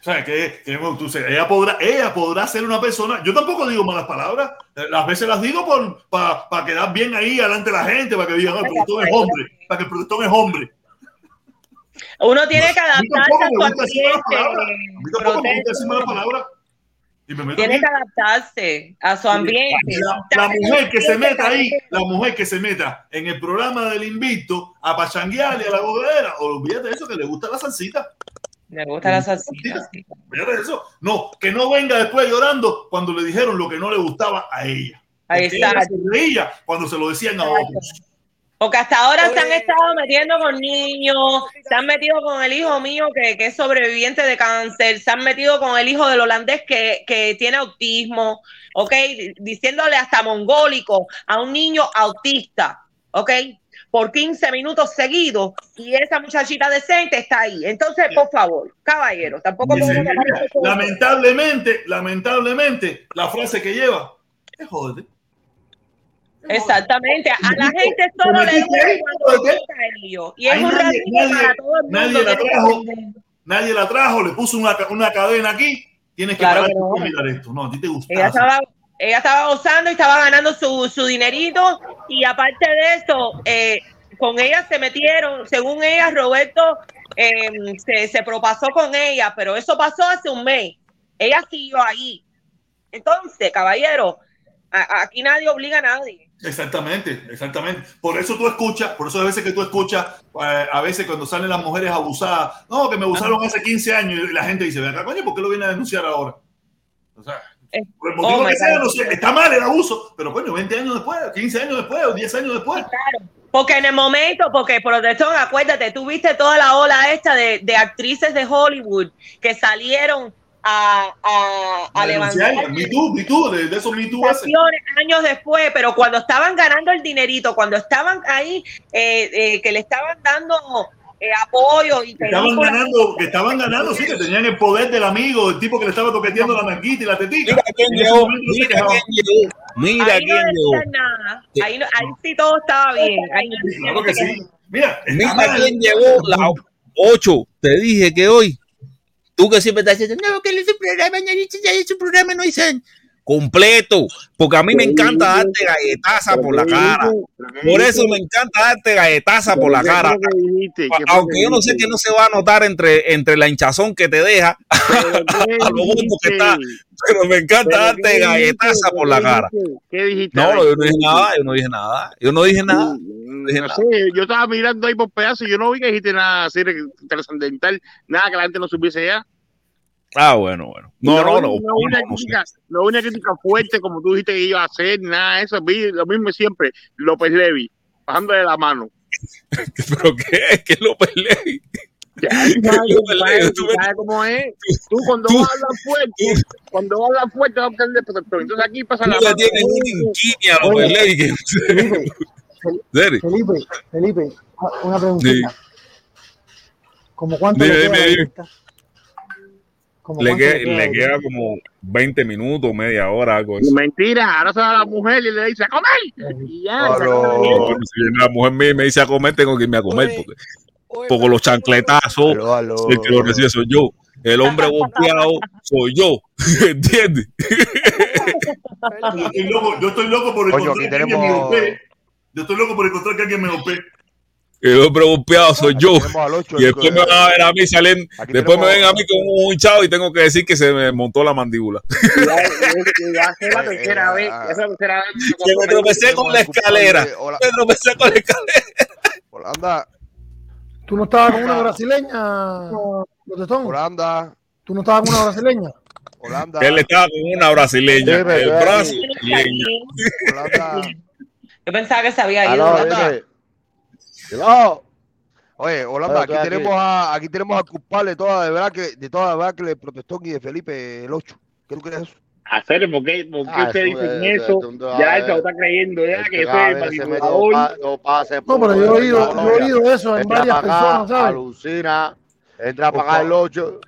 O sea, que, que, tú ella, podrá, ella podrá ser una persona. Yo tampoco digo malas palabras. Las veces las digo para quedar bien ahí delante de la gente, para que digan, "Ah, el protestón es hombre, para que el protestón es hombre. Uno tiene que adaptarse a su gusta decir malas ambiente. palabras. A mí tampoco me gusta decir malas palabras. Y me meto Tiene que adaptarse a su ambiente. La, la mujer que se meta ahí, la mujer que se meta en el programa del invito a pachanguear y a la gobernadora, olvídate de eso, que le gusta la salsita. Me gusta la salsita. sí. Olvídate de eso. No, que no venga después llorando cuando le dijeron lo que no le gustaba a ella. Ahí ella está. se reía cuando se lo decían a otros. Porque hasta ahora se han estado metiendo con niños, se han metido con el hijo mío que, que es sobreviviente de cáncer, se han metido con el hijo del holandés que, que tiene autismo, ¿ok? Diciéndole hasta mongólico a un niño autista, ¿ok? Por 15 minutos seguidos y esa muchachita decente está ahí. Entonces, por favor, caballero, tampoco Dice, lamentablemente, lamentablemente, la frase que lleva es jódete. Exactamente, a la gente solo le duele cuando ellos. Y es un nadie, ratito nadie- para todo el mundo. nadie la trajo, nadie la trajo, le puso una, una cadena aquí. Tienes que Claro parar que no. y mirar esto. No, a ti te gusta. Ella estaba, ella estaba gozando y estaba ganando su, su dinerito y aparte de eso, eh, con ella se metieron, según ella, Roberto eh, se, se propasó con ella, pero eso pasó hace un mes. Ella siguió ahí. Entonces, caballero, a- aquí nadie obliga a nadie. Exactamente, exactamente. Por eso tú escuchas, por eso a veces que tú escuchas, eh, a veces cuando salen las mujeres abusadas, no, que me abusaron hace 15 años y la gente dice, ven acá, coño, ¿por qué lo viene a denunciar ahora? O sea, por el motivo oh my que sea, God. no sé, está mal el abuso, pero coño, 20 años después, 15 años después o 10 años después. Porque en el momento, porque protestón, acuérdate, tú viste toda la ola esta de, de actrices de Hollywood que salieron a, a, levantar Me Too, Me Too, de, de esos Me Too años después, pero cuando estaban ganando el dinerito, cuando estaban ahí, eh, eh, que le estaban dando eh, apoyo y Que estaban ganando, que estaban ganando, sí, que tenían el poder del amigo, el tipo que le estaba toqueteando la manguita y la tetita. Mira quién llegó, mira quién llegó, mira ahí no llegó. nada, ahí, no- ahí sí todo estaba bien. Ahí no Claro que sí. Mira, Mira quién llegó, la 8. Te dije que hoy, tú que siempre estás diciendo, no, que ese programa, ya ese programa no dicen completo, porque a mí me encanta darte galletaza por la cara. Por eso me encanta darte galletaza por la cara. Aunque yo no sé que no se va a notar entre, entre la hinchazón que te deja a lo gordo que está, pero me encanta darte galletaza por la cara. ¿Qué dijiste? No, yo no dije nada, yo no dije nada, yo no dije nada. No sé, yo estaba mirando ahí por pedazos y yo no vi que dijiste nada así de trascendental, nada que la gente no supiese ya. Ah, bueno, bueno. No, no, no. No, no, una no sé. crítica, no una crítica fuerte como tú dijiste que iba a hacer, nada de eso. Vi lo mismo siempre. López Levi, bajando de la mano. ¿Pero qué? ¿Qué es López Ley? Ya, tú sabes, tú tú cómo es. Tú cuando vas a hablar fuerte, cuando vas a hablar fuerte vas a aprender protector. Entonces aquí pasa Tú la le mano. tienes una inquinia López Ley. Felipe, Felipe, una preguntita. Sí. ¿Cómo cuánto Dime, le queda dime, a la dime. lista? ¿Cómo Le, cuánto que- le queda a le la queda como 20 minutos, media hora, algo así. Mentira, ahora se va la mujer y le dice, ¡a comer! Y ya, No, si viene la mujer mía me dice a comer, tengo que irme a comer. Porque, porque los chancletazos, el que lo recibe soy yo. El hombre golpeado soy yo. ¿Entiendes? Yo estoy loco, yo estoy loco por Coño, encontrar aquí tenemos-. Yo estoy loco por encontrar que alguien me golpee. El hombre golpeado soy yo. Y después me van a ver a mí salen. Aquí Después me ven a mí con un hinchado y tengo que decir que se me montó la mandíbula. Ya, ya es la tercera vez. ya es la tercera vez. Que me tropecé con la escalera. Me tropecé con la escalera. Holanda, ¿Tú no estabas con una brasileña, protestón? Holanda, ¿Tú no estabas con una brasileña? Holanda, Él estaba con una brasileña. El dime. brasileña. Holanda. Yo pensaba que se había ido. Hello. Oye, Holanda, aquí tenemos a aquí tenemos al culpable de toda de verdad que de toda la verdad que le protestó y de Felipe el 8. ¿Qué tú crees eso? Hacer, ¿por qué, por qué Ah, ustedes eso, dicen eso? eso, eso, Ya eh, él se lo está creyendo, ya que eso es veces me manipulador. no pase No, por- pero yo he oído, no, yo he no, oído eso en varias personas, ¿sabes? Alucina, entra a pagar el 8.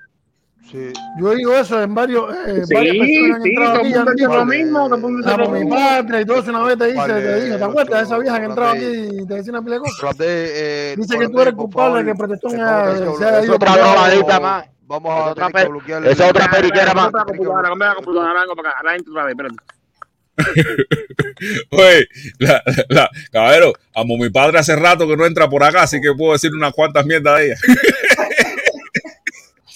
Sí. Yo he oído eso en varios, eh, Sí, varias personas sí, todo el mundo dice lo mismo, todo el mundo dice "Ah, lo mi mismo". patria y todo eso una vez te dice, Vale, te dijo, ¿te acuerdas de esa vieja que entraba aquí y te decía una pila de cosas? Holandés, eh, Dice que tú eres culpable de que Protestón eh, haya- vamos a se haya es otra drogadita más. Vamos a Otra tener que per- bloquearle. esa otra periquera más. espérate, computadora, la computadora, ahora entra otra vez, espérate. Oye, la, la- caballero, amo mi padre hace rato que no entra por acá, así que puedo decir unas cuantas mierdas de ella.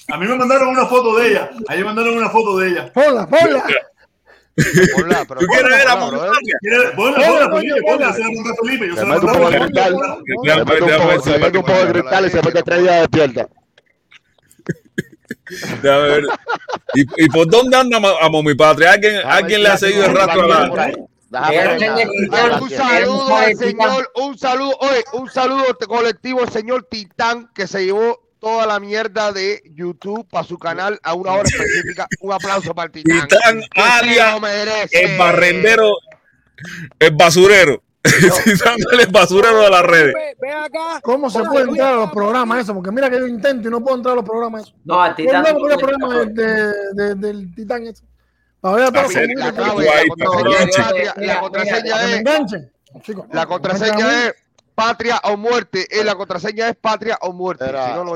A mí me mandaron una foto de ella. A mí me mandaron una foto de ella. Ponla, ponla. Ponla, pero ¿Tú quieres ver a coño, Felipe, ponla. ponla. Se la mandó a Felipe. Yo Se la mete un poco a de cristal. Se mete un poco- se mete un poco de cristal y se mete tres días despierta. Déjame ver. ¿Y, y por dónde anda a Mami Patria? ¿Alguien, ¿alguien le ha seguido el rastro a la.? Un saludo al Titán. señor, un saludo, oye, un saludo este colectivo al señor Titán que se llevó toda la mierda de YouTube para su canal a una hora específica. Un aplauso para el Titán. Titán, alias. El barrendero, el basurero. Titán, el basurero de las redes. ¿Cómo se puede entrar a los programas eso? Porque mira que yo intento y no puedo entrar a los programas eso. No, al Titán. No los puede programas entrar. de, de- del Titán eso. Para ver a la contraseña es la contraseña es patria o muerte. Eh, la contraseña es patria o muerte. Era- Si no, no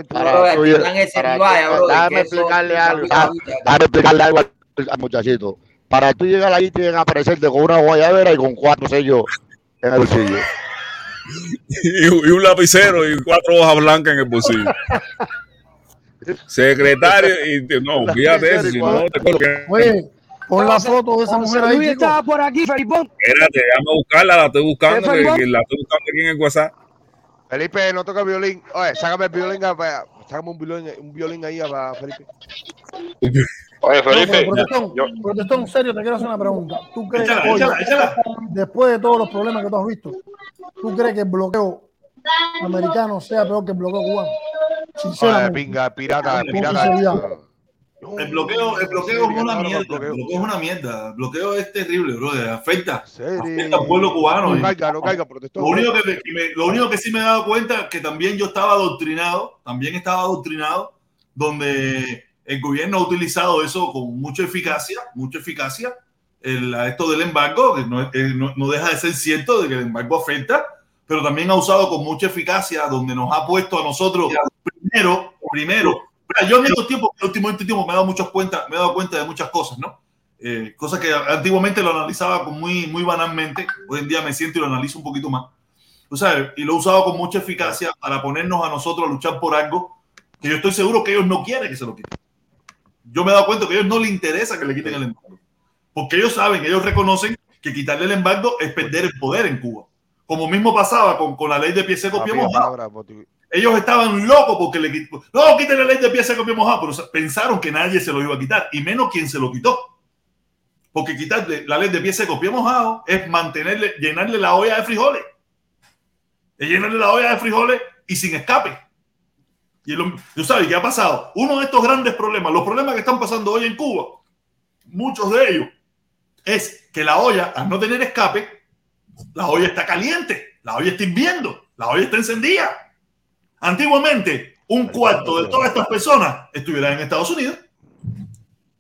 déjame explicarle algo. Déjame explicarle algo al, muchachito. Para tú llegar ahí, tienen que aparecerte con una guayabera y con cuatro sellos en el bolsillo. Y, y un lapicero y cuatro hojas blancas en el bolsillo. Secretario, y no, fíjate eso, si no te pon la foto de esa mujer ahí, Luis estaba por aquí, Felipón. Espérate, déjame buscarla, la estoy buscando, ¿Qué, que, la estoy buscando aquí en el WhatsApp. Felipe, no toca el violín. Oye, sácame el violín. a- Sácame un violín, un violín ahí a Felipe. Oye, No, Felipe, protestón, yo, protestón, serio, te quiero hacer una pregunta. ¿Tú crees, Échala, oye, échala, échala. después de todos los problemas que tú has visto, ¿tú crees que el bloqueo americano sea peor que el bloqueo cubano? Oye, Sinceramente. pinga, pirata, pirata. El bloqueo, el bloqueo es una mierda. El bloqueo es una mierda. El bloqueo es terrible, bro. Afecta, afecta al pueblo cubano. No caiga, no caiga. Lo único que, que me- lo único que sí me he dado cuenta que también yo estaba adoctrinado, también estaba adoctrinado, donde el gobierno ha utilizado eso con mucha eficacia, mucha eficacia, el, esto del embargo, que no, no- no deja de ser cierto de que el embargo afecta, pero también ha usado con mucha eficacia, donde nos ha puesto a nosotros primero, primero. Yo en estos tiempos, en último este tiempo me he dado muchas cuenta, me he dado cuenta de muchas cosas, ¿no? Eh, cosas que antiguamente lo analizaba muy, muy banalmente, hoy en día me siento y lo analizo un poquito más. Tú sabes, y lo he usado con mucha eficacia para ponernos a nosotros a luchar por algo que yo estoy seguro que ellos no quieren que se lo quiten. Yo me he dado cuenta que a ellos no les interesa que le quiten el embargo. Porque ellos saben, ellos reconocen que quitarle el embargo es perder el poder en Cuba. Como mismo pasaba con, con la ley de pie seco, pie mojado. Ellos estaban locos porque le quitó. No, quiten la ley de pie seco, pie mojado. Pero pensaron que nadie se lo iba a quitar. Y menos quien se lo quitó. Porque quitarle la ley de pie seco, pie mojado es mantenerle, llenarle la olla de frijoles. Es llenarle la olla de frijoles y sin escape. Y tú sabes qué ha pasado. Uno de estos grandes problemas, los problemas que están pasando hoy en Cuba, muchos de ellos, es que la olla, al no tener escape, la olla está caliente, la olla está hirviendo, la olla está encendida. Antiguamente, un cuarto de todas estas personas estuvieran en Estados Unidos.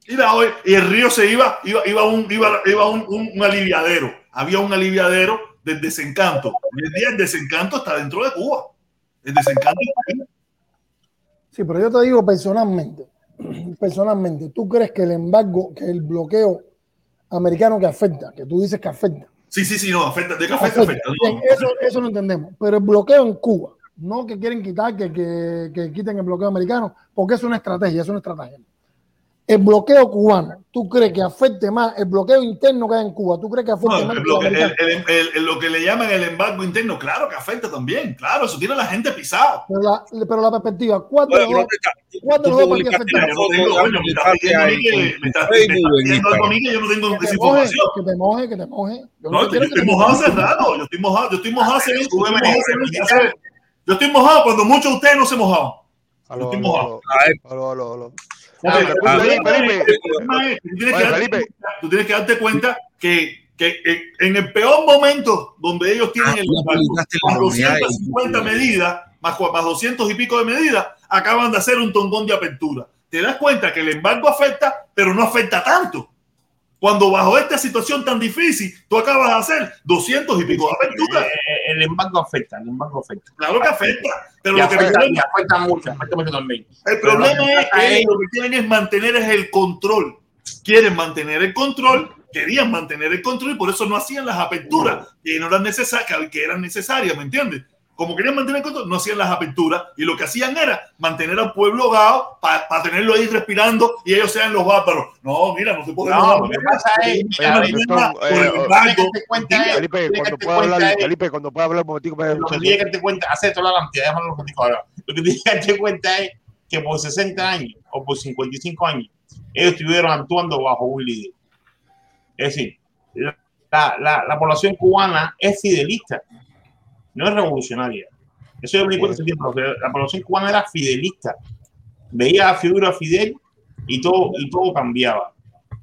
Y, la y el río se iba, iba, iba, un, iba, iba un, un- un aliviadero. Había un aliviadero del desencanto. Hoy en día el desencanto está dentro de Cuba. El desencanto está ahí. Sí, pero yo te digo personalmente, personalmente, ¿tú crees que el embargo, que el bloqueo americano que afecta, que tú dices que afecta, Sí, sí, sí, no, afecta. ¿De qué afecta? afecta? afecta no. Eso, eso lo entendemos, pero el bloqueo en Cuba, no que quieren quitar, que, que, que quiten el bloqueo americano, porque es una estrategia, es una estrategia. El bloqueo cubano, ¿tú crees que afecte más el bloqueo interno que hay en Cuba? ¿Tú crees que afecte No, más el que el bloque- el- el- el- el- lo que le llaman el embargo interno, claro que afecta también, claro, eso tiene a la gente pisado. Pero la, pero la perspectiva, ¿cuál de Oye, los dos, los dos para no me estás pidiendo a mí que me estás- me estás Facebook, en pidiendo algo a mí que yo no tengo Que desinformación. que te moje, que te moje. Yo No, te yo estoy mojado hace rato, yo estoy mojado, yo estoy mojado hace, yo estoy mojado hace- yo estoy mojado cuando muchos de ustedes no se mojaban. Yo Aló, estoy aló, mojado. aló, el el tú tienes que darte cuenta- que que, eh, en el peor momento donde ellos tienen el publicaste la más unidad y- 250 medidas, más, más 200 y pico de medidas, acaban de hacer un tongón de apertura. Te das cuenta que el embargo afecta, pero no afecta tanto. Cuando bajo esta situación tan difícil, tú acabas de hacer 200 y pico de aperturas. Eh, El embargo afecta, el embargo afecta. Claro que afecta, pero Y lo que afecta, quieren- afecta mucho, afecta mucho también. el Pero problema es que lo que quieren es mantener es el control. Quieren mantener el control, querían mantener el control y por eso no hacían las aperturas que no eran necesarias, que eran necesarias, ¿me entiendes? Como querían mantener el control, no hacían las aperturas y lo que hacían era mantener al pueblo ahogado para tenerlo ahí respirando y ellos sean los bárbaros. No, mira, no se puede. No, lo que pasa es- Felipe, eh, que cuando pueda hablar, Felipe, cuando pueda hablar un momentico, me Lo que tiene que te cuenta, hace toda la cantidad, déjame ahora. Lo que tiene que te cuenta es que por 60 años o por 55 años, ellos estuvieron actuando bajo un líder. Es decir, la, la, la población cubana es fidelista, no es revolucionaria. Eso yo me di cuenta hace tiempo, la población cubana era fidelista. Veía la figura de Fidel y todo, y todo cambiaba.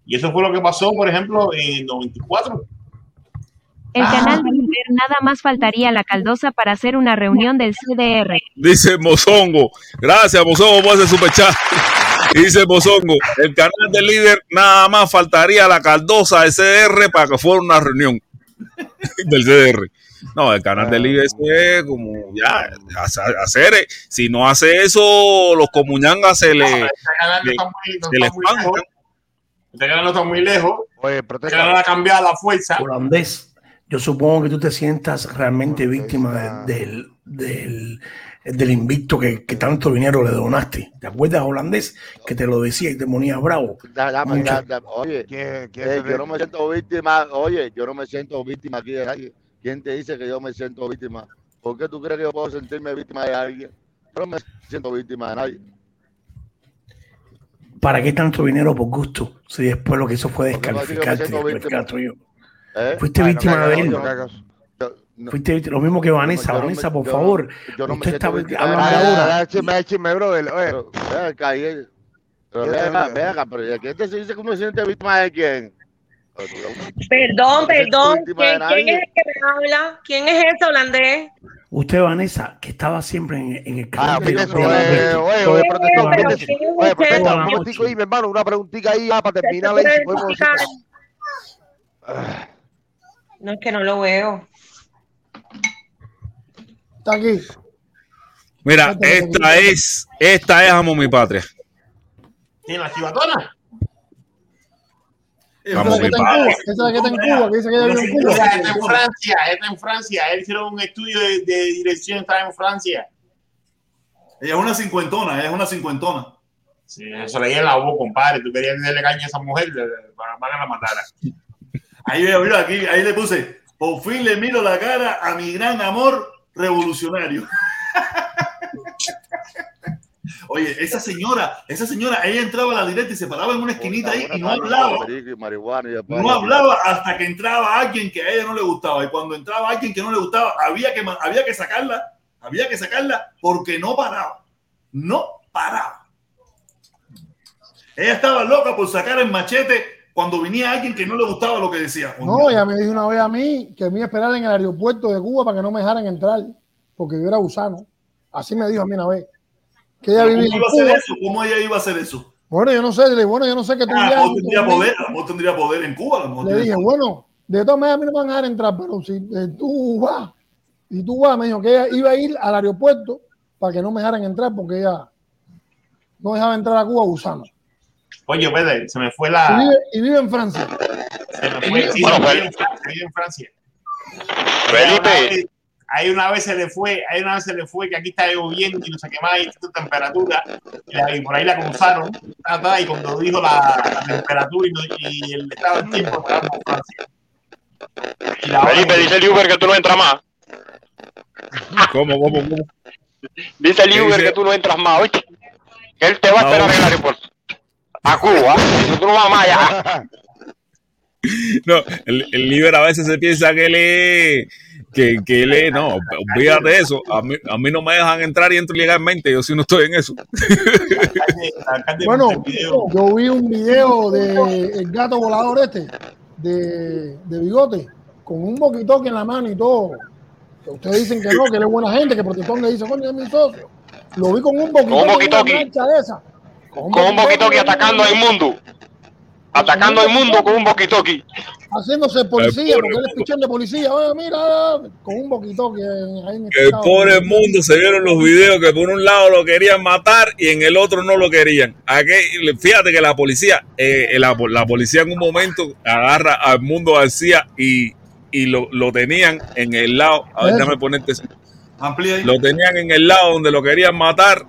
Y eso fue lo que pasó, por ejemplo, en el 94. El Ah. canal de Líder nada más faltaría la caldosa para hacer una reunión del CDR. Dice Mozongo. Gracias, Mozongo, por ese superchat. Dice Mozongo, el canal del líder nada más faltaría la caldosa del CDR para que fuera una reunión del CDR. No, el canal del líder eso es como ya hace- hacer. eh, Si no hace eso, los comuñangas se le, Este canal no le- está muy, no está muy lejos. Este canal no está muy lejos. Oye, Este canal ha cambiado la fuerza. Holandés, yo supongo que tú te sientas realmente víctima de- del, del, del invicto que, que tanto dinero le donaste. ¿Te acuerdas, holandés? Que te lo decía y te ponías bravo. Da- dame, Mucho. da- da- oye, quién eh, yo no me siento víctima, oye, yo no me siento víctima aquí de nadie. ¿Quién te dice que yo me siento víctima? ¿Por qué tú crees que yo puedo sentirme víctima de alguien? Yo no me siento víctima de nadie. ¿Para qué tanto dinero por gusto? Si después lo que hizo fue me descalificarte tuyo. ¿Eh? Fuiste Ay, víctima de él. no Fuiste lo mismo que Vanessa. no me- Vanessa, por yo- favor. yo no me usted siento está víctima. hablando Ah, ahora. Ah, brother. Oye, Pero, ven acá, y- pero ¿Qué ven te acá, pero ¿y ¿quién te dice que uno se siente víctima de quién? Perdón, perdón. ¿Quién, quién es el que me habla? ¿Quién es ese holandés? Usted, Vanessa, que estaba siempre en, en el Ah, canal de mira de eso, eh, oye, Todo- oye, ¿Quién protestón, es? Pero protestón. ¿quién es Oye, un momentico ahí, mi hermano, una preguntita ahí ah, para ¿Se terminar ahí, si podemos identificar? No es que no lo veo. Está aquí. Mira, esta es, esta es Amo mi patria. ¿Tiene la chivatona? La que está en. Cuba. Esa que está en Cuba, que dice que ella vive en Cuba. Esta está en Francia, está en Francia. Él hicieron un estudio de, de dirección, está en Francia. Ella es una cincuentona, ella es una cincuentona. Sí, eso leía en la voz, compadre. Tú querías darle caña a esa mujer le- le- para para que la matara. Ahí, mira, aquí, ahí le puse, por fin le miro la cara a mi gran amor revolucionario. Oye, esa señora, esa señora, ella entraba a la directa y se paraba en una esquinita ahí y no hablaba. No hablaba hasta que entraba alguien que a ella no le gustaba. Y cuando entraba alguien que no le gustaba, había que, había que sacarla, había que sacarla porque no paraba. No paraba. Ella estaba loca por sacar el machete cuando venía alguien que no le gustaba lo que decía. No, ella me dijo una vez a mí que me iba a esperar en el aeropuerto de Cuba para que no me dejaran entrar, porque yo era gusano. Así me dijo a mí una vez. Que ella ¿Cómo vivía en iba a hacer Cuba. eso? ¿Cómo ella iba a hacer eso? Bueno, yo no sé, le dije, bueno, yo no sé que tú Ah, tendría poder, tendría poder en Cuba. Le dije, poder. bueno, de todas maneras a mí no me van a dejar entrar, pero si eh, tú vas, y tú vas, me dijo que ella iba a ir al aeropuerto para que no me dejaran entrar porque ella no dejaba entrar a Cuba gusano. Oye, Pedro, se me fue Y la. vive, y vive en Francia. Se me fue, sí, Bueno, vive Fel- en Francia, vive en Francia. Felipe. Ahí una vez se le fue, ahí una vez se le fue que aquí está lloviendo y no sé qué más, y esta temperatura, y, la- y por ahí la cruzaron, y cuando dijo la, la temperatura y, no- y el estado del tiempo, Francia. Y la hora- Felipe, dice el Uber que tú no entras más. ¿Cómo, cómo, cómo? Dice el ¿Qué Uber dice? que tú no entras más, ¿oíste? Que él te va a esperar en el aeropuerto. A Cuba. Dice, tú no vas más allá. No, el, el líder a veces se piensa que él es, que, que él es, no, olvídate de eso. A mí, a mí no me dejan entrar y entro ilegalmente, yo sí no estoy en eso. Bueno, yo vi un video de el gato volador este, de, de bigote, con un boquitoque en la mano y todo. Que ustedes dicen que no, que él es buena gente, que Protestón le dice, coño, es mi socio. Lo vi con un boquitoque, Con un en una boquitoque. plancha de esa. Con un boquitoqui atacando al mundo. Atacando al mundo con un boquitoqui. Haciéndose policía, El porque él es pichón de policía. Oye, mira, con un boquitoque ahí en El pobre mundo se vieron los videos que por un lado lo querían matar y en el otro no lo querían. Aquí, fíjate que la policía, eh, la, la policía en un momento agarra al mundo García y, y lo, lo tenían en el lado. A ver, déjame ponerte. eso. Amplía ahí. Lo tenían en el lado donde lo querían matar.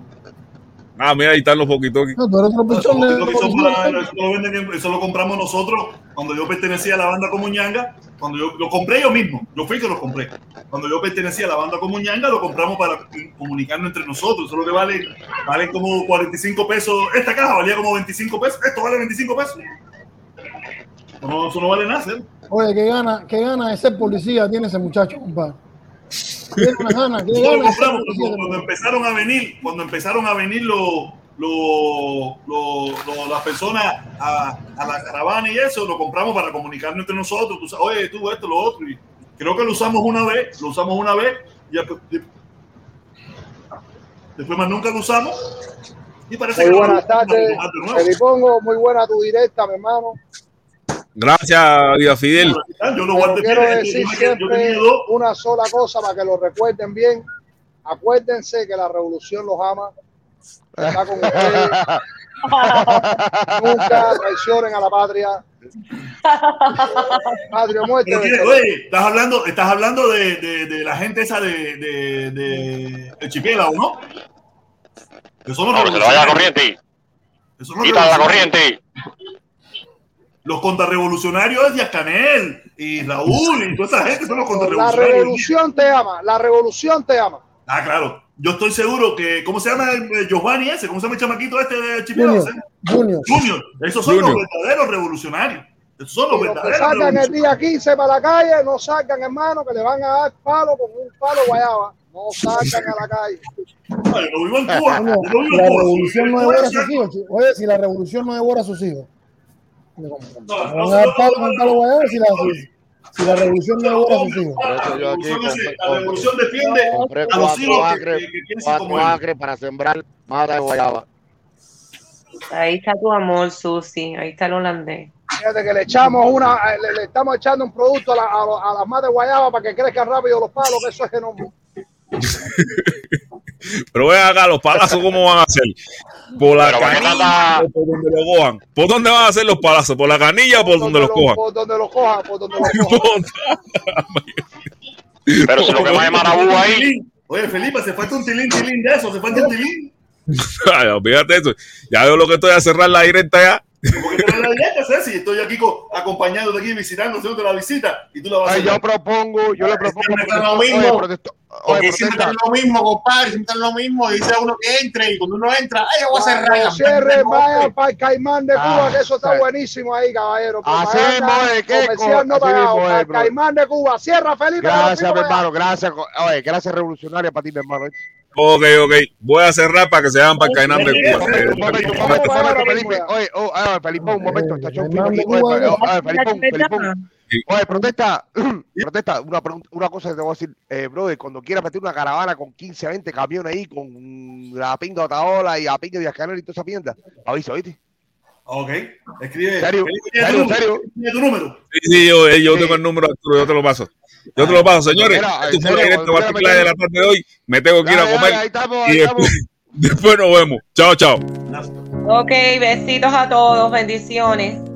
Ah, mira, ahí están los poquitos. No, otro Lo eso, lo venden en- eso lo compramos nosotros cuando yo pertenecía a la banda Comuñanga. Cuando yo lo compré yo mismo, yo fui que lo compré. Cuando yo pertenecía a la banda Comuñanga, lo compramos para comunicarnos entre nosotros. Eso es lo que vale, vale como 45 pesos. Esta caja valía como 25 pesos. Esto vale 25 pesos. No, eso no vale nada, ¿sí? Oye, qué gana, qué gana de ser policía tiene ese muchacho, compadre. Gana, compramos cuando, empezaron a venir, cuando empezaron a venir los los- los- los- las personas a, a la caravana y eso, lo compramos para comunicarnos entre nosotros. Tú sabes, Oye, tú esto, lo otro. Y creo que lo usamos una vez, lo usamos una vez, y después, después más nunca lo usamos. Y parece Muy que buenas lo tardes, nuevo. Felipongo, muy buena tu directa, mi hermano. Gracias, Vida Fidel. Yo lo guardé quiero bien, decir yo yo siempre una sola cosa para que lo recuerden bien. Acuérdense que la revolución los ama. Está con ustedes. Nunca traicionen a la patria. Patria muerte. Oye, estás hablando, estás hablando de, de- de la gente esa de, de, de, de Chiquela, ¿o no? Que son los No, que se le vaya la revolucionarios. corriente. Quita la corriente. Los contrarrevolucionarios es Díaz Canel y Raúl y toda esa gente son los La contrarrevolucionarios. revolución te ama. La revolución te ama. Ah, claro. Yo estoy seguro que, ¿cómo se llama el, el Giovanni ese? ¿Cómo se llama el chamaquito este de Chiquela? Junior, Junior. Junior. Esos son Junior. los verdaderos revolucionarios. Esos son los Y los que verdaderos salgan el día 15 para la calle, no salgan, hermano, que le van a dar palo con un palo guayaba. No salgan a la calle. Ay, yo vivo en Cuba. Coño, Yo vivo en la Cuba. revolución no devora a sus hijos. Oye, si la revolución no devora a sus hijos. Si la, revolución no la revolución defiende compré a los hijos acres, que- que cuatro acres para sembrar mata de guayaba. Ahí está tu amor, Susi. Ahí está el holandés. Fíjate que le echamos una, eh, le, le estamos echando un producto a, la- a, a las más de guayaba para que crezcan rápido los palos, que eso es enorme. Pero ven acá, los palazos, ¿cómo van a hacer? ¿Por la Pero ¿para qué canilla o por donde lo cojan? ¿Por dónde van a hacer los palazos? ¿Por la canilla o por donde los lo- cojan? Por donde los cojan, por donde los cojan. Pero si lo que más es marabú ahí. Oye, Felipe, se falta un tilín, tilín de eso, se falta un tilín. Ay, Fíjate eso. Ya veo lo que estoy a cerrar la directa ya. ¿Sabes? Si estoy aquí de aquí visitando, haciendo la visita y tú la vas a Ay, hacer. yo propongo, yo le propongo. Siempre está lo Oye, mismo. protesto- oye, Porque siempre protesta. es lo mismo, compadre, siempre es lo mismo. Dice uno que entre y cuando uno entra, ay, yo voy a cerrar. Cierre, vayan para el Caimán de Cuba, Ah, que eso está sí. buenísimo ahí, caballero. Así Propaganda mismo es, comercial no así pagado. Caimán de Cuba. Cierra, Felipe. que Gracias, mi hermano, gracias. Oye, gracias revolucionaria para ti, mi hermano. Ok, ok. Voy a cerrar para que se vayan para el Cainán de Cuba. Un momento, un momento, un momento, Felipe. Oye, oh, ah, Felipe, un momento, está. Oye, oye, oye, Felipón, Felipón. Oye, protesta, protesta, una, cosa que te voy a decir, eh, brother, cuando quieras meter una caravana con 15 a 20 camiones ahí, con la pinga de Otaola y la pinga de Ascanel y toda esa mierda, avisa, ¿oíste? Ok, escribe. ¿Serio? Felipe, ¿tiene ¿Serio? tu número? ¿Serio? ¿Tiene tu número? Sí, sí, yo, yo tengo el número, yo te lo paso. Yo te lo paso, señores. Mira, Esto fue la serio, directa cuando Baticlay de la tarde de hoy. Me tengo que ir a comer. dale, ahí estamos, y ahí después, después nos vemos. Chao, chao. Ok, besitos a todos. Bendiciones.